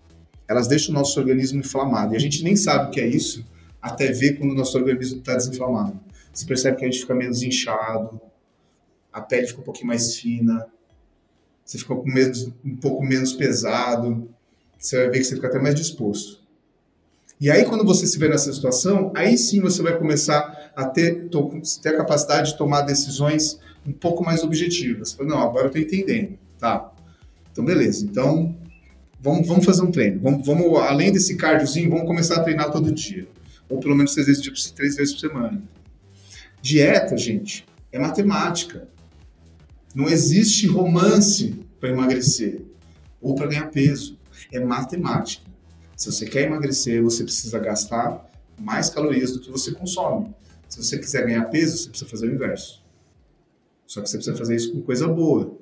Speaker 2: Elas deixam o nosso organismo inflamado. E a gente nem sabe o que é isso até ver quando o nosso organismo está desinflamado. Você percebe que a gente fica menos inchado, a pele fica um pouquinho mais fina, você fica um pouco menos pesado, você vai ver que você fica até mais disposto. E aí, quando você se vê nessa situação, aí sim você vai começar a ter, ter a capacidade de tomar decisões um pouco mais objetivas. Não, agora eu estou entendendo. Tá. Então, beleza. Então, vamos, vamos fazer um treino. Vamos, vamos, além desse cardiozinho, vamos começar a treinar todo dia. Ou pelo menos vezes, três vezes por semana. Dieta, gente, é matemática. Não existe romance para emagrecer ou para ganhar peso. É matemática. Se você quer emagrecer, você precisa gastar mais calorias do que você consome. Se você quiser ganhar peso, você precisa fazer o inverso. Só que você precisa fazer isso com coisa boa.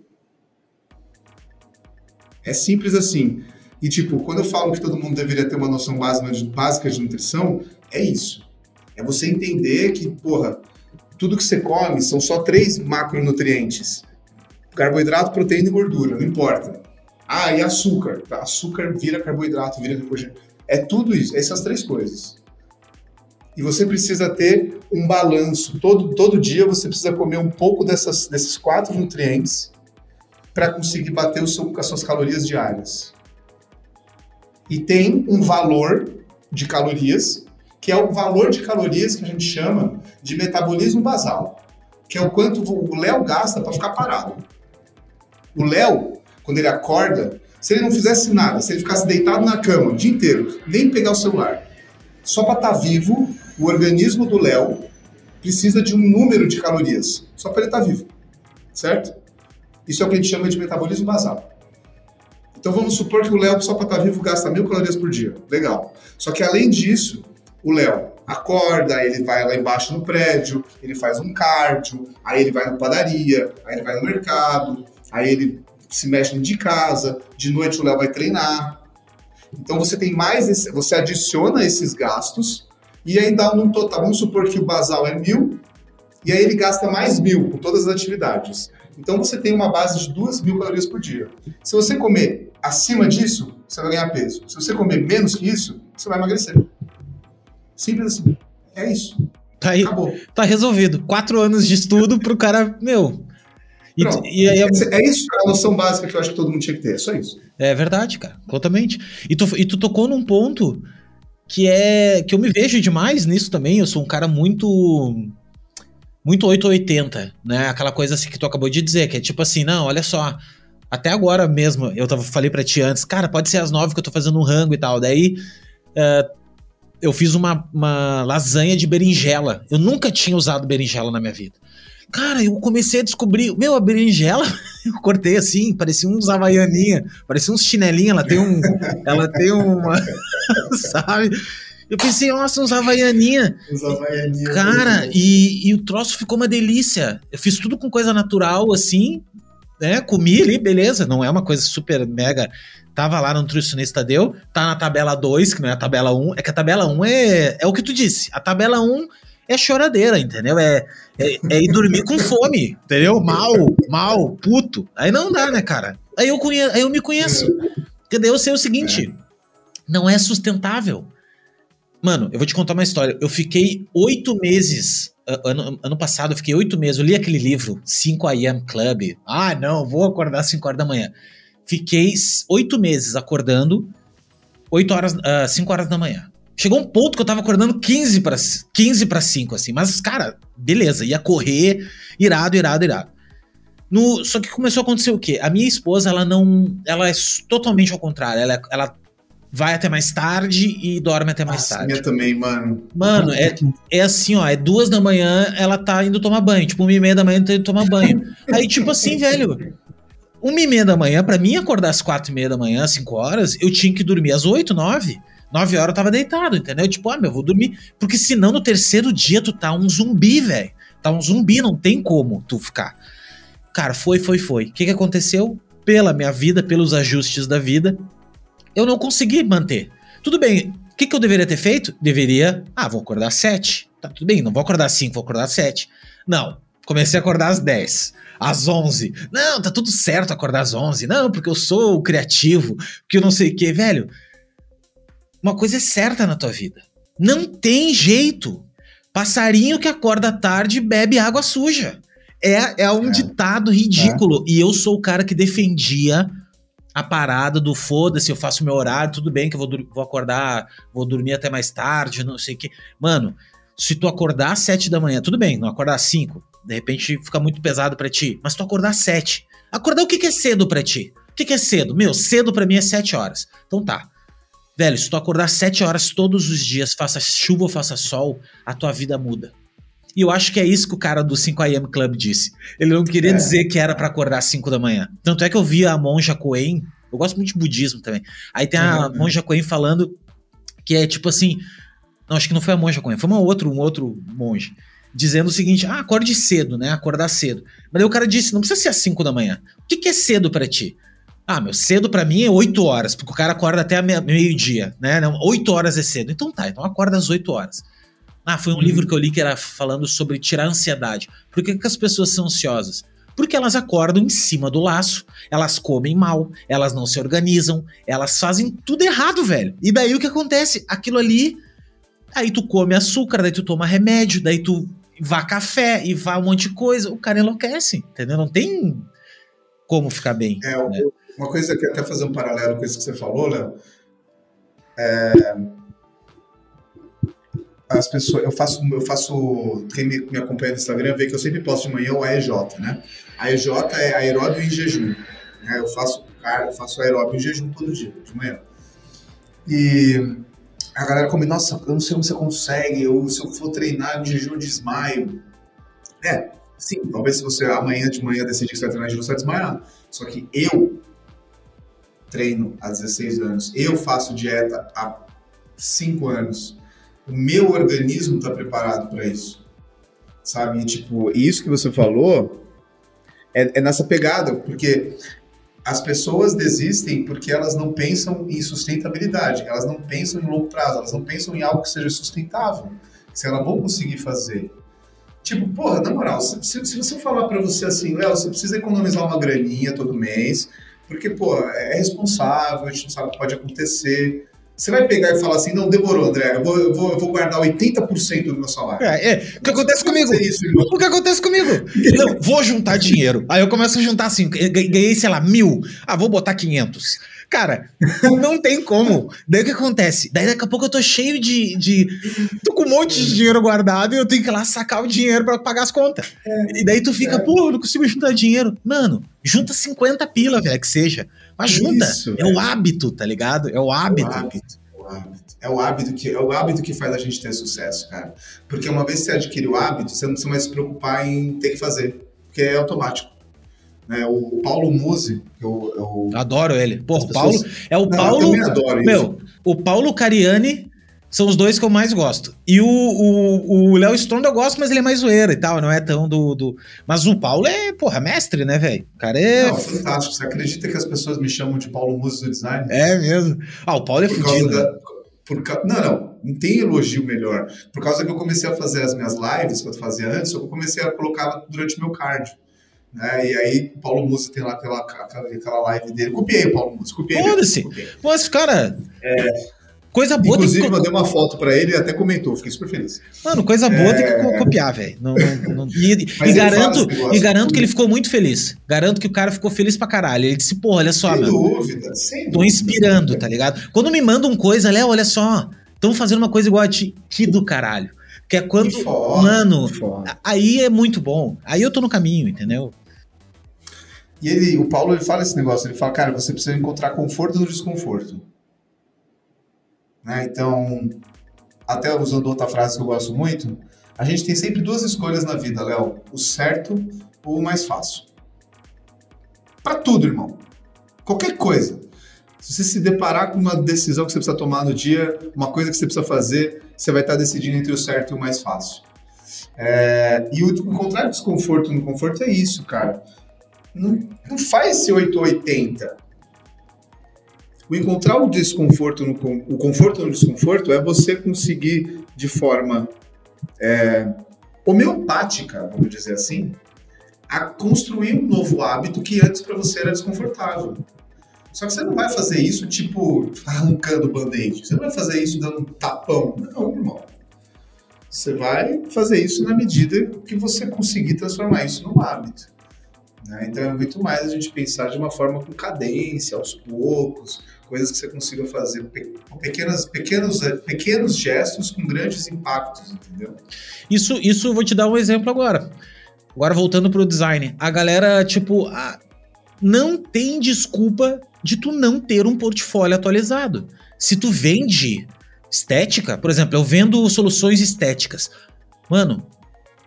Speaker 2: É simples assim. E, tipo, quando eu falo que todo mundo deveria ter uma noção básica de, nutrição, é isso. É você entender que, porra, tudo que você come são só três macronutrientes carboidrato, proteína e gordura, não importa. Ah, e açúcar. Açúcar vira carboidrato, vira glicogênio. É tudo isso, essas três coisas. E você precisa ter um balanço. Todo, todo dia você precisa comer um pouco dessas, desses quatro nutrientes para conseguir bater o seu, as suas calorias diárias. E tem um valor de calorias, que é o valor de calorias que a gente chama de metabolismo basal, que é o quanto o Léo gasta para ficar parado. O Léo, quando ele acorda, se ele não fizesse nada, se ele ficasse deitado na cama o dia inteiro, nem pegar o celular, só para estar tá vivo, o organismo do Léo precisa de um número de calorias, só para ele estar tá vivo, certo? Isso é o que a gente chama de metabolismo basal. Então vamos supor que o Léo, só para estar tá vivo, gasta mil calorias por dia. Legal. Só que além disso, o Léo acorda, ele vai lá embaixo no prédio, ele faz um cardio, aí ele vai na padaria, aí ele vai no mercado, Aí ele se mexe de casa, de noite o Léo vai treinar. Então você tem mais, esse, você adiciona esses gastos e aí dá um total. Vamos supor que o basal é mil e aí ele gasta mais mil com todas as atividades. Então você tem uma base de duas mil calorias por dia. Se você comer acima disso, você vai ganhar peso. Se você comer menos que isso, você vai emagrecer. Simples assim. É isso.
Speaker 1: Tá aí, Acabou. Tá resolvido. Quatro anos de estudo pro cara, meu,
Speaker 2: e, e aí, é, é isso a noção básica que eu acho que todo mundo tinha que ter, é só isso.
Speaker 1: É verdade, cara, totalmente. E tu, e tu tocou num ponto que é que eu me vejo demais nisso também. Eu sou um cara muito muito 880, né? Aquela coisa assim que tu acabou de dizer, que é tipo assim, não, olha só, até agora mesmo, eu tava, falei para ti antes, cara, pode ser às nove que eu tô fazendo um rango e tal. Daí uh, eu fiz uma, uma lasanha de berinjela. Eu nunca tinha usado berinjela na minha vida. Cara, eu comecei a descobrir. Meu, a berinjela, eu cortei assim, parecia uns havaianinha, parecia uns chinelinha. Ela tem um. ela tem uma. sabe? Eu pensei, nossa, uns Havaianinha.
Speaker 2: Os Havaianinha.
Speaker 1: Cara, e, e o troço ficou uma delícia. Eu fiz tudo com coisa natural, assim, né? Comi ali, beleza. Não é uma coisa super mega. Tava lá no nutricionista deu, tá na tabela 2, que não é a tabela 1. Um. É que a tabela 1 um é, é o que tu disse. A tabela 1 um é choradeira, entendeu? É, é, é, ir dormir com fome, entendeu? Mal, mal, puto. Aí não dá, né, cara? Aí eu, conheço, aí eu me conheço. Entendeu? Eu sei o seguinte: não é sustentável. Mano, eu vou te contar uma história. Eu fiquei oito meses. Ano, ano passado, eu fiquei oito meses. Eu li aquele livro, 5 AM Club. Ah, não, vou acordar às 5 horas da manhã. Fiquei oito meses acordando, 8 horas, uh, 5 horas da manhã. Chegou um ponto que eu tava acordando 15 para 15 para 5, assim. Mas, cara, beleza, ia correr, irado, irado, irado. No, só que começou a acontecer o quê? A minha esposa, ela não. Ela é totalmente ao contrário. Ela, ela vai até mais tarde e dorme até mais Nossa, tarde.
Speaker 2: Minha também, mano.
Speaker 1: Mano, é, é assim, ó, é duas da manhã, ela tá indo tomar banho. Tipo, uma e meia da manhã, tá indo tomar banho. Aí, tipo assim, velho, uma e meia da manhã, pra mim acordar às quatro e meia da manhã, cinco horas, eu tinha que dormir às oito, nove. Nove horas eu tava deitado, entendeu? Tipo, ah, meu, vou dormir. Porque senão no terceiro dia tu tá um zumbi, velho. Tá um zumbi, não tem como tu ficar. Cara, foi, foi, foi. O que, que aconteceu? Pela minha vida, pelos ajustes da vida, eu não consegui manter. Tudo bem, o que, que eu deveria ter feito? Deveria, ah, vou acordar às 7. Tá tudo bem, não vou acordar às 5, vou acordar às 7. Não, comecei a acordar às 10, às 11. Não, tá tudo certo acordar às 11. Não, porque eu sou criativo, porque eu não sei o que, velho. Uma coisa é certa na tua vida. Não tem jeito. Passarinho que acorda tarde bebe água suja. É, é um é. ditado ridículo. É. E eu sou o cara que defendia a parada do foda-se, eu faço meu horário, tudo bem que eu vou, vou acordar, vou dormir até mais tarde, não sei o que. Mano, se tu acordar às sete da manhã, tudo bem, não acordar às cinco, de repente fica muito pesado para ti, mas tu acordar às sete. Acordar o que, que é cedo para ti? O que, que é cedo? Meu, cedo para mim é sete horas. Então tá. Velho, se tu acordar sete horas todos os dias, faça chuva ou faça sol, a tua vida muda. E eu acho que é isso que o cara do 5am Club disse. Ele não queria é. dizer que era para acordar às 5 da manhã. Tanto é que eu vi a monja Coen, eu gosto muito de budismo também. Aí tem a uhum. monja Coen falando que é tipo assim, não, acho que não foi a monja Coen, foi uma outra, um outro monge, dizendo o seguinte: "Ah, acorde cedo, né? Acordar cedo". Mas aí o cara disse: "Não precisa ser às 5 da manhã. O que, que é cedo para ti?" Ah, meu, cedo para mim é 8 horas, porque o cara acorda até meio-dia, né? 8 horas é cedo. Então tá, então acorda às 8 horas. Ah, foi um uhum. livro que eu li que era falando sobre tirar a ansiedade. Por que, que as pessoas são ansiosas? Porque elas acordam em cima do laço, elas comem mal, elas não se organizam, elas fazem tudo errado, velho. E daí o que acontece? Aquilo ali, aí tu come açúcar, daí tu toma remédio, daí tu vá café e vá um monte de coisa, o cara enlouquece, entendeu? Não tem como ficar bem.
Speaker 2: É, né? Uma coisa que até fazer um paralelo com isso que você falou, Léo, é, as pessoas, eu faço, eu faço, quem me, me acompanha no Instagram vê que eu sempre posto de manhã o AEJ, né? AEJ é aeróbio em jejum. Né? Eu faço, cara, eu faço aeróbio em jejum todo dia, de manhã. E a galera come, nossa, eu não sei como você consegue, eu, se eu for treinar em jejum, eu desmaio. É, sim, talvez se você amanhã de manhã decidir que você vai treinar em jejum, você vai desmaiar. Só que eu treino há 16 anos, eu faço dieta há 5 anos o meu organismo está preparado para isso. Sabe? E, tipo, isso que você falou é, é nessa pegada, porque as pessoas desistem porque elas não pensam em sustentabilidade, elas não pensam em longo prazo, elas não pensam em algo que seja sustentável, se elas vão conseguir fazer. Tipo, porra, na moral, se, se você falar para você assim, Léo, você precisa economizar uma graninha todo mês, porque, pô, é responsável, a gente não sabe o que pode acontecer. Você vai pegar e falar assim, não, demorou, André, eu vou, eu vou, eu vou guardar 80% do meu salário.
Speaker 1: É, é. O que acontece comigo? Isso, o que acontece comigo? não, vou juntar dinheiro. Aí eu começo a juntar assim, ganhei, sei lá, mil. Ah, vou botar 500. Cara, não tem como. Daí o que acontece? Daí daqui a pouco eu tô cheio de, de. Tô com um monte de dinheiro guardado e eu tenho que ir lá sacar o dinheiro para pagar as contas. É, e daí tu fica, é. pô, não consigo juntar dinheiro. Mano, junta 50 pila, velho, que seja. Mas junta. Isso, é o hábito, tá ligado? É o hábito. É o hábito.
Speaker 2: É o hábito que é o hábito que faz a gente ter sucesso, cara. Porque uma vez que você adquire o hábito, você não precisa mais se preocupar em ter que fazer, porque é automático. Né? O Paulo Musi, eu, eu
Speaker 1: adoro ele. Pô, o Paulo é o não, Paulo. Eu adoro meu, isso. o Paulo Cariani São os dois que eu mais gosto. E o Léo Stronda eu gosto, mas ele é mais zoeira e tal, não é tão do. do... Mas o Paulo é, porra, mestre, né, velho? O cara é. Não,
Speaker 2: fantástico. Você acredita que as pessoas me chamam de Paulo Musa do design?
Speaker 1: É mesmo. Ah, o Paulo é fudido. Da...
Speaker 2: Por. Não, não, não tem elogio melhor. Por causa que eu comecei a fazer as minhas lives, que eu fazia antes, eu comecei a colocar durante o meu cardio. Né? E aí o Paulo Musa tem lá aquela, aquela, aquela live dele. Copiei o Paulo Musa, copiei.
Speaker 1: Foda-se. Mas, cara. É... Coisa boa.
Speaker 2: Inclusive, mandei uma foto pra ele e até comentou, fiquei super feliz.
Speaker 1: Mano, coisa boa é... tem que é. copiar, velho. E, e garanto, e garanto que ele ficou muito feliz. Garanto que o cara ficou feliz pra caralho. Ele disse, porra, olha só,
Speaker 2: sem
Speaker 1: mano.
Speaker 2: Dúvida, sem
Speaker 1: Tô dúvida. inspirando, tá ligado? Quando me mandam coisa, Léo, olha só. Estão fazendo uma coisa igual a ti, que do caralho. Que é quando. Que foda, mano, aí é muito bom. Aí eu tô no caminho, entendeu?
Speaker 2: E ele, o Paulo, ele fala esse negócio, ele fala, cara, você precisa encontrar conforto no desconforto. Né? Então, até usando outra frase que eu gosto muito, a gente tem sempre duas escolhas na vida, Léo: o certo ou o mais fácil. Para tudo, irmão. Qualquer coisa. Se você se deparar com uma decisão que você precisa tomar no dia, uma coisa que você precisa fazer, você vai estar decidindo entre o certo e o mais fácil. É, e o encontrar desconforto no conforto é isso, cara. Não, não faz esse 880. O encontrar o desconforto, no, o conforto no desconforto é você conseguir de forma é, homeopática, vamos dizer assim, a construir um novo hábito que antes para você era desconfortável. Só que você não vai fazer isso tipo arrancando o band-aid. Você não vai fazer isso dando um tapão. Não, irmão. Você vai fazer isso na medida que você conseguir transformar isso num hábito. Né? Então é muito mais a gente pensar de uma forma com cadência, aos poucos, coisas que você consiga fazer, pequenas, pequenos, pequenos gestos com grandes impactos, entendeu?
Speaker 1: Isso, isso vou te dar um exemplo agora. Agora voltando pro design. A galera, tipo, a... não tem desculpa de tu não ter um portfólio atualizado. Se tu vende estética, por exemplo, eu vendo soluções estéticas. Mano,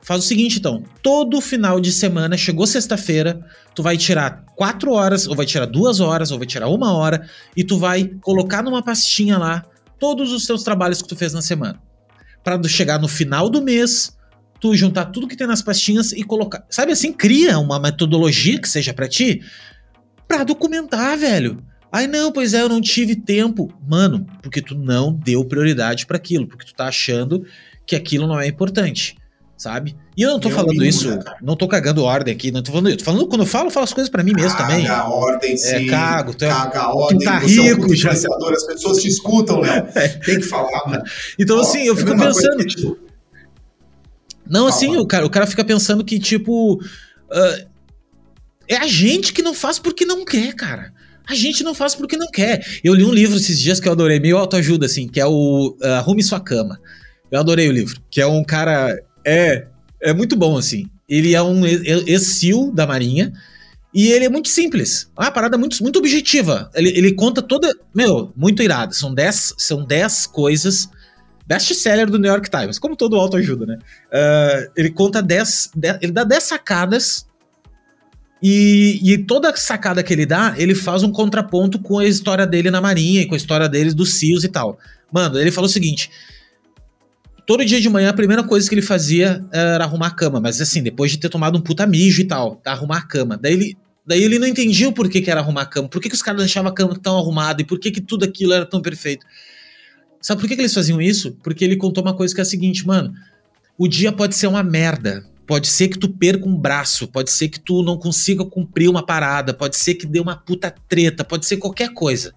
Speaker 1: Faz o seguinte, então. Todo final de semana, chegou sexta-feira, tu vai tirar quatro horas, ou vai tirar duas horas, ou vai tirar uma hora, e tu vai colocar numa pastinha lá todos os teus trabalhos que tu fez na semana. Para chegar no final do mês, tu juntar tudo que tem nas pastinhas e colocar. Sabe assim, cria uma metodologia que seja para ti, pra documentar, velho. Ai, não, pois é, eu não tive tempo. Mano, porque tu não deu prioridade para aquilo, porque tu tá achando que aquilo não é importante sabe? E eu não tô eu falando mínimo, isso, não tô cagando ordem aqui, não tô falando isso. Tô falando, quando eu falo, eu falo as coisas para mim mesmo
Speaker 2: caga
Speaker 1: também.
Speaker 2: Caga ordem, é, sim.
Speaker 1: É, cago. Tu, é
Speaker 2: caga a ordem,
Speaker 1: tu tá rico, é
Speaker 2: já. As pessoas te escutam, né? É. Tem que falar, mano.
Speaker 1: Então, Ó, assim, eu é fico pensando... Que, tipo... Não, assim, o cara, o cara fica pensando que, tipo... Uh, é a gente que não faz porque não quer, cara. A gente não faz porque não quer. Eu li um livro esses dias que eu adorei, meio autoajuda, assim, que é o uh, Arrume Sua Cama. Eu adorei o livro, que é um cara é, é muito bom, assim. Ele é um ex-SEAL da Marinha. E ele é muito simples. É uma parada muito, muito objetiva. Ele, ele conta toda. Meu, muito irada. São 10 são dez coisas. Best-seller do New York Times, como todo autoajuda, né? Uh, ele conta 10. Ele dá 10 sacadas. E, e toda sacada que ele dá, ele faz um contraponto com a história dele na Marinha e com a história deles dos SEALs e tal. Mano, ele falou o seguinte: todo dia de manhã a primeira coisa que ele fazia era arrumar a cama, mas assim, depois de ter tomado um puta mijo e tal, arrumar a cama. Daí ele, daí ele não entendia o porquê que era arrumar a cama, por que, que os caras deixavam a cama tão arrumada e por que, que tudo aquilo era tão perfeito. Sabe por que, que eles faziam isso? Porque ele contou uma coisa que é a seguinte, mano, o dia pode ser uma merda, Pode ser que tu perca um braço, pode ser que tu não consiga cumprir uma parada, pode ser que dê uma puta treta, pode ser qualquer coisa.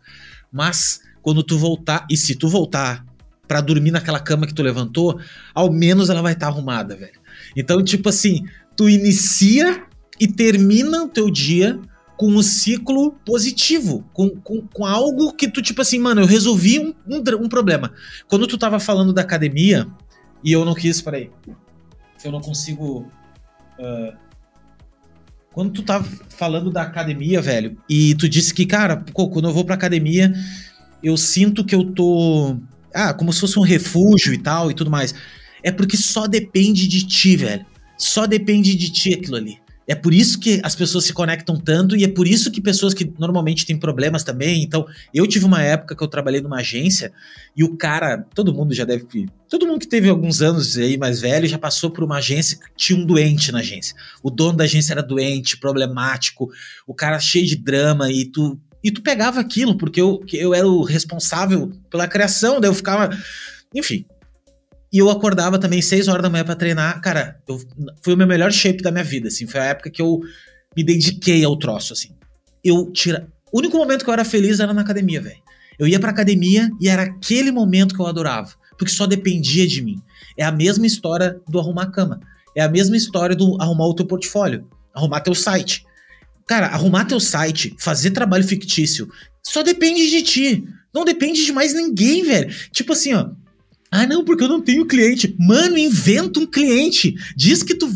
Speaker 1: Mas quando tu voltar, e se tu voltar para dormir naquela cama que tu levantou, ao menos ela vai estar tá arrumada, velho. Então, tipo assim, tu inicia e termina o teu dia com um ciclo positivo, com, com, com algo que tu, tipo assim, mano, eu resolvi um, um, um, problema. Quando tu tava falando da academia, e eu não quis, peraí, eu não consigo. Uh, quando tu tava falando da academia, velho, e tu disse que, cara, pô, quando eu vou pra academia, eu sinto que eu tô ah, como se fosse um refúgio e tal e tudo mais. É porque só depende de ti, velho. Só depende de ti aquilo ali. É por isso que as pessoas se conectam tanto e é por isso que pessoas que normalmente têm problemas também. Então, eu tive uma época que eu trabalhei numa agência e o cara, todo mundo já deve. Todo mundo que teve alguns anos aí mais velho já passou por uma agência que tinha um doente na agência. O dono da agência era doente, problemático, o cara cheio de drama e tu. E tu pegava aquilo, porque eu, eu era o responsável pela criação, daí eu ficava. Enfim, e eu acordava também 6 horas da manhã para treinar. Cara, eu, foi o meu melhor shape da minha vida, assim. Foi a época que eu me dediquei ao troço, assim. Eu tira... O único momento que eu era feliz era na academia, velho. Eu ia pra academia e era aquele momento que eu adorava. Porque só dependia de mim. É a mesma história do arrumar a cama. É a mesma história do arrumar o teu portfólio. Arrumar teu site. Cara, arrumar teu site, fazer trabalho fictício, só depende de ti. Não depende de mais ninguém, velho. Tipo assim, ó. Ah, não, porque eu não tenho cliente. Mano, inventa um cliente. Diz que tu.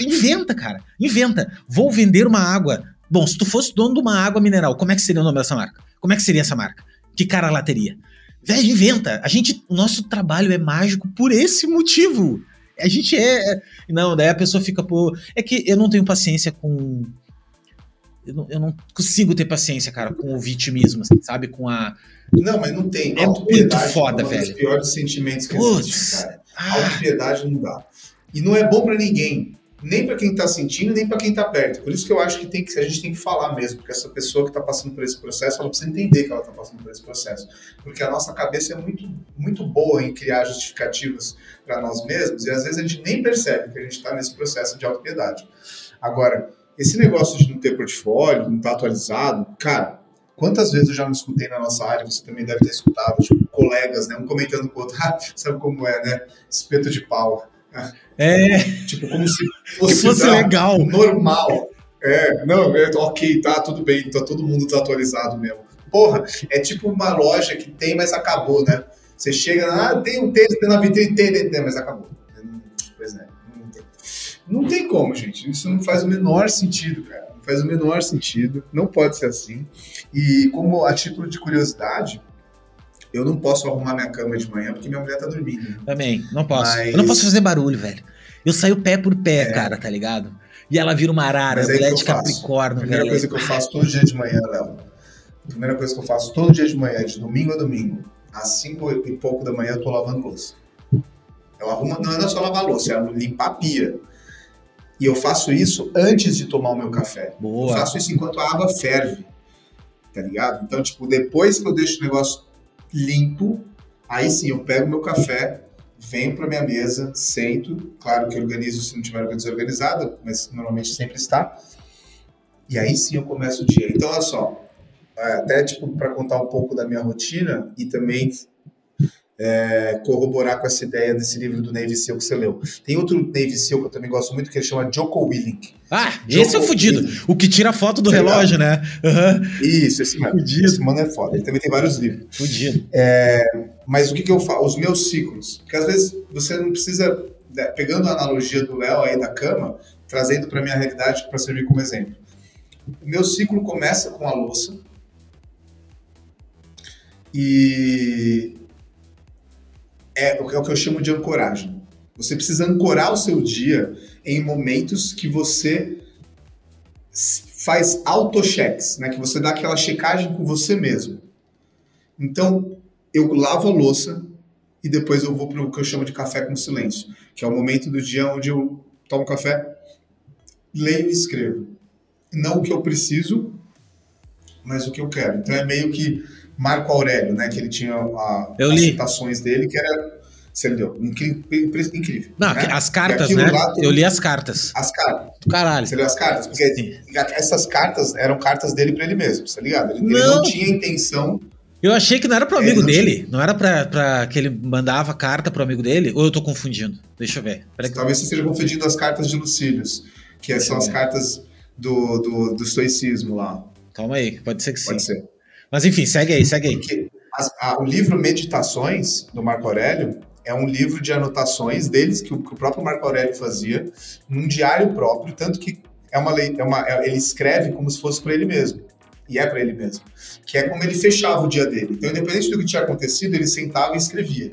Speaker 1: Inventa, cara. Inventa. Vou vender uma água. Bom, se tu fosse dono de uma água mineral, como é que seria o nome dessa marca? Como é que seria essa marca? Que cara lá teria? Velho, inventa. A gente. O nosso trabalho é mágico por esse motivo. A gente é. é não, daí a pessoa fica, pô. É que eu não tenho paciência com. Eu não, eu não consigo ter paciência, cara, com o vitimismo, assim, sabe? Com a
Speaker 2: não, mas não tem.
Speaker 1: É muito foda,
Speaker 2: é um
Speaker 1: velho.
Speaker 2: Um dos piores sentimentos que Puts. existem, cara. Ah. Autopiedade não dá. E não é bom para ninguém. Nem para quem tá sentindo, nem para quem tá perto. Por isso que eu acho que, tem que a gente tem que falar mesmo, porque essa pessoa que tá passando por esse processo, ela precisa entender que ela tá passando por esse processo. Porque a nossa cabeça é muito, muito boa em criar justificativas para nós mesmos, e às vezes a gente nem percebe que a gente tá nesse processo de autopiedade. Agora, esse negócio de não ter portfólio, não estar tá atualizado, cara, Quantas vezes eu já me escutei na nossa área, você também deve ter escutado, tipo, colegas, né? Um comentando com o outro, ah, sabe como é, né? Espeto de pau.
Speaker 1: É.
Speaker 2: Tipo, como se fosse,
Speaker 1: fosse legal.
Speaker 2: Normal. É, não, é, ok, tá, tudo bem, tá, todo mundo tá atualizado mesmo. Porra, é tipo uma loja que tem, mas acabou, né? Você chega, ah, tem um tênis na vitrine, tem, tem, mas acabou. Pois é, não tem. Não tem como, gente. Isso não faz o menor sentido, cara faz o menor sentido, não pode ser assim. E como a título de curiosidade, eu não posso arrumar minha cama de manhã porque minha mulher tá dormindo.
Speaker 1: Também, não posso. Mas... Eu não posso fazer barulho, velho. Eu saio pé por pé, é. cara, tá ligado? E ela vira uma arara, mulher de Capricórnio. A
Speaker 2: primeira velho. coisa que eu faço todo dia de manhã, Léo. A primeira coisa que eu faço todo dia de manhã, de domingo a domingo, às 5 e pouco da manhã, eu tô lavando louça. Eu arrumo, não é só lavar louça, é limpar a pia. E eu faço isso antes de tomar o meu café.
Speaker 1: Boa.
Speaker 2: Eu faço isso enquanto a água ferve. Tá ligado? Então, tipo, depois que eu deixo o negócio limpo, aí sim eu pego meu café, venho para minha mesa, sento. Claro que organizo se não tiver algo desorganizada, mas normalmente sempre está. E aí sim eu começo o dia. Então, olha só, é, até tipo para contar um pouco da minha rotina e também é, corroborar com essa ideia desse livro do Navy SEAL que você leu. Tem outro Navy SEAL que eu também gosto muito, que ele chama Joko Willink.
Speaker 1: Ah, Joko esse é o fudido. Willink. O que tira a foto do relógio, né?
Speaker 2: Uhum. Isso, esse mano. Fudido. Esse mano é foda. Ele também tem vários livros.
Speaker 1: Fudido.
Speaker 2: É, mas o que, que eu falo? Os meus ciclos. Porque às vezes você não precisa, né, pegando a analogia do Léo aí da cama, trazendo para minha realidade para servir como exemplo. O meu ciclo começa com a louça. E é, é o que eu chamo de ancoragem. Você precisa ancorar o seu dia em momentos que você faz auto-checks, né? Que você dá aquela checagem com você mesmo. Então, eu lavo a louça e depois eu vou para o que eu chamo de café com silêncio, que é o momento do dia onde eu tomo café, leio e escrevo. Não o que eu preciso, mas o que eu quero. Então é meio que Marco Aurélio, né? Que ele tinha a,
Speaker 1: as
Speaker 2: citações dele, que era. Você leu? Incrível. incrível
Speaker 1: Não, né? as cartas, né? Eu li as cartas.
Speaker 2: As cartas.
Speaker 1: Caralho.
Speaker 2: Você leu as cartas? Porque Sim. essas cartas eram cartas dele para ele mesmo, tá ligado? Ele não, ele não tinha intenção.
Speaker 1: Eu achei que não era pro amigo não dele. Não era pra, pra que ele mandava carta pro amigo dele. Ou eu tô confundindo? Deixa eu ver.
Speaker 2: Talvez você esteja confundindo as cartas de Lucílios, que Deixa são as cartas do, do, do estoicismo lá.
Speaker 1: Calma aí, pode ser que sim.
Speaker 2: Pode ser.
Speaker 1: Mas enfim, segue aí, segue aí. Porque
Speaker 2: a, o livro Meditações, do Marco Aurélio, é um livro de anotações deles que o, que o, próprio Marco Aurélio fazia num diário próprio, tanto que é uma, lei, é uma é, ele escreve como se fosse para ele mesmo. E é para ele mesmo. Que é como ele fechava o dia dele. Então, independente do que tinha acontecido, ele sentava e escrevia.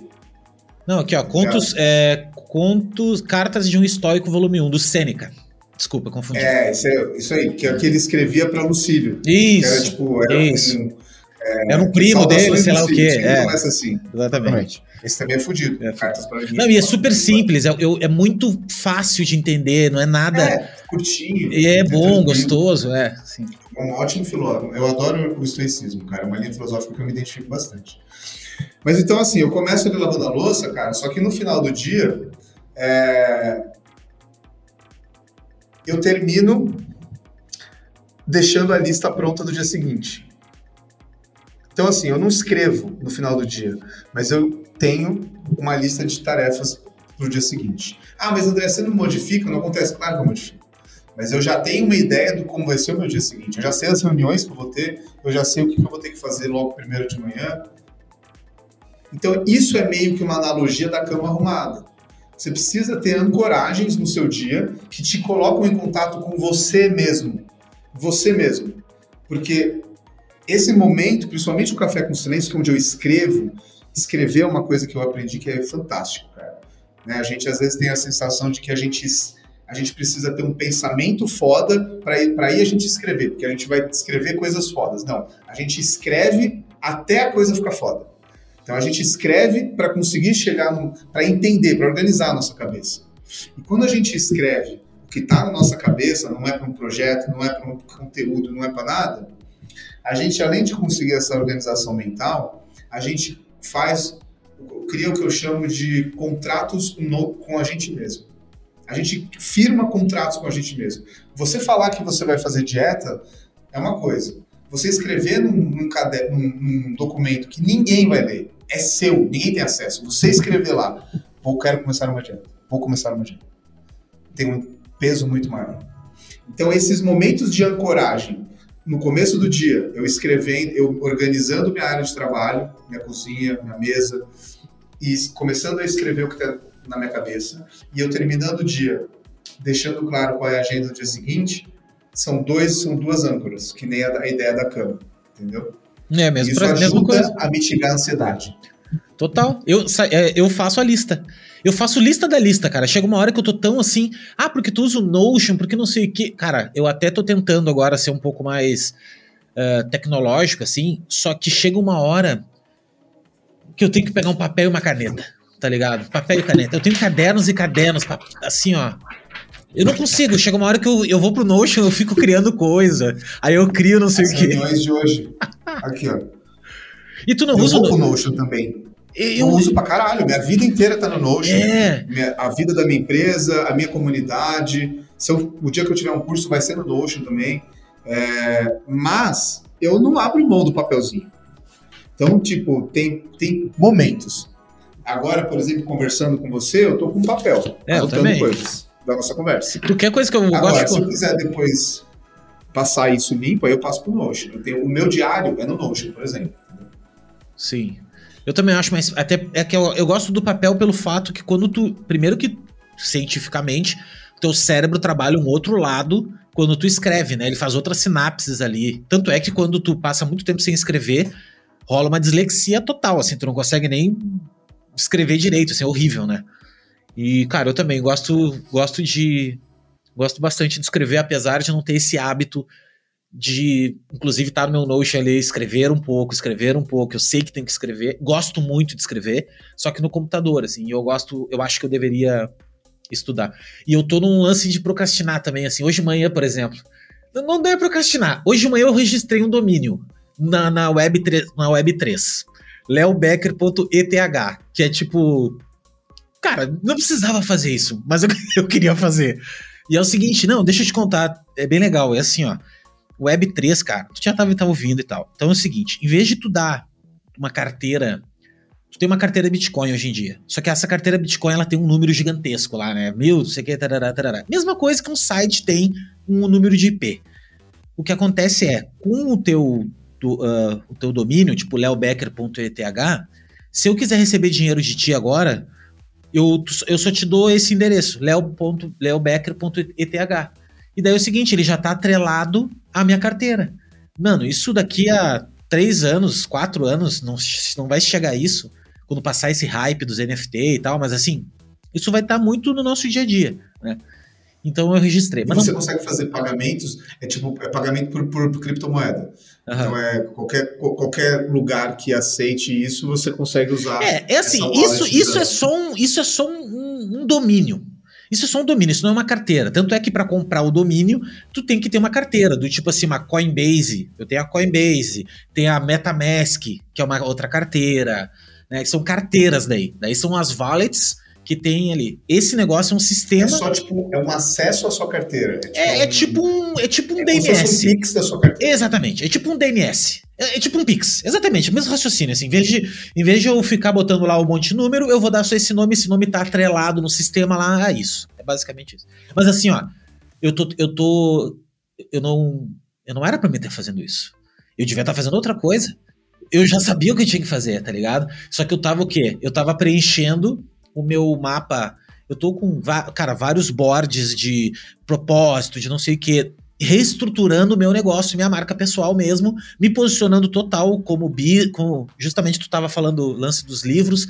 Speaker 1: Não, aqui ó, contos, é, contos, cartas de um estoico, volume 1, do Sêneca. Desculpa, confundi.
Speaker 2: É, isso, é, isso aí, que, é que ele escrevia para Lucílio.
Speaker 1: Isso.
Speaker 2: era tipo, era
Speaker 1: isso.
Speaker 2: um,
Speaker 1: é, era um primo dele, sei lá o quê.
Speaker 2: É. Começa assim.
Speaker 1: Exatamente.
Speaker 2: Esse também é fudido.
Speaker 1: É. Cartas para Não, e é super simples, é, é, muito fácil de entender, não é nada. É,
Speaker 2: curtinho.
Speaker 1: E é bom, gostoso, é. Sim.
Speaker 2: É um ótimo filósofo. Eu adoro o estoicismo, cara. É uma linha filosófica que eu me identifico bastante. Mas então, assim, eu começo ali lavando a louça, cara, só que no final do dia, é... eu termino deixando a lista pronta do dia seguinte. Então, assim, eu não escrevo no final do dia, mas eu tenho uma lista de tarefas para o dia seguinte. Ah, mas André, você não modifica? Não acontece? Claro que eu modifico. Mas eu já tenho uma ideia do como vai ser o meu dia seguinte. Eu já sei as reuniões que eu vou ter, eu já sei o que eu vou ter que fazer logo primeiro de manhã. Então, isso é meio que uma analogia da cama arrumada. Você precisa ter ancoragens no seu dia que te colocam em contato com você mesmo. Você mesmo. Porque esse momento, principalmente o Café com Silêncio, que é onde eu escrevo, escrever é uma coisa que eu aprendi que é fantástico, cara. Né? A gente às vezes tem a sensação de que a gente, a gente precisa ter um pensamento foda para ir, aí a gente escrever, porque a gente vai escrever coisas fodas. Não, a gente escreve até a coisa ficar foda. Então a gente escreve para conseguir chegar, para entender, para organizar a nossa cabeça. E quando a gente escreve o que está na nossa cabeça, não é para um projeto, não é para um conteúdo, não é para nada, a gente, além de conseguir essa organização mental, a gente faz, cria o que eu chamo de contratos no, com a gente mesmo. A gente firma contratos com a gente mesmo. Você falar que você vai fazer dieta é uma coisa. Você escrever num, num, num, num documento que ninguém vai ler, é seu, ninguém tem acesso. Você escrever lá, vou quero começar uma dieta, vou começar uma dieta, tem um peso muito maior. Então esses momentos de ancoragem no começo do dia, eu escrevendo, eu organizando minha área de trabalho, minha cozinha, minha mesa, e começando a escrever o que está na minha cabeça, e eu terminando o dia, deixando claro qual é a agenda do dia seguinte, são dois, são duas âncoras, que nem a, a ideia da cama, entendeu?
Speaker 1: É mesmo,
Speaker 2: Isso
Speaker 1: pra,
Speaker 2: ajuda
Speaker 1: coisa.
Speaker 2: a mitigar a ansiedade.
Speaker 1: Total. Eu, é, eu faço a lista. Eu faço lista da lista, cara. Chega uma hora que eu tô tão assim, ah, porque tu usa o Notion, porque não sei o que. Cara, eu até tô tentando agora ser um pouco mais uh, tecnológico, assim, só que chega uma hora que eu tenho que pegar um papel e uma caneta, tá ligado? Papel e caneta. Eu tenho cadernos e cadernos, assim, ó. Eu não consigo. Chega uma hora que eu, eu vou pro Notion, eu fico criando coisa. Aí eu crio não sei
Speaker 2: As
Speaker 1: o quê.
Speaker 2: reuniões de hoje. Aqui, ó.
Speaker 1: E tu não
Speaker 2: eu
Speaker 1: usa
Speaker 2: vou
Speaker 1: o
Speaker 2: pro Notion também.
Speaker 1: Eu,
Speaker 2: uso pra caralho. Minha vida inteira tá no Notion.
Speaker 1: É.
Speaker 2: Minha, a vida da minha empresa, a minha comunidade. Se eu, o dia que eu tiver um curso vai ser no Notion também. É, mas eu não abro mão do papelzinho. Então, tipo, tem, tem momentos. Agora, por exemplo, conversando com você, eu tô com papel.
Speaker 1: É, eu também.
Speaker 2: coisas da nossa conversa.
Speaker 1: Tu quer coisa que eu
Speaker 2: Agora,
Speaker 1: gosto?
Speaker 2: se eu quiser depois passar isso limpo, aí eu passo pro Notion. Eu tenho, o meu diário é no Notion, por exemplo.
Speaker 1: Sim. Eu também acho, mas até é que eu, eu gosto do papel pelo fato que quando tu. Primeiro que cientificamente, teu cérebro trabalha um outro lado quando tu escreve, né? Ele faz outras sinapses ali. Tanto é que quando tu passa muito tempo sem escrever, rola uma dislexia total, assim, tu não consegue nem escrever direito, assim, é horrível, né? E, cara, eu também gosto, gosto de. Gosto bastante de escrever, apesar de não ter esse hábito de, inclusive, estar tá no meu Notion ali, escrever um pouco, escrever um pouco. Eu sei que tem que escrever, gosto muito de escrever, só que no computador, assim, eu gosto, eu acho que eu deveria estudar. E eu tô num lance de procrastinar também, assim, hoje de manhã, por exemplo. Não deve procrastinar. Hoje de manhã eu registrei um domínio na, na, web, 3, na web 3, leobecker.eth, que é tipo. Cara, não precisava fazer isso, mas eu, eu queria fazer. E é o seguinte, não, deixa eu te contar, é bem legal, é assim, ó. Web3, cara, tu já tava, tava ouvindo e tal. Então é o seguinte, em vez de tu dar uma carteira, tu tem uma carteira Bitcoin hoje em dia. Só que essa carteira Bitcoin, ela tem um número gigantesco lá, né? Mil, não sei o que, tarará, tarará. Mesma coisa que um site tem um número de IP. O que acontece é, com o teu, do, uh, o teu domínio, tipo leobecker.eth, se eu quiser receber dinheiro de ti agora, eu, eu só te dou esse endereço, leo.leobecker.eth. E daí é o seguinte, ele já tá atrelado à minha carteira. Mano, isso daqui a três anos, quatro anos, não, não vai chegar a isso, quando passar esse hype dos NFT e tal, mas assim, isso vai estar tá muito no nosso dia a dia, né? Então eu registrei.
Speaker 2: Mas você não... consegue fazer pagamentos, é tipo, é pagamento por, por, por criptomoeda. Uhum. Então é qualquer, qualquer lugar que aceite isso, você consegue usar.
Speaker 1: É, é assim, isso, isso, é só um, isso é só um, um domínio. Isso é só um domínio, isso não é uma carteira. Tanto é que para comprar o domínio, tu tem que ter uma carteira, do tipo assim, uma Coinbase. Eu tenho a Coinbase, tem a MetaMask, que é uma outra carteira, né? São carteiras daí. Daí são as wallets que tem ali. Esse negócio é um sistema. É
Speaker 2: só tipo, é um acesso à sua carteira.
Speaker 1: É tipo, é, um, é tipo um, é tipo um é DNS.
Speaker 2: Um Pix da sua carteira.
Speaker 1: Exatamente. É tipo um DNS. É, é, tipo um Pix. Exatamente. O mesmo raciocínio. Assim, em, vez de, em vez de eu ficar botando lá um monte de número, eu vou dar só esse nome. Esse nome tá atrelado no sistema lá a isso. É basicamente isso. Mas assim, ó. Eu tô. Eu tô. Eu não. Eu não era pra me estar fazendo isso. Eu devia estar fazendo outra coisa. Eu já sabia o que eu tinha que fazer, tá ligado? Só que eu tava o quê? Eu tava preenchendo o meu mapa. Eu tô com, cara, vários boards de propósito, de não sei o que, reestruturando o meu negócio, minha marca pessoal mesmo, me posicionando total como bi, como justamente tu tava falando lance dos livros.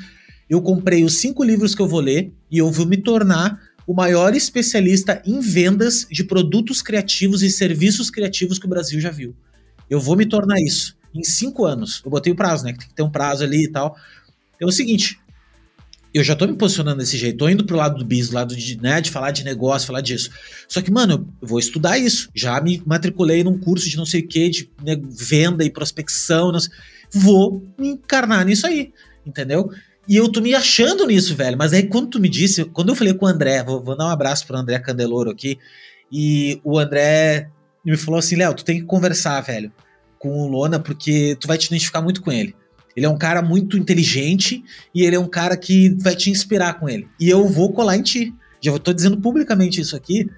Speaker 1: Eu comprei os cinco livros que eu vou ler e eu vou me tornar o maior especialista em vendas de produtos criativos e serviços criativos que o Brasil já viu. Eu vou me tornar isso em cinco anos. Eu botei o prazo, né? Tem que ter um prazo ali e tal. É o seguinte, eu já tô me posicionando desse jeito, tô indo pro lado do business, lado de, né, de falar de negócio, falar disso. Só que, mano, eu vou estudar isso. Já me matriculei num curso de não sei o que, de né, venda e prospecção. Sei, vou me encarnar nisso aí, entendeu? E eu tô me achando nisso, velho. Mas aí, quando tu me disse, quando eu falei com o André, vou, vou dar um abraço pro André Candeloro aqui, e o André me falou assim: Léo, tu tem que conversar, velho, com o Lona, porque tu vai te identificar muito com ele. Ele é um cara muito inteligente e ele é um cara que vai te inspirar com ele. E eu vou colar em ti. Já estou dizendo publicamente isso aqui,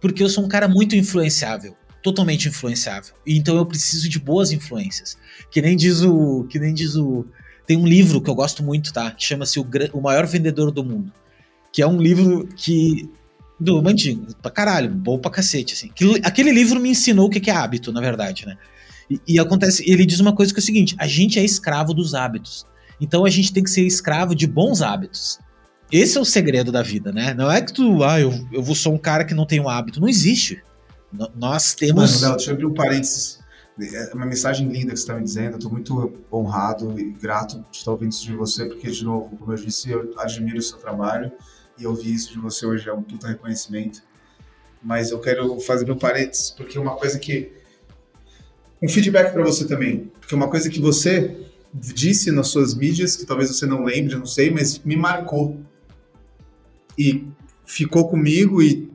Speaker 1: porque eu sou um cara muito influenciável, totalmente influenciável. E então eu preciso de boas influências. Que nem diz o, que nem diz o, tem um livro que eu gosto muito, tá? Que chama-se o, o maior vendedor do mundo, que é um livro que do Mandingo, pra caralho, bom pra cacete, assim. Aquele livro me ensinou o que é hábito, na verdade, né? E, e acontece, ele diz uma coisa que é o seguinte: a gente é escravo dos hábitos. Então a gente tem que ser escravo de bons hábitos. Esse é o segredo da vida, né? Não é que tu, ah, eu, eu vou sou um cara que não tem um hábito. Não existe. N nós temos.
Speaker 2: Mano, deixa eu abrir um parênteses. É uma mensagem linda que você está me dizendo. Eu tô muito honrado e grato de estar ouvindo isso de você, porque, de novo, como eu disse, eu admiro o seu trabalho e ouvir isso de você hoje é um puta reconhecimento. Mas eu quero fazer meu parênteses, porque uma coisa que um feedback para você também, porque uma coisa que você disse nas suas mídias, que talvez você não lembre, não sei, mas me marcou. E ficou comigo e,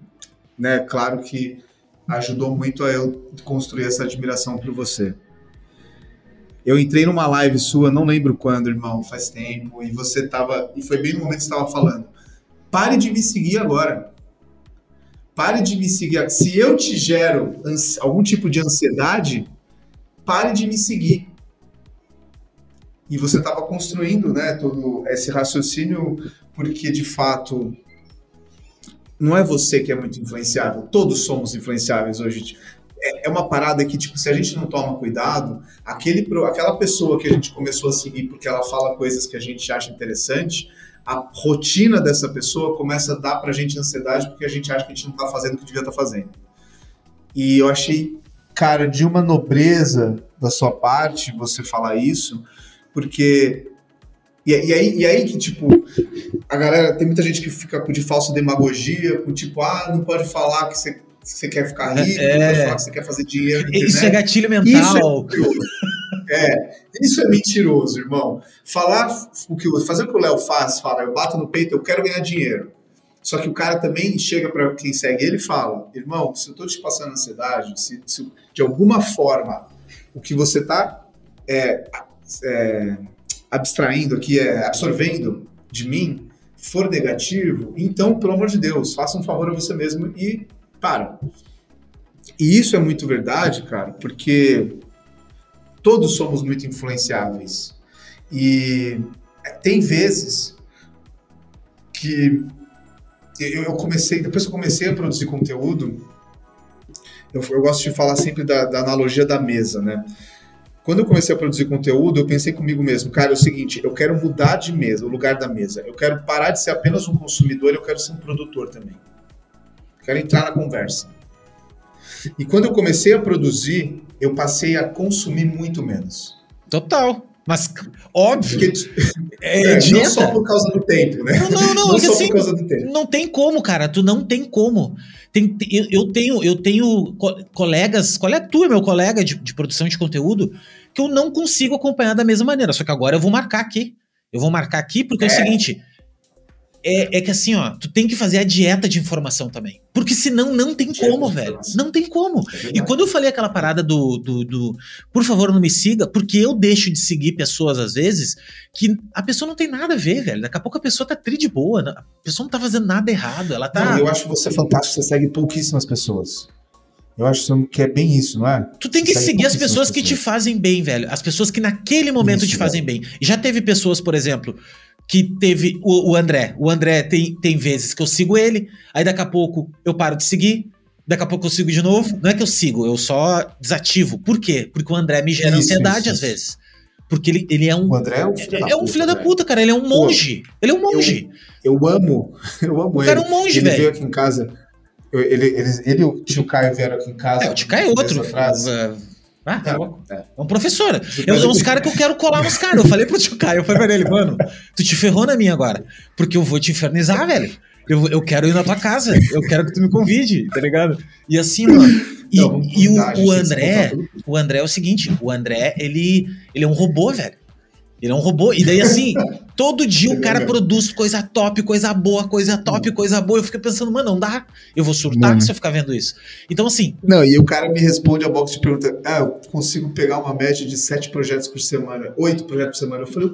Speaker 2: né, claro que ajudou muito a eu construir essa admiração por você. Eu entrei numa live sua, não lembro quando, irmão, faz tempo, e você tava, e foi bem no momento que você estava falando. Pare de me seguir agora. Pare de me seguir. Se eu te gero algum tipo de ansiedade, pare de me seguir. E você estava construindo né, todo esse raciocínio, porque de fato não é você que é muito influenciável, todos somos influenciáveis hoje. É, é uma parada que, tipo, se a gente não toma cuidado, aquele, aquela pessoa que a gente começou a seguir porque ela fala coisas que a gente acha interessante, a rotina dessa pessoa começa a dar pra gente ansiedade porque a gente acha que a gente não tá fazendo o que devia estar tá fazendo. E eu achei cara, de uma nobreza da sua parte você falar isso, porque. E, e, aí, e aí que, tipo, a galera, tem muita gente que fica de falsa demagogia, com tipo, ah, não pode falar que você, você quer ficar rico, é. não pode falar que você quer fazer dinheiro.
Speaker 1: Isso é gatilho mental.
Speaker 2: Isso é, é, isso é mentiroso, irmão. Falar o que fazer o que o Léo faz, fala, eu bato no peito, eu quero ganhar dinheiro. Só que o cara também chega para quem segue ele e fala: irmão, se eu estou te passando ansiedade, se, se, de alguma forma o que você está é, é, abstraindo aqui, é, absorvendo de mim, for negativo, então, pelo amor de Deus, faça um favor a você mesmo e para. E isso é muito verdade, cara, porque todos somos muito influenciáveis. E tem vezes que eu, eu, comecei, depois que eu comecei a produzir conteúdo, eu, eu gosto de falar sempre da, da, analogia da mesa, né? Quando eu comecei a produzir conteúdo, eu pensei comigo mesmo, cara, é o seguinte, eu quero mudar de mesa, o lugar da mesa. Eu quero parar de ser apenas um consumidor, eu quero ser um produtor também.
Speaker 3: quero entrar na conversa. E quando eu comecei a produzir, eu passei a consumir muito menos.
Speaker 1: Total. Mas, óbvio. Porque,
Speaker 3: é, é, não só por causa do tempo, né?
Speaker 1: Não, não, não. não só assim, por causa do tempo. Não tem como, cara. Tu não tem como. Tem, eu, eu tenho, eu tenho colegas. Qual é tu, meu colega de, de produção de conteúdo, que eu não consigo acompanhar da mesma maneira. Só que agora eu vou marcar aqui. Eu vou marcar aqui porque é, é o seguinte é, é, que assim, ó, tu tem que fazer a dieta de informação também. Porque senão não tem como, velho. Não tem como. É e quando eu falei aquela parada do, do, do, Por favor, não me siga, porque eu deixo de seguir pessoas às vezes que a pessoa não tem nada a ver, velho. Daqui a pouco a pessoa tá tri de boa. A pessoa não tá fazendo nada errado. Ela tá.
Speaker 2: Não, eu acho você fantástico, você segue pouquíssimas pessoas. Eu acho que é bem isso, não é?
Speaker 1: Tu tem que seguir as pessoas, pessoas que te fazem bem, velho. As pessoas que naquele momento isso, te fazem é. bem. Já teve pessoas, por exemplo, que teve o, o, André. O André tem, tem vezes que eu sigo ele, aí daqui a pouco eu paro de seguir, daqui a pouco eu sigo de novo. Não é que eu sigo, eu só desativo. Por quê? Porque o André me gera isso, ansiedade isso, às vezes. Porque ele, ele é um.
Speaker 2: O André é um
Speaker 1: filho, é, da, é um puta, filho da puta, cara. Ele é um monge. Pô, ele é um monge.
Speaker 2: Eu, eu amo. Eu amo o
Speaker 1: ele. cara é um monge,
Speaker 2: velho.
Speaker 1: Ele
Speaker 2: veio aqui em casa. ele, ele, ele e o tio Caio vieram aqui em casa.
Speaker 1: É, o tio Caio é outro. Frase. Ah, tá. É. é um professor. Eu, é uns caras que eu quero colar nos caras. Eu falei pro tio Caio, eu falei pra ele, mano, tu te ferrou na minha agora. Porque eu vou te infernizar, velho. Eu, eu quero ir na tua casa. Eu quero que tu me convide, tá ligado? E assim, mano. E, Não, e o, o André, o André é o seguinte, o André, ele, ele é um robô, velho. Ele é um robô. E daí, assim, todo dia o cara produz coisa top, coisa boa, coisa top, coisa boa. Eu fico pensando, mano, não dá. Eu vou surtar não. se eu ficar vendo isso. Então, assim.
Speaker 2: Não, e o cara me responde a box de pergunta: Ah, eu consigo pegar uma média de sete projetos por semana, oito projetos por semana. Eu falei,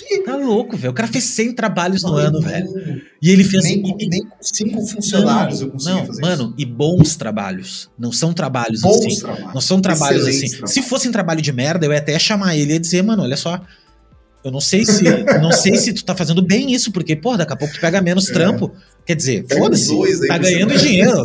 Speaker 1: que? Tá louco, velho. O cara fez 100 trabalhos no ano, velho. E ele fez.
Speaker 2: Nem, e, nem com cinco funcionários não, eu consegui
Speaker 1: não,
Speaker 2: fazer
Speaker 1: mano,
Speaker 2: isso.
Speaker 1: e bons trabalhos. Não são trabalhos
Speaker 2: bons
Speaker 1: assim.
Speaker 2: Trabalhos.
Speaker 1: Não são trabalhos Excelentes assim. Trabalhos. Se fossem trabalho de merda, eu ia até chamar ele e dizer, mano, olha só, eu não sei se, não sei se tu tá fazendo bem isso, porque, pô, daqui a pouco tu pega menos é. trampo. Quer dizer, foda-se, tá ganhando dinheiro.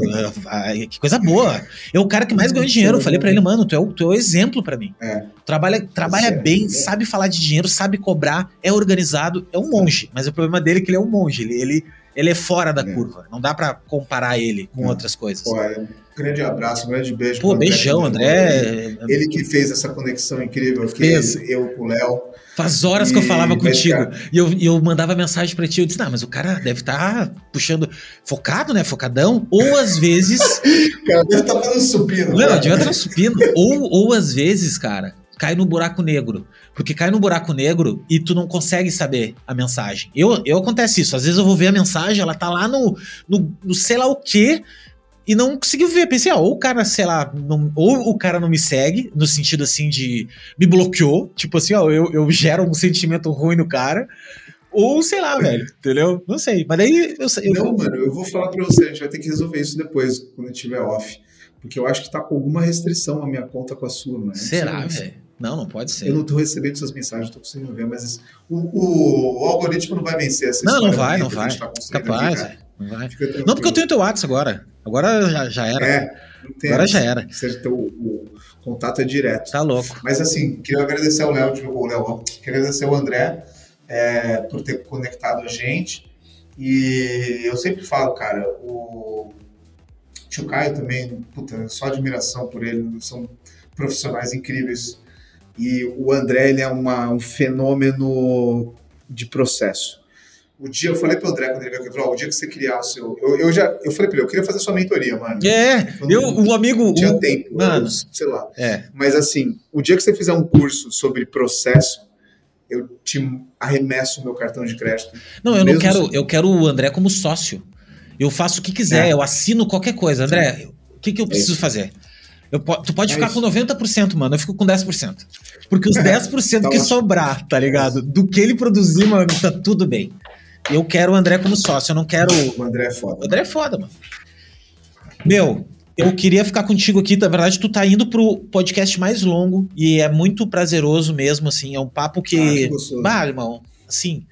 Speaker 1: que coisa boa. É o cara que mais ganha dinheiro. Eu falei para ele, mano, tu é o, tu é o exemplo para mim. É. Trabalha, trabalha bem, é. sabe falar de dinheiro, sabe cobrar, é organizado, é um monge. Mas o problema dele é que ele é um monge. Ele, ele, ele é fora da é. curva. Não dá para comparar ele com outras coisas.
Speaker 2: Pô, é grande abraço, um grande beijo.
Speaker 1: Pô, beijão, André.
Speaker 2: Ele que fez essa conexão incrível que eu com o Léo.
Speaker 1: Faz horas e, que eu falava contigo. E eu, eu mandava mensagem para ti. Eu disse, não, mas o cara deve estar tá puxando. Focado, né? Focadão. Ou às vezes.
Speaker 2: o cara deve estar tá fazendo supino.
Speaker 1: Não, deve estar tá supino. ou, ou às vezes, cara, cai no buraco negro. Porque cai no buraco negro e tu não consegue saber a mensagem. Eu, eu acontece isso. Às vezes eu vou ver a mensagem, ela tá lá no, no, no sei lá o quê e não conseguiu ver. Pensei, ah, ou o cara, sei lá, não, ou o cara não me segue, no sentido assim de me bloqueou, tipo assim, ó, eu, eu gero um sentimento ruim no cara, ou sei lá, velho, entendeu? Não sei. Mas daí eu sei.
Speaker 2: Não, mano, eu vou falar pra você, a gente vai ter que resolver isso depois, quando tiver off. Porque eu acho que tá com alguma restrição a minha conta com a sua, mano.
Speaker 1: Será, velho? Não, não pode ser.
Speaker 2: Eu não tô recebendo essas mensagens, tô conseguindo ver, mas o, o, o algoritmo não vai vencer essa
Speaker 1: Não, não vai, não vai. Tá Capaz, aqui, não vai. Não, porque eu tenho teu WhatsApp agora. Agora já, já era.
Speaker 2: É,
Speaker 1: agora já era.
Speaker 2: Teu, o, contato é direto.
Speaker 1: Tá louco.
Speaker 2: Mas assim, queria agradecer ao Léo, o Léo, queria agradecer ao André é, por ter conectado a gente. E eu sempre falo, cara, o tio Caio também, puta, só admiração por ele, são profissionais incríveis. E o André, ele é uma, um fenômeno de processo. O dia, eu falei pro André quando ele veio aqui, o dia que você criar o seu. Eu, eu já, eu falei pra ele, eu queria fazer sua mentoria, mano.
Speaker 1: É, eu, o amigo.
Speaker 2: Tinha
Speaker 1: o,
Speaker 2: tempo,
Speaker 1: mano.
Speaker 2: sei lá.
Speaker 1: É.
Speaker 2: Mas assim, o dia que você fizer um curso sobre processo, eu te arremesso o meu cartão de crédito.
Speaker 1: Não, eu não quero, assim. eu quero o André como sócio. Eu faço o que quiser, é. eu assino qualquer coisa. André, o que, que eu preciso é fazer? Eu, tu pode é ficar isso. com 90%, mano. Eu fico com 10%. Porque os 10% tá que sobrar, tá ligado? Do que ele produzir, mano, tá tudo bem. Eu quero o André como sócio, eu não quero.
Speaker 2: O André é foda.
Speaker 1: O André é foda, mano. Meu, eu queria ficar contigo aqui. Na verdade, tu tá indo pro podcast mais longo e é muito prazeroso mesmo, assim. É um papo que. Ah, bah, irmão, assim.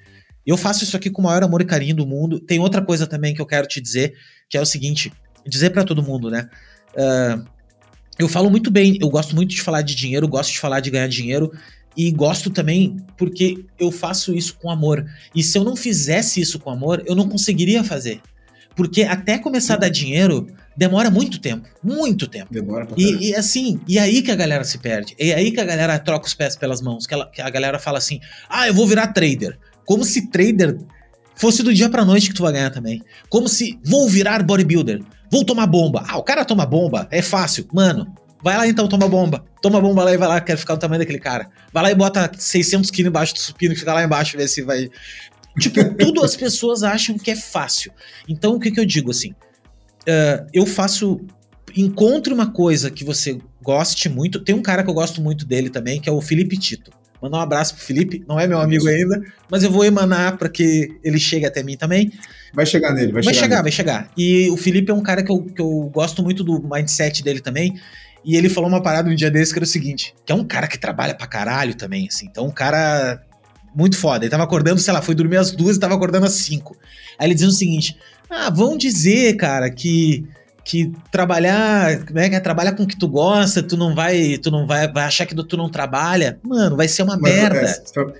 Speaker 1: Eu faço isso aqui com o maior amor e carinho do mundo. Tem outra coisa também que eu quero te dizer, que é o seguinte: dizer para todo mundo, né? Uh, eu falo muito bem, eu gosto muito de falar de dinheiro, gosto de falar de ganhar dinheiro, e gosto também porque eu faço isso com amor. E se eu não fizesse isso com amor, eu não conseguiria fazer. Porque até começar a dar dinheiro, demora muito tempo. Muito tempo.
Speaker 2: Demora pra
Speaker 1: e, e, assim, e aí que a galera se perde. É aí que a galera troca os pés pelas mãos. Que, ela, que a galera fala assim: ah, eu vou virar trader. Como se trader fosse do dia pra noite que tu vai ganhar também. Como se vou virar bodybuilder. Vou tomar bomba. Ah, o cara toma bomba. É fácil. Mano, vai lá então, toma bomba. Toma bomba lá e vai lá, quero ficar o tamanho daquele cara. Vai lá e bota 600 quilos embaixo do supino e fica lá embaixo ver se vai. Tipo, tudo as pessoas acham que é fácil. Então, o que, que eu digo assim? Uh, eu faço. Encontre uma coisa que você goste muito. Tem um cara que eu gosto muito dele também, que é o Felipe Tito. Mandar um abraço pro Felipe, não é meu amigo ainda, mas eu vou emanar para que ele chegue até mim também.
Speaker 2: Vai chegar nele, vai,
Speaker 1: vai
Speaker 2: chegar.
Speaker 1: chegar vai chegar. E o Felipe é um cara que eu, que eu gosto muito do mindset dele também. E ele falou uma parada um dia desse que era o seguinte: que é um cara que trabalha pra caralho também, assim. Então, um cara muito foda. Ele tava acordando, sei lá, foi dormir às duas e tava acordando às cinco. Aí ele dizia o seguinte: Ah, vão dizer, cara, que que trabalhar, como é que é? Trabalhar com o que tu gosta, tu não vai, tu não vai, vai achar que tu não trabalha. Mano, vai ser uma Mas, merda. É, tra...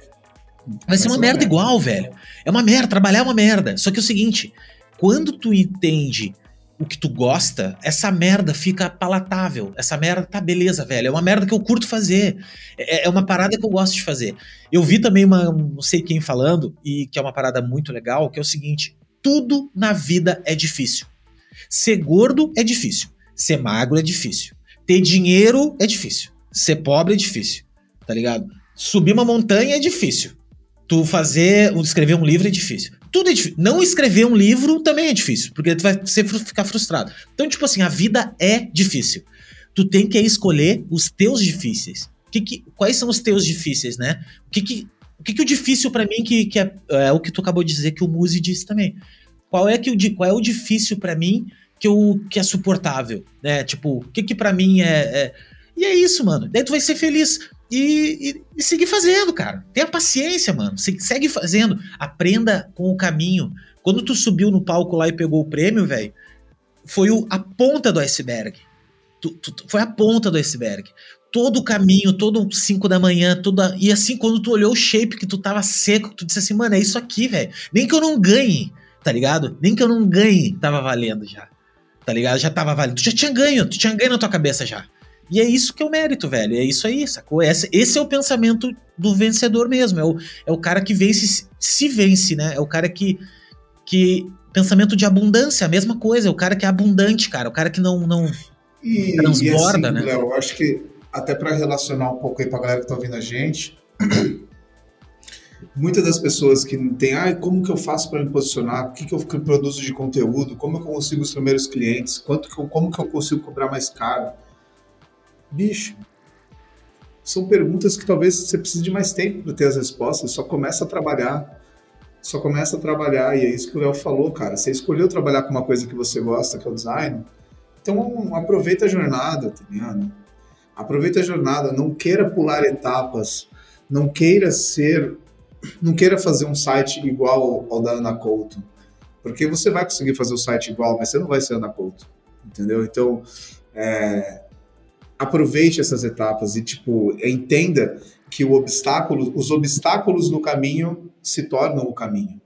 Speaker 1: Vai ser uma, merda, merda igual, velho. É uma merda, trabalhar é uma merda. Só que é o seguinte, quando tu entende o que tu gosta, essa merda fica palatável. Essa merda tá beleza, velho. É uma merda que eu curto fazer. É, é uma parada que eu gosto de fazer. Eu vi também uma, não sei quem falando, e que é uma parada muito legal, que é o seguinte: tudo na vida é difícil. Ser gordo é difícil. Ser magro é difícil. Ter dinheiro é difícil. Ser pobre é difícil. Tá ligado? Subir uma montanha é difícil. Tu fazer, escrever um livro é difícil. Tudo é difícil. Não escrever um livro também é difícil, porque tu vai ser, ficar frustrado. Então, tipo assim, a vida é difícil. Tu tem que escolher os teus difíceis. Que que, quais são os teus difíceis, né? O que que, o, que que o difícil para mim que, que é, é, o que tu acabou de dizer que o Muzi disse também. Qual é que o qual é o difícil para mim que eu que é suportável, né? Tipo, o que que para mim é, é, e é isso, mano. Daí tu vai ser feliz e, e, e, seguir fazendo, cara. Tenha paciência, mano. segue fazendo. Aprenda com o caminho. Quando tu subiu no palco lá e pegou o prêmio, velho, foi o, a ponta do iceberg. Tu, tu, foi a ponta do iceberg. Todo o caminho, todo 5 da manhã, toda. E assim, quando tu olhou o shape que tu tava seco, tu disse assim, mano, é isso aqui, velho. Nem que eu não ganhe, tá ligado? Nem que eu não ganhe, tava valendo já. Tá ligado? Já tava valendo. Tu já tinha ganho, tu tinha ganho na tua cabeça já. E é isso que é o mérito, velho. É isso aí, sacou? Esse, esse é o pensamento do vencedor mesmo. É o, é o cara que vence, se vence, né? É o cara que. que pensamento de abundância, a mesma coisa. É o cara que é abundante, cara. O cara que não, não
Speaker 2: e, transborda, e assim, né? Léo, eu acho que até para relacionar um pouco aí pra galera que tá ouvindo a gente. Muitas das pessoas que tem, ah, como que eu faço para me posicionar? O que, que eu produzo de conteúdo? Como eu consigo os primeiros clientes? Quanto que eu, como que eu consigo cobrar mais caro? Bicho, são perguntas que talvez você precise de mais tempo para ter as respostas. Só começa a trabalhar. Só começa a trabalhar. E é isso que o Léo falou, cara. Você escolheu trabalhar com uma coisa que você gosta, que é o design. Então aproveita a jornada, tá ligado? Aproveita a jornada. Não queira pular etapas. Não queira ser. Não queira fazer um site igual ao da Ana Couto. Porque você vai conseguir fazer o site igual, mas você não vai ser Ana Couto. Entendeu? Então, é, aproveite essas etapas e tipo entenda que o obstáculo, os obstáculos no caminho se tornam o caminho.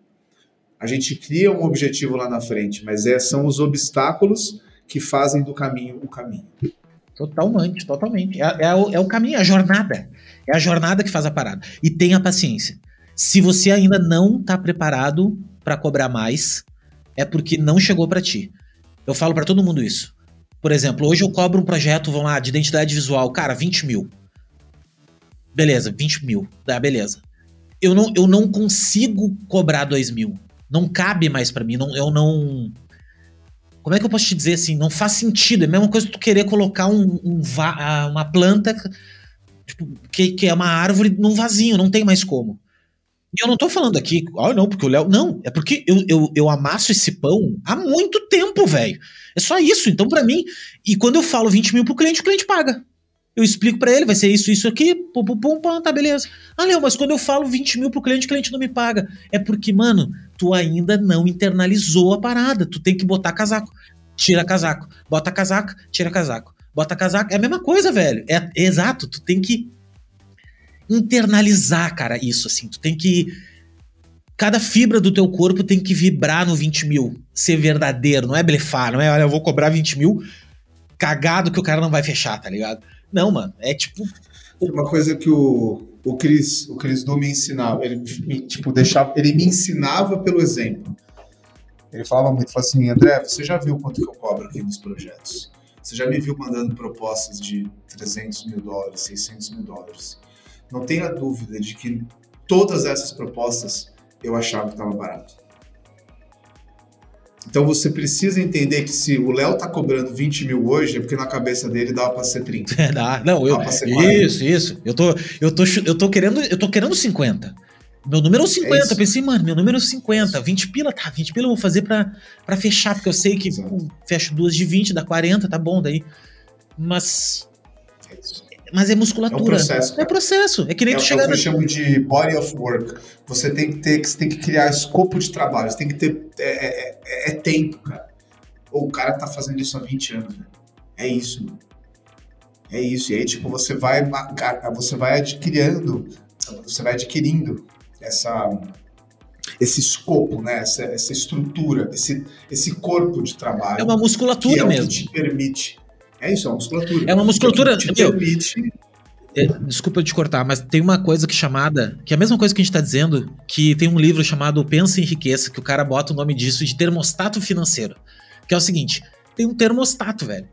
Speaker 2: A gente cria um objetivo lá na frente, mas é, são os obstáculos que fazem do caminho o caminho.
Speaker 1: Totalmente, totalmente. É, é, o, é o caminho, é a jornada. É a jornada que faz a parada. E tenha paciência. Se você ainda não está preparado para cobrar mais, é porque não chegou para ti. Eu falo para todo mundo isso. Por exemplo, hoje eu cobro um projeto, vamos lá, de identidade visual, cara, 20 mil. Beleza, 20 mil. Tá, beleza. Eu não, eu não consigo cobrar 2 mil. Não cabe mais para mim. Não, eu não. Como é que eu posso te dizer assim? Não faz sentido. É a mesma coisa que tu querer colocar um, um ah, uma planta tipo, que, que é uma árvore num vasinho. Não tem mais como. E eu não tô falando aqui, oh, não, porque o Léo. Não, é porque eu, eu, eu amasso esse pão há muito tempo, velho. É só isso. Então, para mim, e quando eu falo 20 mil pro cliente, o cliente paga. Eu explico para ele, vai ser isso, isso aqui, pum, pum, pum, pum, tá, beleza. Ah, Léo, mas quando eu falo 20 mil pro cliente, o cliente não me paga. É porque, mano, tu ainda não internalizou a parada. Tu tem que botar casaco. Tira casaco. Bota casaco, tira casaco. Bota casaco. É a mesma coisa, velho. É, é exato. Tu tem que internalizar, cara, isso, assim. Tu tem que Cada fibra do teu corpo tem que vibrar no 20 mil. Ser verdadeiro, não é blefar, não é, olha, eu vou cobrar 20 mil cagado que o cara não vai fechar, tá ligado? Não, mano, é tipo.
Speaker 2: Uma coisa que o, o Cris, o Cris Du me ensinava, ele me, tipo, deixava, ele me ensinava pelo exemplo. Ele falava muito, falava assim, André, você já viu quanto que eu cobro aqui nos projetos? Você já me viu mandando propostas de 300 mil dólares, 600 mil dólares. Não tenha dúvida de que todas essas propostas eu achava que estava barato. Então você precisa entender que se o Léo tá cobrando 20 mil hoje, é porque na cabeça dele dava para ser 30.
Speaker 1: É, dá. Não, eu, isso, isso. Eu tô, eu, tô, eu, tô querendo, eu tô querendo 50. Meu número é 50. É pensei, mano, meu número é 50. 20 pila, tá, 20 pila eu vou fazer pra, pra fechar, porque eu sei que pô, fecho duas de 20, dá 40, tá bom daí. Mas mas é musculatura. É um processo. É processo. É que nem
Speaker 2: é,
Speaker 1: tu chegar. É
Speaker 2: o que eu chamo de body of work. Você tem que ter, você tem que criar escopo de trabalho. Você tem que ter. É, é, é, é tempo, cara. Ou o cara tá fazendo isso há 20 anos, né? É isso, mano. É isso. E aí, tipo, você vai, você vai adquirindo, você vai adquirindo essa, esse escopo, né? Essa, essa estrutura, esse, esse corpo de trabalho.
Speaker 1: É uma musculatura que é mesmo.
Speaker 2: que te permite é isso, é uma musculatura.
Speaker 1: É uma musculatura. Que meu, permite... é, desculpa te cortar, mas tem uma coisa que chamada. Que é a mesma coisa que a gente está dizendo, que tem um livro chamado Pensa em Riqueza, que o cara bota o nome disso de termostato financeiro. Que é o seguinte: tem um termostato, velho.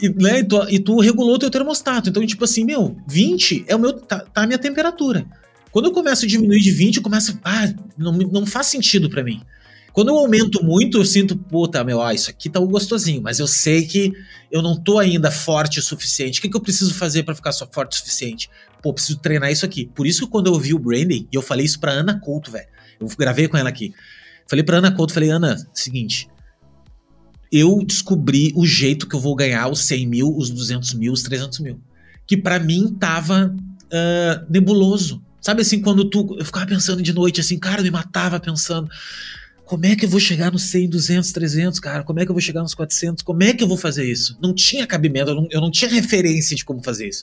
Speaker 1: E, né, e, tu, e tu regulou o teu termostato. Então, tipo assim, meu, 20 é o meu. tá, tá a minha temperatura. Quando eu começo a diminuir de 20, eu começo. Ah, não, não faz sentido para mim. Quando eu aumento muito, eu sinto, puta, meu, ah, isso aqui tá gostosinho, mas eu sei que eu não tô ainda forte o suficiente. O que, que eu preciso fazer para ficar só forte o suficiente? Pô, preciso treinar isso aqui. Por isso que quando eu vi o branding, e eu falei isso pra Ana Couto, velho. Eu gravei com ela aqui. Falei pra Ana Couto, falei, Ana, seguinte, eu descobri o jeito que eu vou ganhar os 100 mil, os 200 mil, os 300 mil. Que para mim tava uh, nebuloso. Sabe assim, quando tu. Eu ficava pensando de noite, assim, cara, eu me matava pensando. Como é que eu vou chegar nos 100, 200, 300, cara? Como é que eu vou chegar nos 400? Como é que eu vou fazer isso? Não tinha cabimento, eu não, eu não tinha referência de como fazer isso.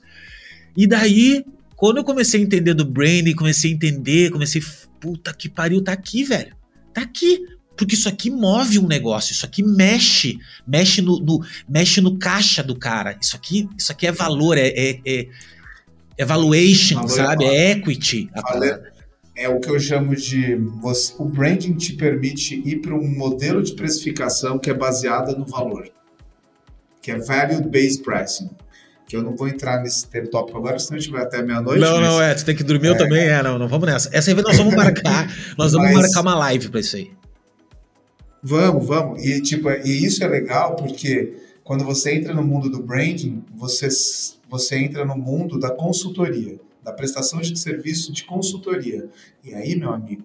Speaker 1: E daí, quando eu comecei a entender do branding, comecei a entender, comecei, puta que pariu, tá aqui, velho. Tá aqui. Porque isso aqui move um negócio, isso aqui mexe, mexe no, no mexe no caixa do cara. Isso aqui, isso aqui é valor, é, é, é, é valuation, valor sabe? É equity.
Speaker 2: Valor, é o que eu chamo de você, o branding te permite ir para um modelo de precificação que é baseada no valor, que é value based pricing. Que eu não vou entrar nesse tópico agora, senão a gente vai até meia-noite.
Speaker 1: Não, mas... não, é, você tem que dormir, é, eu também, é, não, não vamos nessa. Essa aí nós vamos marcar, nós vamos mas... marcar uma live para isso aí.
Speaker 2: Vamos, vamos. E, tipo, e isso é legal porque quando você entra no mundo do branding, você, você entra no mundo da consultoria da prestação de serviço de consultoria. E aí, meu amigo,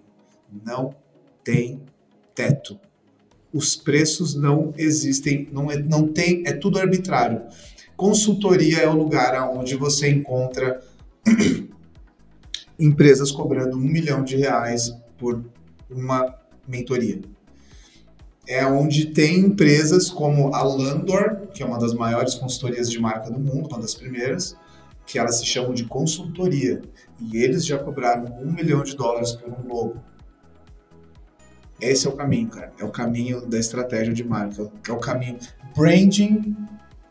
Speaker 2: não tem teto. Os preços não existem, não, é, não tem, é tudo arbitrário. Consultoria é o lugar onde você encontra empresas cobrando um milhão de reais por uma mentoria. É onde tem empresas como a Landor, que é uma das maiores consultorias de marca do mundo, uma das primeiras, que elas se chamam de consultoria. E eles já cobraram um milhão de dólares por um logo. Esse é o caminho, cara. É o caminho da estratégia de marca. É o caminho. Branding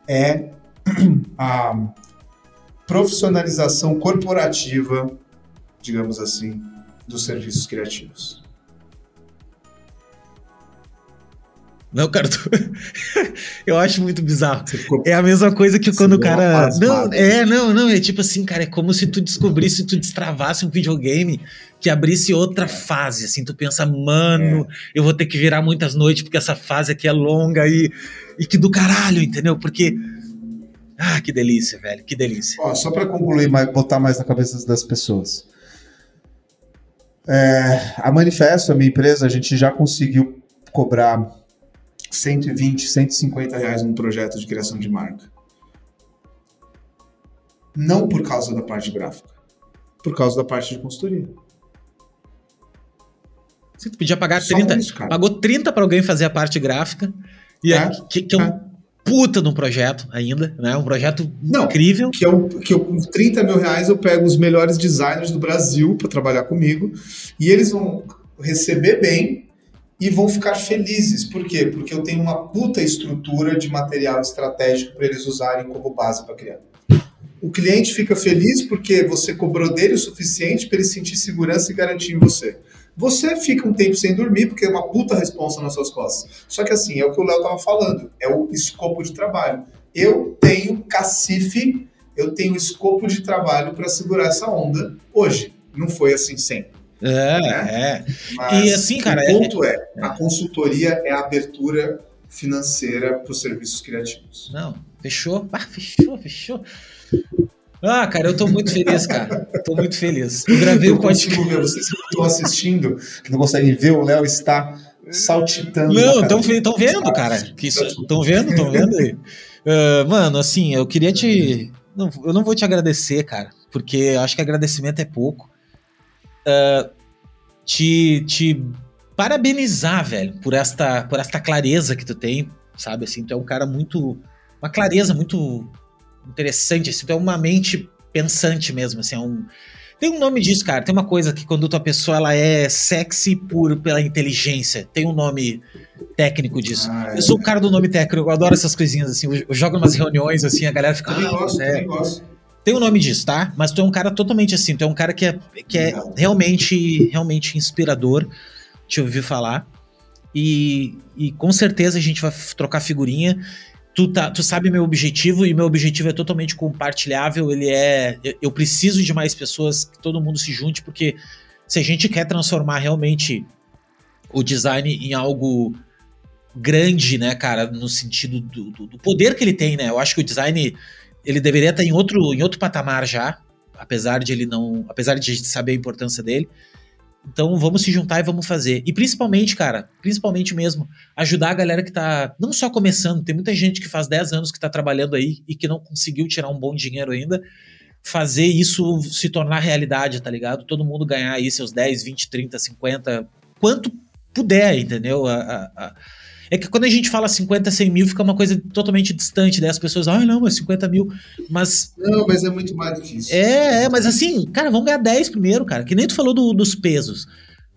Speaker 2: é a profissionalização corporativa, digamos assim, dos serviços criativos.
Speaker 1: Não, cara, tu... eu acho muito bizarro. É a mesma coisa que quando o cara. Não, é, não, não. É tipo assim, cara, é como se tu descobrisse, tu destravasse um videogame que abrisse outra fase. Assim, tu pensa, mano, é. eu vou ter que virar muitas noites porque essa fase aqui é longa e, e que do caralho, entendeu? Porque. Ah, que delícia, velho, que delícia.
Speaker 2: Ó, só para concluir, botar mais na cabeça das pessoas. É, a Manifesto, a minha empresa, a gente já conseguiu cobrar 120, 150 reais num projeto de criação de marca. Não por causa da parte gráfica, por causa da parte de consultoria.
Speaker 1: Você podia pagar Só 30, isso, pagou 30 para alguém fazer a parte gráfica, e é, que, que é, é um puta de um projeto ainda, né? Um projeto Não, incrível.
Speaker 2: Que eu, que eu, com 30 mil reais eu pego os melhores designers do Brasil para trabalhar comigo, e eles vão receber bem e vão ficar felizes. Por quê? Porque eu tenho uma puta estrutura de material estratégico para eles usarem como base para criar. O cliente fica feliz porque você cobrou dele o suficiente para ele sentir segurança e garantia em você. Você fica um tempo sem dormir porque é uma puta responsa nas suas costas. Só que assim, é o que o Léo tava falando, é o escopo de trabalho. Eu tenho cacife, eu tenho escopo de trabalho para segurar essa onda hoje. Não foi assim sempre.
Speaker 1: É, né? é. Mas e assim, cara.
Speaker 2: O ponto é, é, a consultoria é a abertura financeira para os serviços criativos.
Speaker 1: Não, fechou? Ah, fechou, fechou. Ah, cara, eu tô muito feliz, cara. Tô muito feliz. Eu gravei eu o podcast.
Speaker 2: Ver, vocês que estão assistindo, que não conseguem ver, o Léo está saltitando.
Speaker 1: Não, estão vendo, cara. Estão vendo, estão vendo aí. Uh, mano, assim, eu queria te. Não, eu não vou te agradecer, cara, porque eu acho que agradecimento é pouco. Uh, te, te parabenizar, velho, por esta, por esta clareza que tu tem, sabe? Assim, tu é um cara muito. Uma clareza muito interessante, assim, tu é uma mente pensante mesmo, assim, é um... Tem um nome disso, cara. Tem uma coisa que quando tua pessoa ela é sexy por pela inteligência. Tem um nome técnico disso. Ah, é. Eu sou o cara do nome técnico, eu adoro essas coisinhas assim. Eu, eu jogo umas reuniões assim, a galera fica.
Speaker 2: Ah, gosto, é, gosto.
Speaker 1: Tem um nome disso, tá? Mas tu é um cara totalmente assim, tu é um cara que é, que é realmente, realmente inspirador. Te ouvir falar. E, e com certeza a gente vai trocar figurinha tu, tá, tu sabe meu objetivo e meu objetivo é totalmente compartilhável. Ele é. Eu preciso de mais pessoas, que todo mundo se junte, porque se a gente quer transformar realmente o design em algo grande, né, cara, no sentido do, do, do, poder que ele tem, né? Eu acho que o design ele deveria estar em outro, em outro patamar já, apesar de ele não, apesar de a gente saber a importância dele. Então vamos se juntar e vamos fazer. E principalmente, cara, principalmente mesmo, ajudar a galera que tá não só começando, tem muita gente que faz 10 anos que tá trabalhando aí e que não conseguiu tirar um bom dinheiro ainda, fazer isso se tornar realidade, tá ligado? Todo mundo ganhar aí seus 10, 20, 30, 50, quanto puder, entendeu? A, a, a é que quando a gente fala 50, 100 mil, fica uma coisa totalmente distante, né? As pessoas, ah, não, mas 50 mil. Mas.
Speaker 2: Não, mas é muito mais do que isso.
Speaker 1: É, é, mas assim, cara, vamos ganhar 10 primeiro, cara. Que nem tu falou do, dos pesos.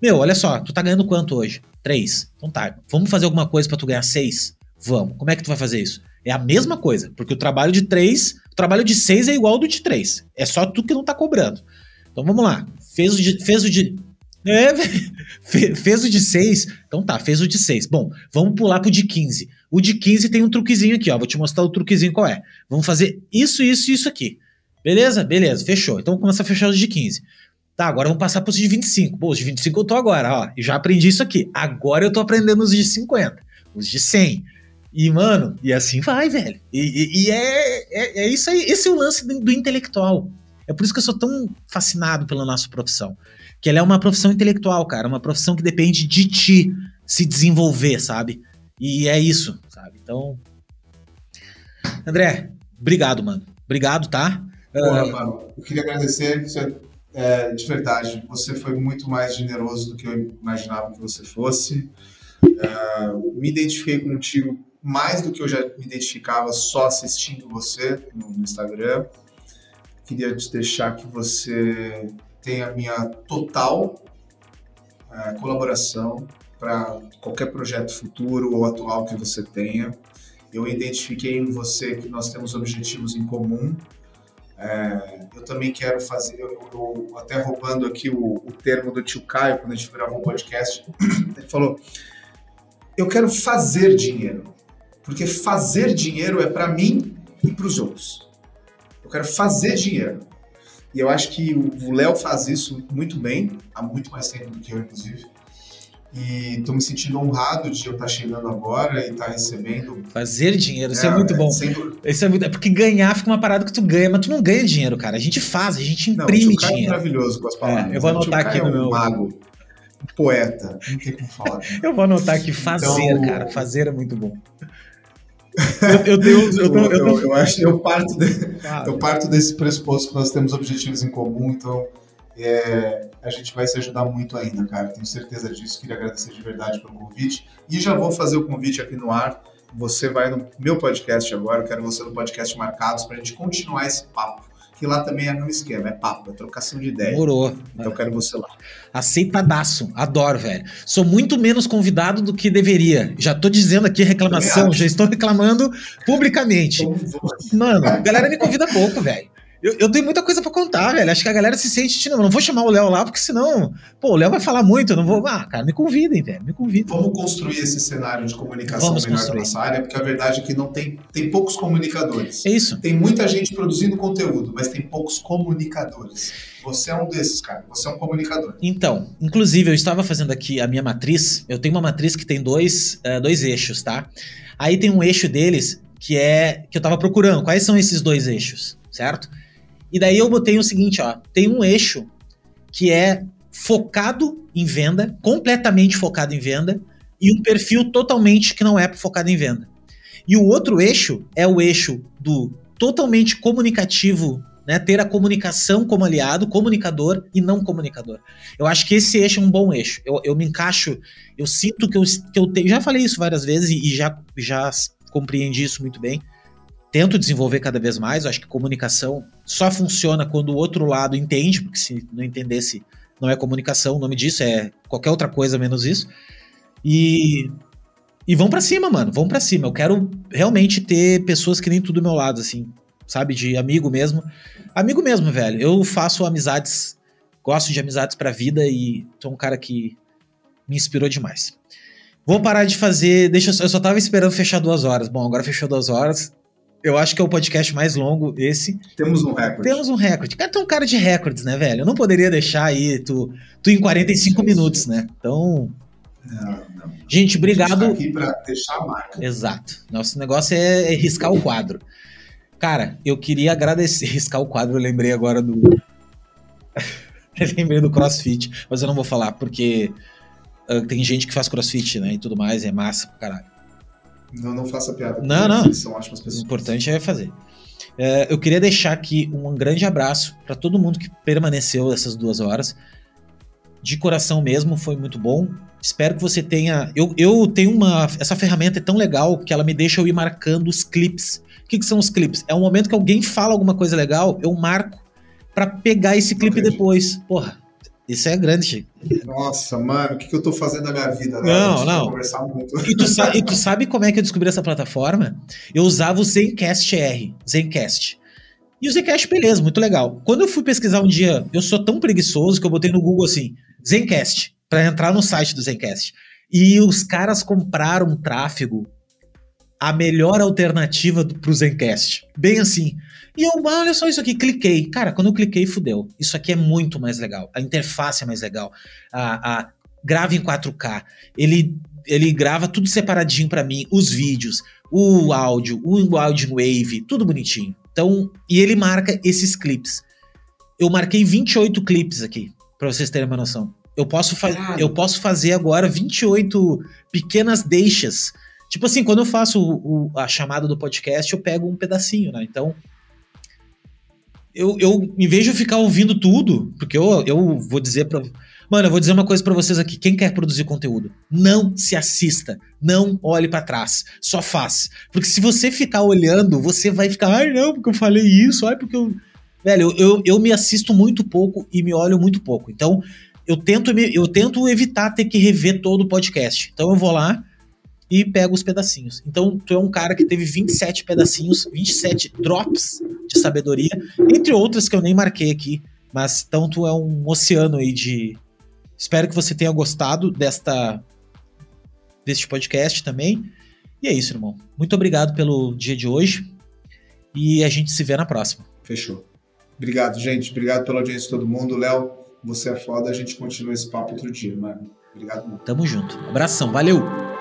Speaker 1: Meu, olha só, tu tá ganhando quanto hoje? 3. Então tá, vamos fazer alguma coisa para tu ganhar 6? Vamos. Como é que tu vai fazer isso? É a mesma coisa, porque o trabalho de 3, o trabalho de 6 é igual ao do de 3. É só tu que não tá cobrando. Então vamos lá. Fez o de, fez o de, é, fez o de 6. Então tá, fez o de 6. Bom, vamos pular pro de 15. O de 15 tem um truquezinho aqui, ó. Vou te mostrar o truquezinho qual é. Vamos fazer isso, isso e isso aqui. Beleza? Beleza, fechou. Então vamos começar a fechar os de 15. Tá, agora vamos passar pros de 25. Pô, os de 25 eu tô agora, ó. Já aprendi isso aqui. Agora eu tô aprendendo os de 50. Os de 100. E, mano, e assim vai, velho. E, e, e é, é, é, isso aí. Esse é o lance do, do intelectual. É por isso que eu sou tão fascinado pela nossa profissão que ela é uma profissão intelectual, cara, uma profissão que depende de ti se desenvolver, sabe? E é isso, sabe? Então, André, obrigado, mano. Obrigado, tá?
Speaker 2: Porra, uh... mano, eu queria agradecer, é, de verdade, você foi muito mais generoso do que eu imaginava que você fosse. Uh, me identifiquei contigo mais do que eu já me identificava só assistindo você no, no Instagram. Queria te deixar que você tem a minha total é, colaboração para qualquer projeto futuro ou atual que você tenha. Eu identifiquei em você que nós temos objetivos em comum. É, eu também quero fazer, eu, eu, até roubando aqui o, o, termo do tio Caio, quando a gente gravou o podcast, ele falou: Eu quero fazer dinheiro, porque fazer dinheiro é para mim e para os outros. Eu quero fazer dinheiro. E eu acho que o Léo faz isso muito bem, há muito mais tempo do que eu, inclusive. E estou me sentindo honrado de eu estar tá chegando agora e estar tá recebendo.
Speaker 1: Fazer dinheiro, isso é, é muito bom. Isso é muito. É porque ganhar fica uma parada que tu ganha, mas tu não ganha dinheiro, cara. A gente faz, a gente imprime não, o dinheiro.
Speaker 2: É maravilhoso com as palavras.
Speaker 1: É, eu vou anotar aqui no
Speaker 2: é
Speaker 1: um meu.
Speaker 2: mago, poeta, não tem como falar.
Speaker 1: eu vou anotar aqui fazer, então... cara. Fazer é muito bom. Eu, eu, eu,
Speaker 2: eu, eu, acho que eu parto, de, eu parto desse pressuposto que nós temos objetivos em comum, então é, a gente vai se ajudar muito ainda, cara. Tenho certeza disso. Queria agradecer de verdade pelo convite. E já vou fazer o convite aqui no ar. Você vai no meu podcast agora, eu quero você no podcast Marcados para a gente continuar esse papo.
Speaker 4: Que lá também é mesmo esquema, é papo, é trocação de ideia.
Speaker 1: Morou.
Speaker 4: Então eu quero você lá.
Speaker 1: Aceitadaço, adoro, velho. Sou muito menos convidado do que deveria. Já tô dizendo aqui reclamação, já estou reclamando publicamente. Mano, a galera me convida pouco, velho. Eu, eu tenho muita coisa para contar, velho. Acho que a galera se sente, não, não vou chamar o Léo lá, porque senão, pô, o Léo vai falar muito, eu não vou. Ah, cara, me convidem, velho, me convidem.
Speaker 4: Vamos construir esse cenário de comunicação Vamos melhor construir. nossa área, porque a verdade é que não tem, tem poucos comunicadores.
Speaker 1: É isso.
Speaker 4: Tem muita gente produzindo conteúdo, mas tem poucos comunicadores. Você é um desses, cara. Você é um comunicador.
Speaker 1: Então, inclusive, eu estava fazendo aqui a minha matriz. Eu tenho uma matriz que tem dois, uh, dois eixos, tá? Aí tem um eixo deles que é que eu estava procurando. Quais são esses dois eixos, certo? E daí eu botei o seguinte, ó, tem um eixo que é focado em venda, completamente focado em venda, e um perfil totalmente que não é focado em venda. E o outro eixo é o eixo do totalmente comunicativo, né, ter a comunicação como aliado, comunicador e não comunicador. Eu acho que esse eixo é um bom eixo. Eu, eu me encaixo, eu sinto que eu, que eu tenho. Já falei isso várias vezes e, e já, já compreendi isso muito bem tento desenvolver cada vez mais. Eu acho que comunicação só funciona quando o outro lado entende, porque se não entendesse, não é comunicação, o nome disso é qualquer outra coisa menos isso. E e vão para cima, mano, vão para cima. Eu quero realmente ter pessoas que nem tudo do meu lado assim, sabe, de amigo mesmo. Amigo mesmo, velho. Eu faço amizades, gosto de amizades pra vida e sou um cara que me inspirou demais. Vou parar de fazer. Deixa eu, eu só tava esperando fechar duas horas. Bom, agora fechou duas horas. Eu acho que é o podcast mais longo esse.
Speaker 4: Temos um recorde.
Speaker 1: Temos um recorde. Cara, tu é um cara de recordes, né, velho? Eu não poderia deixar aí tu, tu em 45 Sim. minutos, né? Então. Não, não. Gente, obrigado. A
Speaker 4: gente tá aqui pra deixar a marca.
Speaker 1: Exato. Nosso negócio é, é riscar o quadro. Cara, eu queria agradecer. Riscar o quadro, eu lembrei agora do. eu lembrei do CrossFit, mas eu não vou falar, porque uh, tem gente que faz CrossFit, né? E tudo mais, é massa pra caralho.
Speaker 4: Não, não faça piada.
Speaker 1: Não, não. São ótimas pessoas. O importante é fazer. É, eu queria deixar aqui um grande abraço para todo mundo que permaneceu essas duas horas. De coração mesmo, foi muito bom. Espero que você tenha. Eu, eu tenho uma. Essa ferramenta é tão legal que ela me deixa eu ir marcando os clips. O que, que são os clips? É um momento que alguém fala alguma coisa legal, eu marco para pegar esse clipe depois. Porra, isso é grande.
Speaker 4: Nossa, mano, o que, que eu tô fazendo na minha vida?
Speaker 1: Né? Não, não. Conversar muito. E tu, e tu sabe como é que eu descobri essa plataforma? Eu usava o Zencast R, Zencast. E o Zencast, beleza, muito legal. Quando eu fui pesquisar um dia, eu sou tão preguiçoso que eu botei no Google assim, Zencast, para entrar no site do Zencast. E os caras compraram tráfego, a melhor alternativa pro Zencast. Bem assim. E eu, ah, olha só isso aqui, cliquei. Cara, quando eu cliquei, fudeu. Isso aqui é muito mais legal. A interface é mais legal. A, a grava em 4K. Ele, ele grava tudo separadinho para mim. Os vídeos, o áudio, o áudio wave, tudo bonitinho. Então, e ele marca esses clipes. Eu marquei 28 clipes aqui, para vocês terem uma noção. Eu posso, eu posso fazer agora 28 pequenas deixas. Tipo assim, quando eu faço o, o, a chamada do podcast, eu pego um pedacinho, né? Então, eu, eu, em vez de eu ficar ouvindo tudo, porque eu, eu vou dizer pra. Mano, eu vou dizer uma coisa para vocês aqui. Quem quer produzir conteúdo, não se assista. Não olhe para trás. Só faz. Porque se você ficar olhando, você vai ficar, ai não, porque eu falei isso, ai porque eu. Velho, eu, eu, eu me assisto muito pouco e me olho muito pouco. Então, eu tento, eu tento evitar ter que rever todo o podcast. Então eu vou lá, e pega os pedacinhos. Então, tu é um cara que teve 27 pedacinhos, 27 drops de sabedoria, entre outras que eu nem marquei aqui. Mas então tu é um oceano aí de. Espero que você tenha gostado desta deste podcast também. E é isso, irmão. Muito obrigado pelo dia de hoje. E a gente se vê na próxima.
Speaker 4: Fechou. Obrigado, gente. Obrigado pela audiência de todo mundo. Léo, você é foda. A gente continua esse papo outro dia, mano. Obrigado, mano.
Speaker 1: Tamo junto. Abração. Valeu.